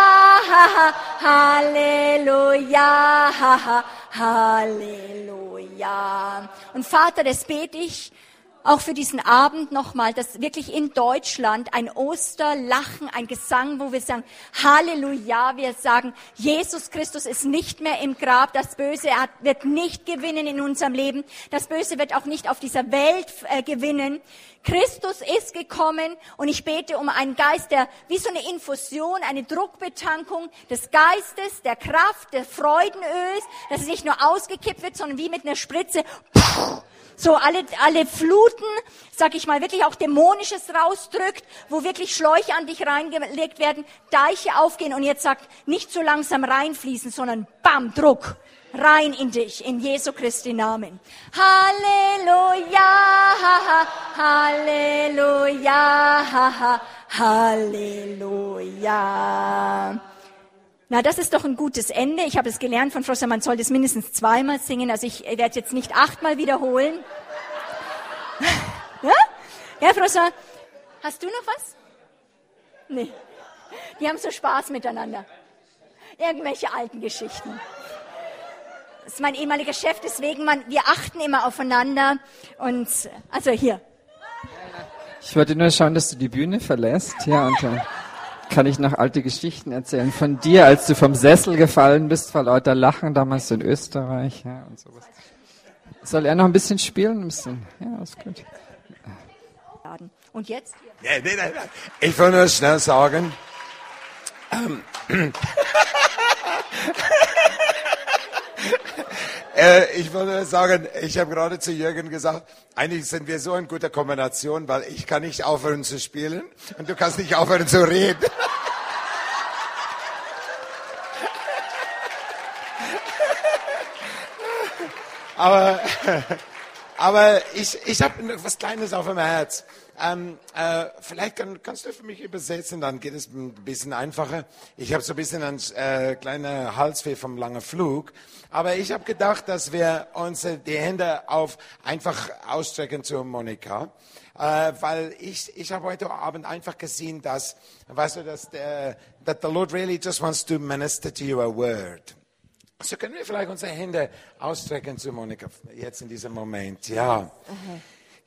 Halleluja, Halleluja. Und Vater, das bete ich auch für diesen Abend nochmal, dass wirklich in Deutschland ein Osterlachen, ein Gesang, wo wir sagen, Halleluja, wir sagen, Jesus Christus ist nicht mehr im Grab, das Böse wird nicht gewinnen in unserem Leben, das Böse wird auch nicht auf dieser Welt äh, gewinnen. Christus ist gekommen und ich bete um einen Geist, der wie so eine Infusion, eine Druckbetankung des Geistes, der Kraft, der Freudenöls, dass es nicht nur ausgekippt wird, sondern wie mit einer Spritze. Puh, so alle, alle Fluten, sag ich mal, wirklich auch Dämonisches rausdrückt, wo wirklich Schläuche an dich reingelegt werden, Deiche aufgehen und jetzt sagt, nicht so langsam reinfließen, sondern bam, Druck rein in dich, in Jesu Christi Namen. Halleluja, Halleluja, Halleluja. Na, das ist doch ein gutes Ende. Ich habe es gelernt von Frosser, man soll das mindestens zweimal singen. Also ich werde jetzt nicht achtmal wiederholen. ja? Ja, Frosser, hast du noch was? Nee. Die haben so Spaß miteinander. Irgendwelche alten Geschichten. Das ist mein ehemaliger Chef, deswegen man, wir achten immer aufeinander. Und also hier. Ich wollte nur schauen, dass du die Bühne verlässt. Ja, und dann kann ich noch alte Geschichten erzählen von dir, als du vom Sessel gefallen bist vor lauter Lachen damals in Österreich. Ja, und sowas. Soll er noch ein bisschen spielen? Ein bisschen. Ja, ist gut. Und jetzt? Ja, nee, nee, nee. Ich will nur schnell sagen. Ähm, äh, ich nur sagen, ich habe gerade zu Jürgen gesagt, eigentlich sind wir so in guter Kombination, weil ich kann nicht aufhören zu spielen und du kannst nicht aufhören zu reden. aber, aber ich, ich habe was Kleines auf dem Herz. Ähm, äh, vielleicht kann, kannst du für mich übersetzen, dann geht es ein bisschen einfacher. Ich habe so ein bisschen einen äh, kleinen Halsweh vom langen Flug. Aber ich habe gedacht, dass wir uns äh, die Hände auf einfach ausstrecken zu Monika. Äh, weil ich, ich habe heute Abend einfach gesehen, dass, weißt du, dass der, that the Lord really just wants to minister to you a word. So können wir vielleicht unsere Hände ausstrecken zu Monika jetzt in diesem Moment. Ja. Okay.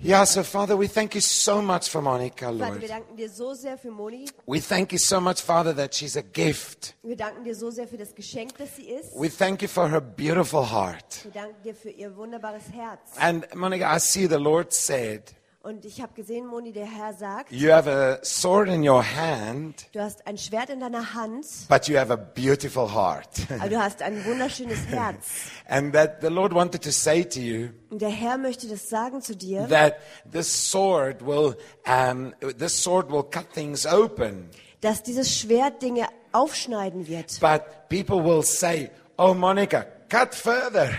Ja, so Father, we thank you so much for Monica, Lord. Vater, wir danken dir so sehr für Moni. We thank you so much, Father, that she's a gift. Wir danken dir so sehr für das Geschenk, das sie ist. We thank you for her beautiful heart. Wir danken dir für ihr wunderbares Herz. And Monica, I see the Lord said, und ich habe gesehen, Moni, der Herr sagt, you have a sword in your hand, du hast ein Schwert in deiner Hand, but you have a beautiful heart. aber du hast ein wunderschönes Herz. And that the Lord wanted to say to you, Und der Herr möchte das sagen zu dir, that this sword will, um, this sword will cut things open. dass dieses Schwert Dinge aufschneiden wird. But people will say, oh Monica, cut further.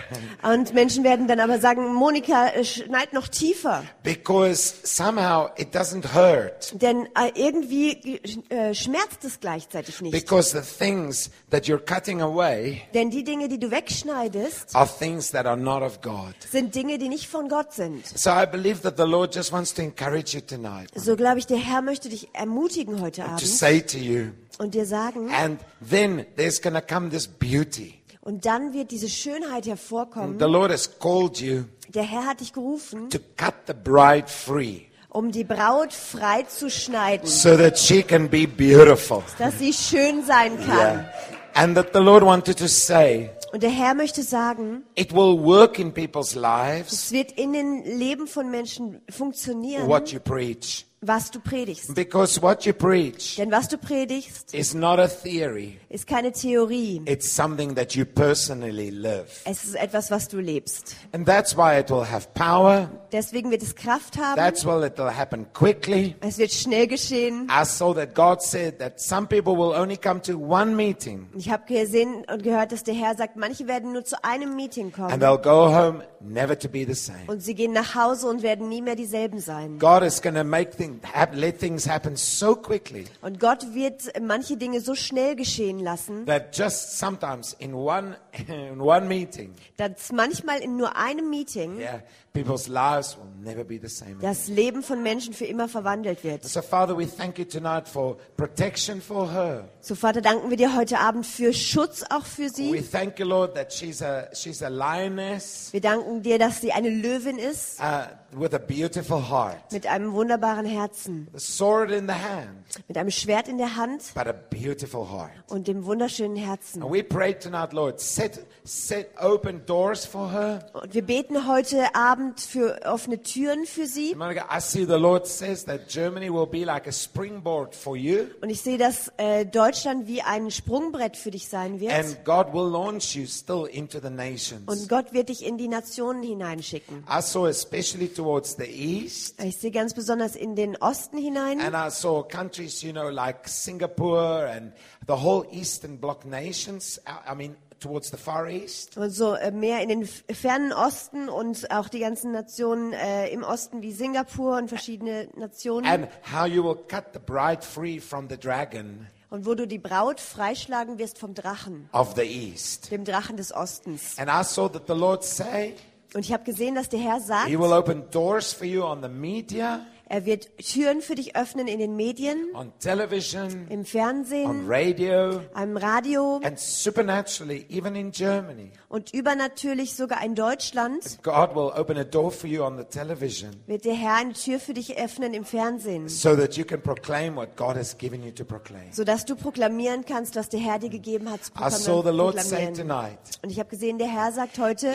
Und Menschen werden dann aber sagen, Monika, äh, schneid noch tiefer. Because somehow it doesn't hurt. Denn äh, irgendwie äh, schmerzt es gleichzeitig nicht. Because the things that you're cutting away Denn die Dinge, die du wegschneidest, are things that are not of God. sind Dinge, die nicht von Gott sind. So I believe that the Lord just wants to encourage you tonight. So glaube ich, der Herr möchte dich ermutigen heute Abend. To say to you. Und dir sagen. And then there's gonna come this beauty. Und dann wird diese Schönheit hervorkommen. The Lord has called you Der Herr hat dich gerufen, to cut the bride free. um die Braut frei zu schneiden, so that she can be beautiful. dass sie schön sein kann. Yeah. And that the Lord wanted to say, Und der Herr möchte sagen, it will work in people's lives es wird in den Leben von Menschen funktionieren, what you preach. Was du predigst. Because what you preach Denn was du predigst, is not a theory. ist keine Theorie. It's something that you personally live. Es ist etwas, was du lebst. And that's why it will have power. Deswegen wird es Kraft haben. That's why it will happen quickly. Es wird schnell geschehen. I saw that God said that some people will only come to one meeting Ich habe gesehen und gehört, dass der Herr sagt, manche werden nur zu einem Meeting and kommen. they'll go home never to be the same. Und sie gehen nach Hause und werden nie mehr dieselben sein. God is going to make things let things happen so quickly Und Gott wird manche Dinge so schnell geschehen lassen, that just sometimes in one in one meeting, dass manchmal in nur einem Meeting yeah, people's lives will never be the same. again. das Leben von Menschen für immer verwandelt wird. So Father, we thank you tonight for protection for her. So Vater, danken wir dir heute Abend für Schutz auch für We sie. thank you, Lord, that she's a she's a lioness Wir danken dir, dass sie eine Löwin ist uh, with a beautiful heart, mit einem wunderbaren Herzen, a sword in the hand, mit einem Schwert in der Hand but a beautiful heart. und dem wunderschönen Herzen. And we pray tonight, Lord, set set open doors for her. Und wir beten heute Abend für offene Türen für sie. Monica, I see the Lord says that Germany will be like a springboard for you, Und ich sehe, dass äh, Deutschland wie ein Sprungbrett für dich sein wird. and God will launch you still into the nations. Und Gott wird dich in die Nationen hineinschicken. I saw especially towards the east, Ich sehe ganz besonders in den Osten hinein. and I saw countries, you know, like Singapore and the whole Eastern Bloc nations. I I mean, towards the Far East. Und so äh, mehr in den fernen Osten und auch die ganzen Nationen äh, im Osten wie Singapur und verschiedene Nationen. And how you will cut the bride free from the dragon Und wo du die Braut freischlagen wirst vom Drachen, of the east. dem Drachen des Ostens. And I saw that the Lord say, Und ich habe gesehen, dass der Herr sagt, He will open doors for you on the media, er wird Türen für dich öffnen in den Medien, on television, im on Fernsehen, radio, am Radio and supernaturally, even in Germany. und übernatürlich sogar in Deutschland God will open a door for you on the television wird der Herr eine Tür für dich öffnen im Fernsehen, so that you can proclaim what God has given you to proclaim. sodass du proklamieren kannst, was der Herr dir gegeben hat zu I saw the Lord say proklamieren. tonight, Und ich habe gesehen, der Herr sagt heute,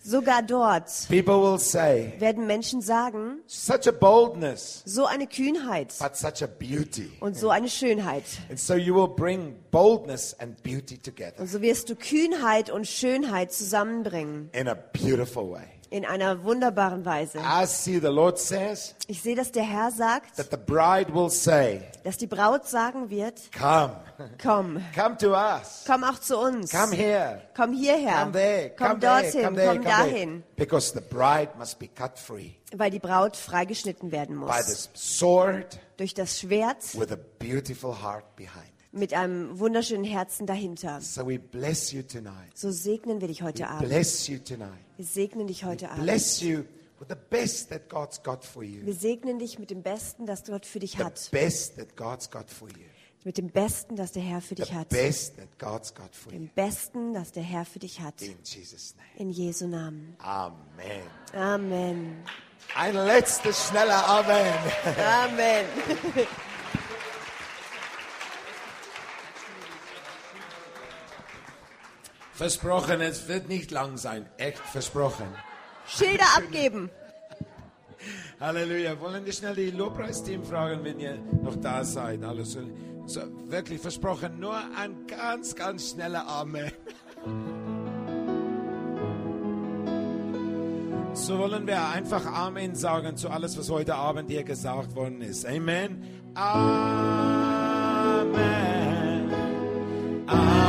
sogar dort people will say, werden Menschen sagen, such a boldness, so eine Kühnheit but such a beauty. und so eine Schönheit. And so you will bring boldness and beauty together Und so wirst du Kühnheit und Schönheit zusammenbringen in a beautiful way. in einer wunderbaren Weise. I see the Lord says Ich sehe, dass der Herr sagt, that the bride will say, dass die Braut sagen wird, Come, komm, come to us. komm auch zu uns. Come here. Komm hierher. Come there. komm Come there. dorthin. Come there. komm dahin. Because the bride must be cut free Weil die Braut freigeschnitten werden by muss. this sword Durch das Schwert with a beautiful heart behind. mit einem wunderschönen Herzen dahinter. So we bless you tonight. So segnen wir dich heute Abend. You tonight. Wir segnen dich heute Abend. You the you. Wir segnen dich mit dem Besten, das Gott für dich The hat. best that God's got for you. Mit dem Besten, das der Herr für The dich hat. best that God's got for you. Dem Besten, das der Herr für dich hat. In Jesus' name. In Jesu Namen. Amen. Amen. Ein letztes schneller Amen. Amen. Versprochen, es wird nicht lang sein. Echt versprochen. Schilder abgeben. Halleluja. Wollen wir schnell die Lobpreisteam fragen, wenn ihr noch da seid? Alles so, wirklich versprochen. Nur ein ganz, ganz schneller Amen. So wollen wir einfach Amen sagen zu alles, was heute Abend hier gesagt worden ist. Amen. Amen. Amen.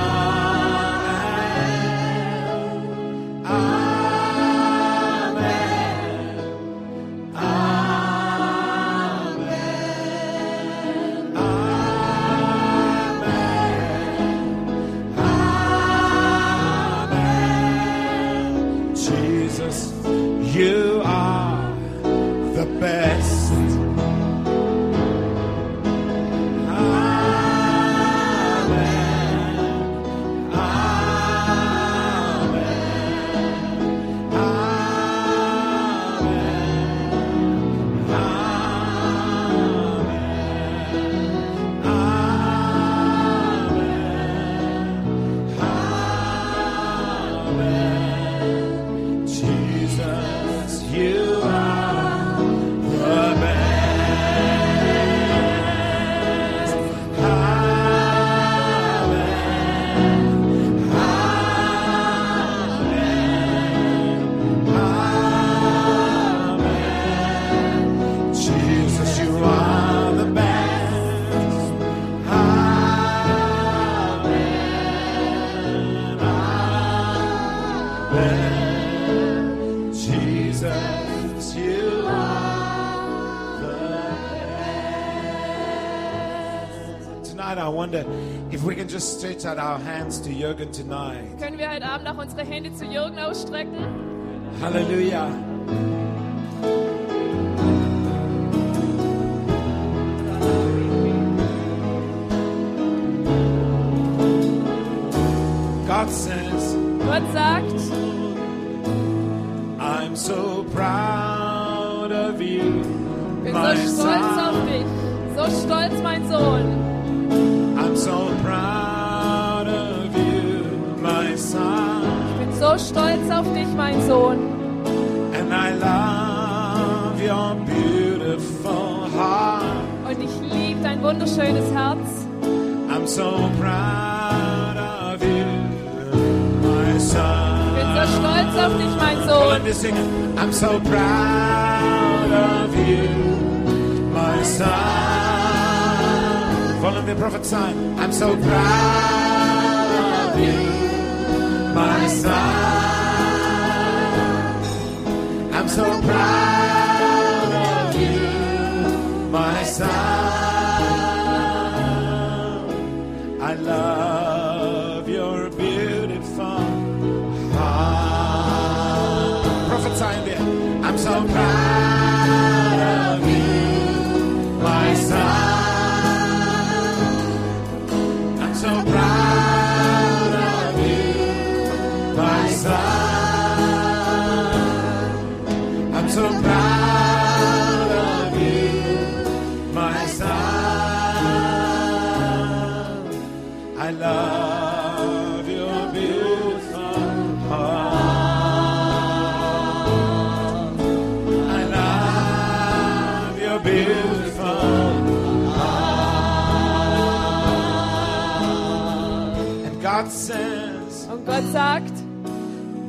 Stretch out our hands to Jürgen tonight. Können wir heute Abend auch unsere Hände zu Jürgen ausstrecken? Hallelujah. Sign. I'm so proud of you, my son. I'm so proud of you, my son. I love your beautiful heart. Prophesy there. I'm so proud sagt,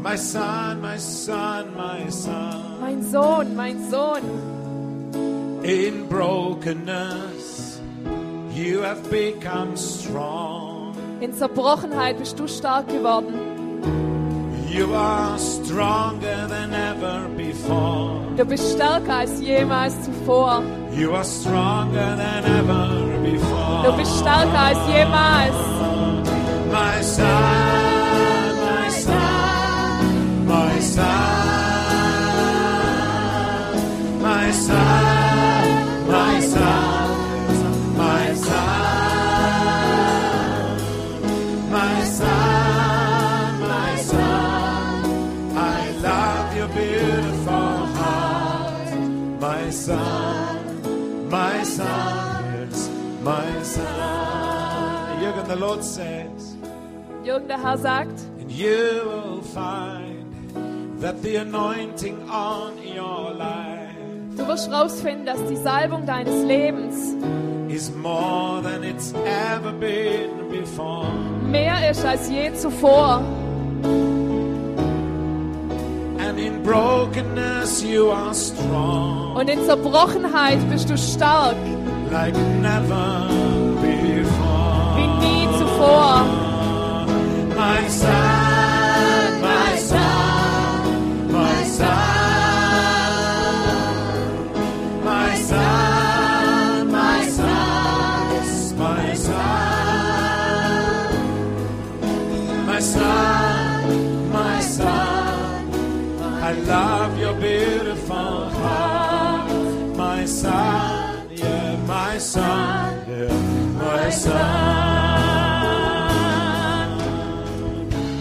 My son, my son, my son. mein Sohn, mein Sohn. In brokenness, you have become strong. In Zerbrochenheit bist du stark geworden. You are stronger than ever before. Du bist stärker als jemals zuvor. You are stronger than ever before. Du bist stärker als jemals. My son, son, my son, my son, my son, my son, my son. I love your beautiful heart, my son, my son, my son. Jürgen, the Lord says. Jürgen, der Herr sagt, And you will find that the anointing on your life du wirst rausfinden, dass die Salbung deines Lebens is more than it's ever been before. mehr ist als je zuvor. And in brokenness you are strong Und in Zerbrochenheit bist du stark, like never before. wie nie zuvor. My my son.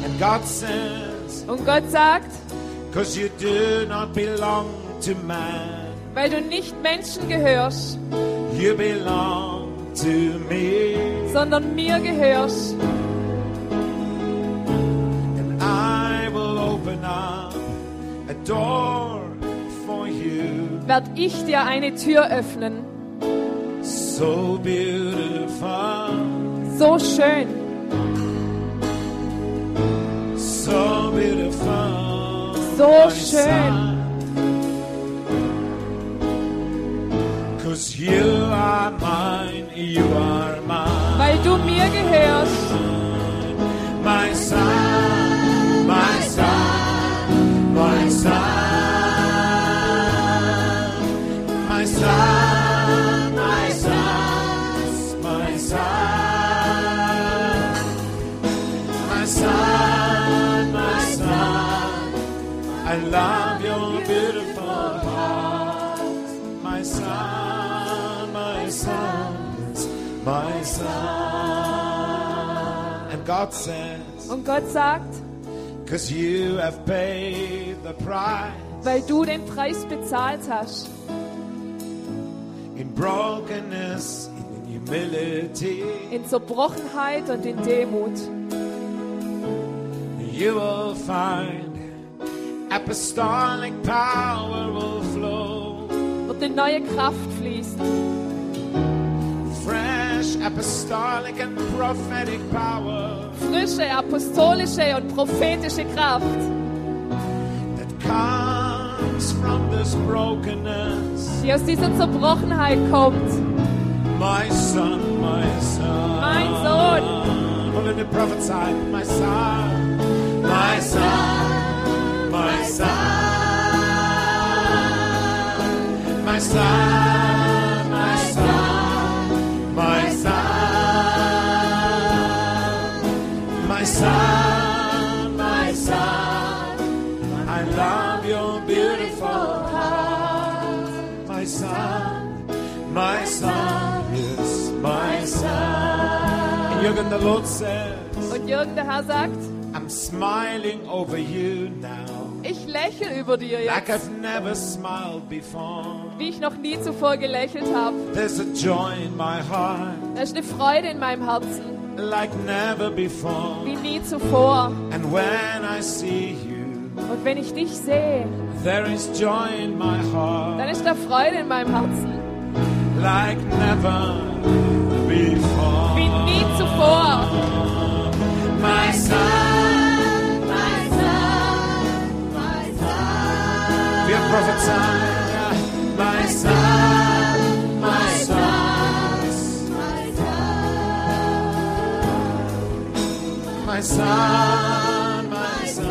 And God says, Und Gott sagt, Cause you do not belong to man, weil du nicht Menschen gehörst, you belong to me. sondern mir gehörst. And I will open up a door for you. werd ich dir eine Tür öffnen. So beautiful, So schön, so beautiful. So schön. Cause you are mine, you are mine. weil du mir gehörst. My son, my son, my son, my son, love your beautiful heart, my son, my sons, my son. And God says, Und Gott sagt, Cause you have paid the price weil du den Preis bezahlt hast, in brokenness, in humility, in Zerbrochenheit und in Demut, you will find apostolic power will flow. wird eine neue Kraft fließen. Fresh apostolic and prophetic power Frische, apostolische und prophetische Kraft, that comes from this brokenness. die aus dieser Zerbrochenheit kommt. My son, my son. Mein Sohn. Hold it, prophesy, my son, my son, my son, my son, my son, my son, my son, my son. I love your beautiful heart, my son, my son, yes, my son. And Jürgen, the Lord says, Und Jürgen, der Herr sagt, I'm smiling over you now, ich lächle über dir like jetzt, I've never smiled before. wie ich noch nie zuvor gelächelt habe. There's a joy in my heart, Da ist eine Freude in meinem Herzen, like never before. wie nie zuvor. And when I see you, Und wenn ich dich sehe, there is joy in my dann heart, ist da Freude in meinem Herzen, like never before. wie nie zuvor. My son, my son, my son, my son, my son.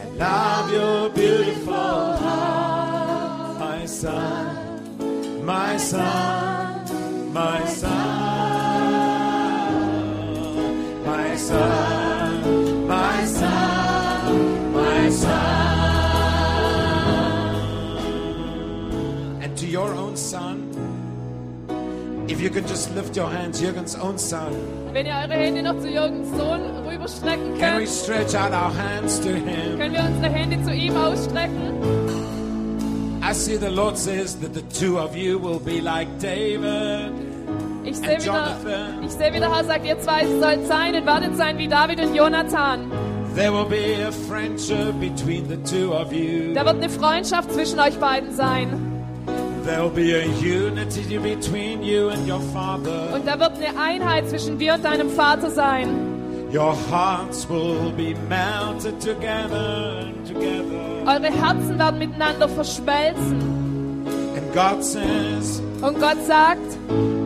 I love your beautiful heart, my son, my son, my son, my son, if you could just lift your hands, Jürgen's own son. Wenn ihr eure Hände noch zu Jürgens Sohn rüberstrecken Can we könnt, stretch out our hands to him? können wir unsere Hände zu ihm ausstrecken. I see the Lord says that the two of you will be like David. Ich sehe wieder, ich sehe wieder, Herr sagt, ihr zwei sollt sein und werdet sein wie David und Jonathan. There will be a friendship between the two of you. Da wird eine Freundschaft zwischen euch beiden sein. Und da wird eine Einheit zwischen dir und deinem Vater sein. Your hearts will be melted together and together. Eure Herzen werden miteinander verschmelzen. And God says, Und Gott sagt,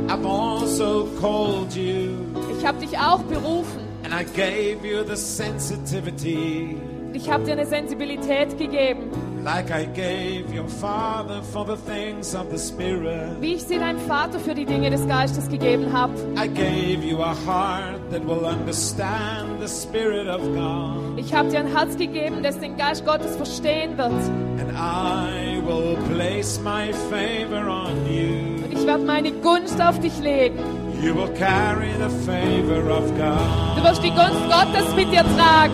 I've also called you ich habe dich auch berufen. and I gave you the sensitivity Ich habe dir eine Sensibilität gegeben, like I gave your father for the things of the Spirit. wie ich sie deinem Vater für die Dinge des Geistes gegeben habe. I gave you a heart that will understand the Spirit of God. Ich habe dir ein Herz gegeben, das den Geist Gottes verstehen wird. And I will place my favor on you. Und ich werde meine Gunst auf dich legen. You will carry the favor of Du God. wirst die Gunst Gottes mit dir tragen.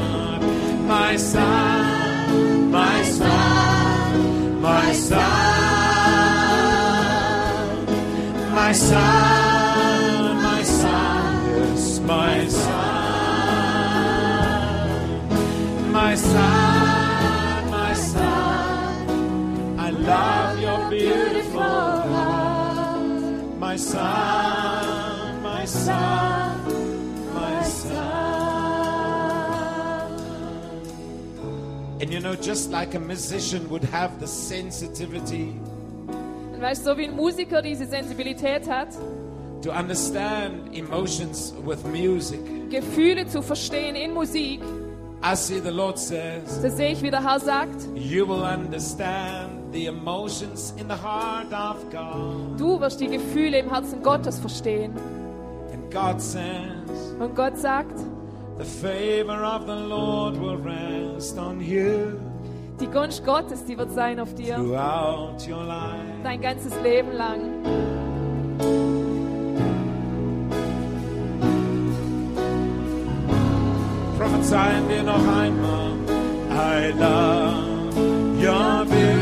My son, my son, my son, my son, my son, my son. I love your beautiful heart, my son, my son, And you know, just like a musician would have the sensitivity Und weißt du, so wie ein Musiker diese Sensibilität hat, to understand emotions with music, Gefühle zu verstehen in Musik, I see the Lord says, da sehe ich, wie der Herr sagt, you will understand the emotions in the heart of God. du wirst die Gefühle im Herzen Gottes verstehen. And God says, Und Gott sagt, The favor of the Lord will rest on you. Die Gunst Gottes, die wird sein auf dir. Throughout your life. Dein ganzes Leben lang. Prophezeien wir noch einmal. I love your beauty.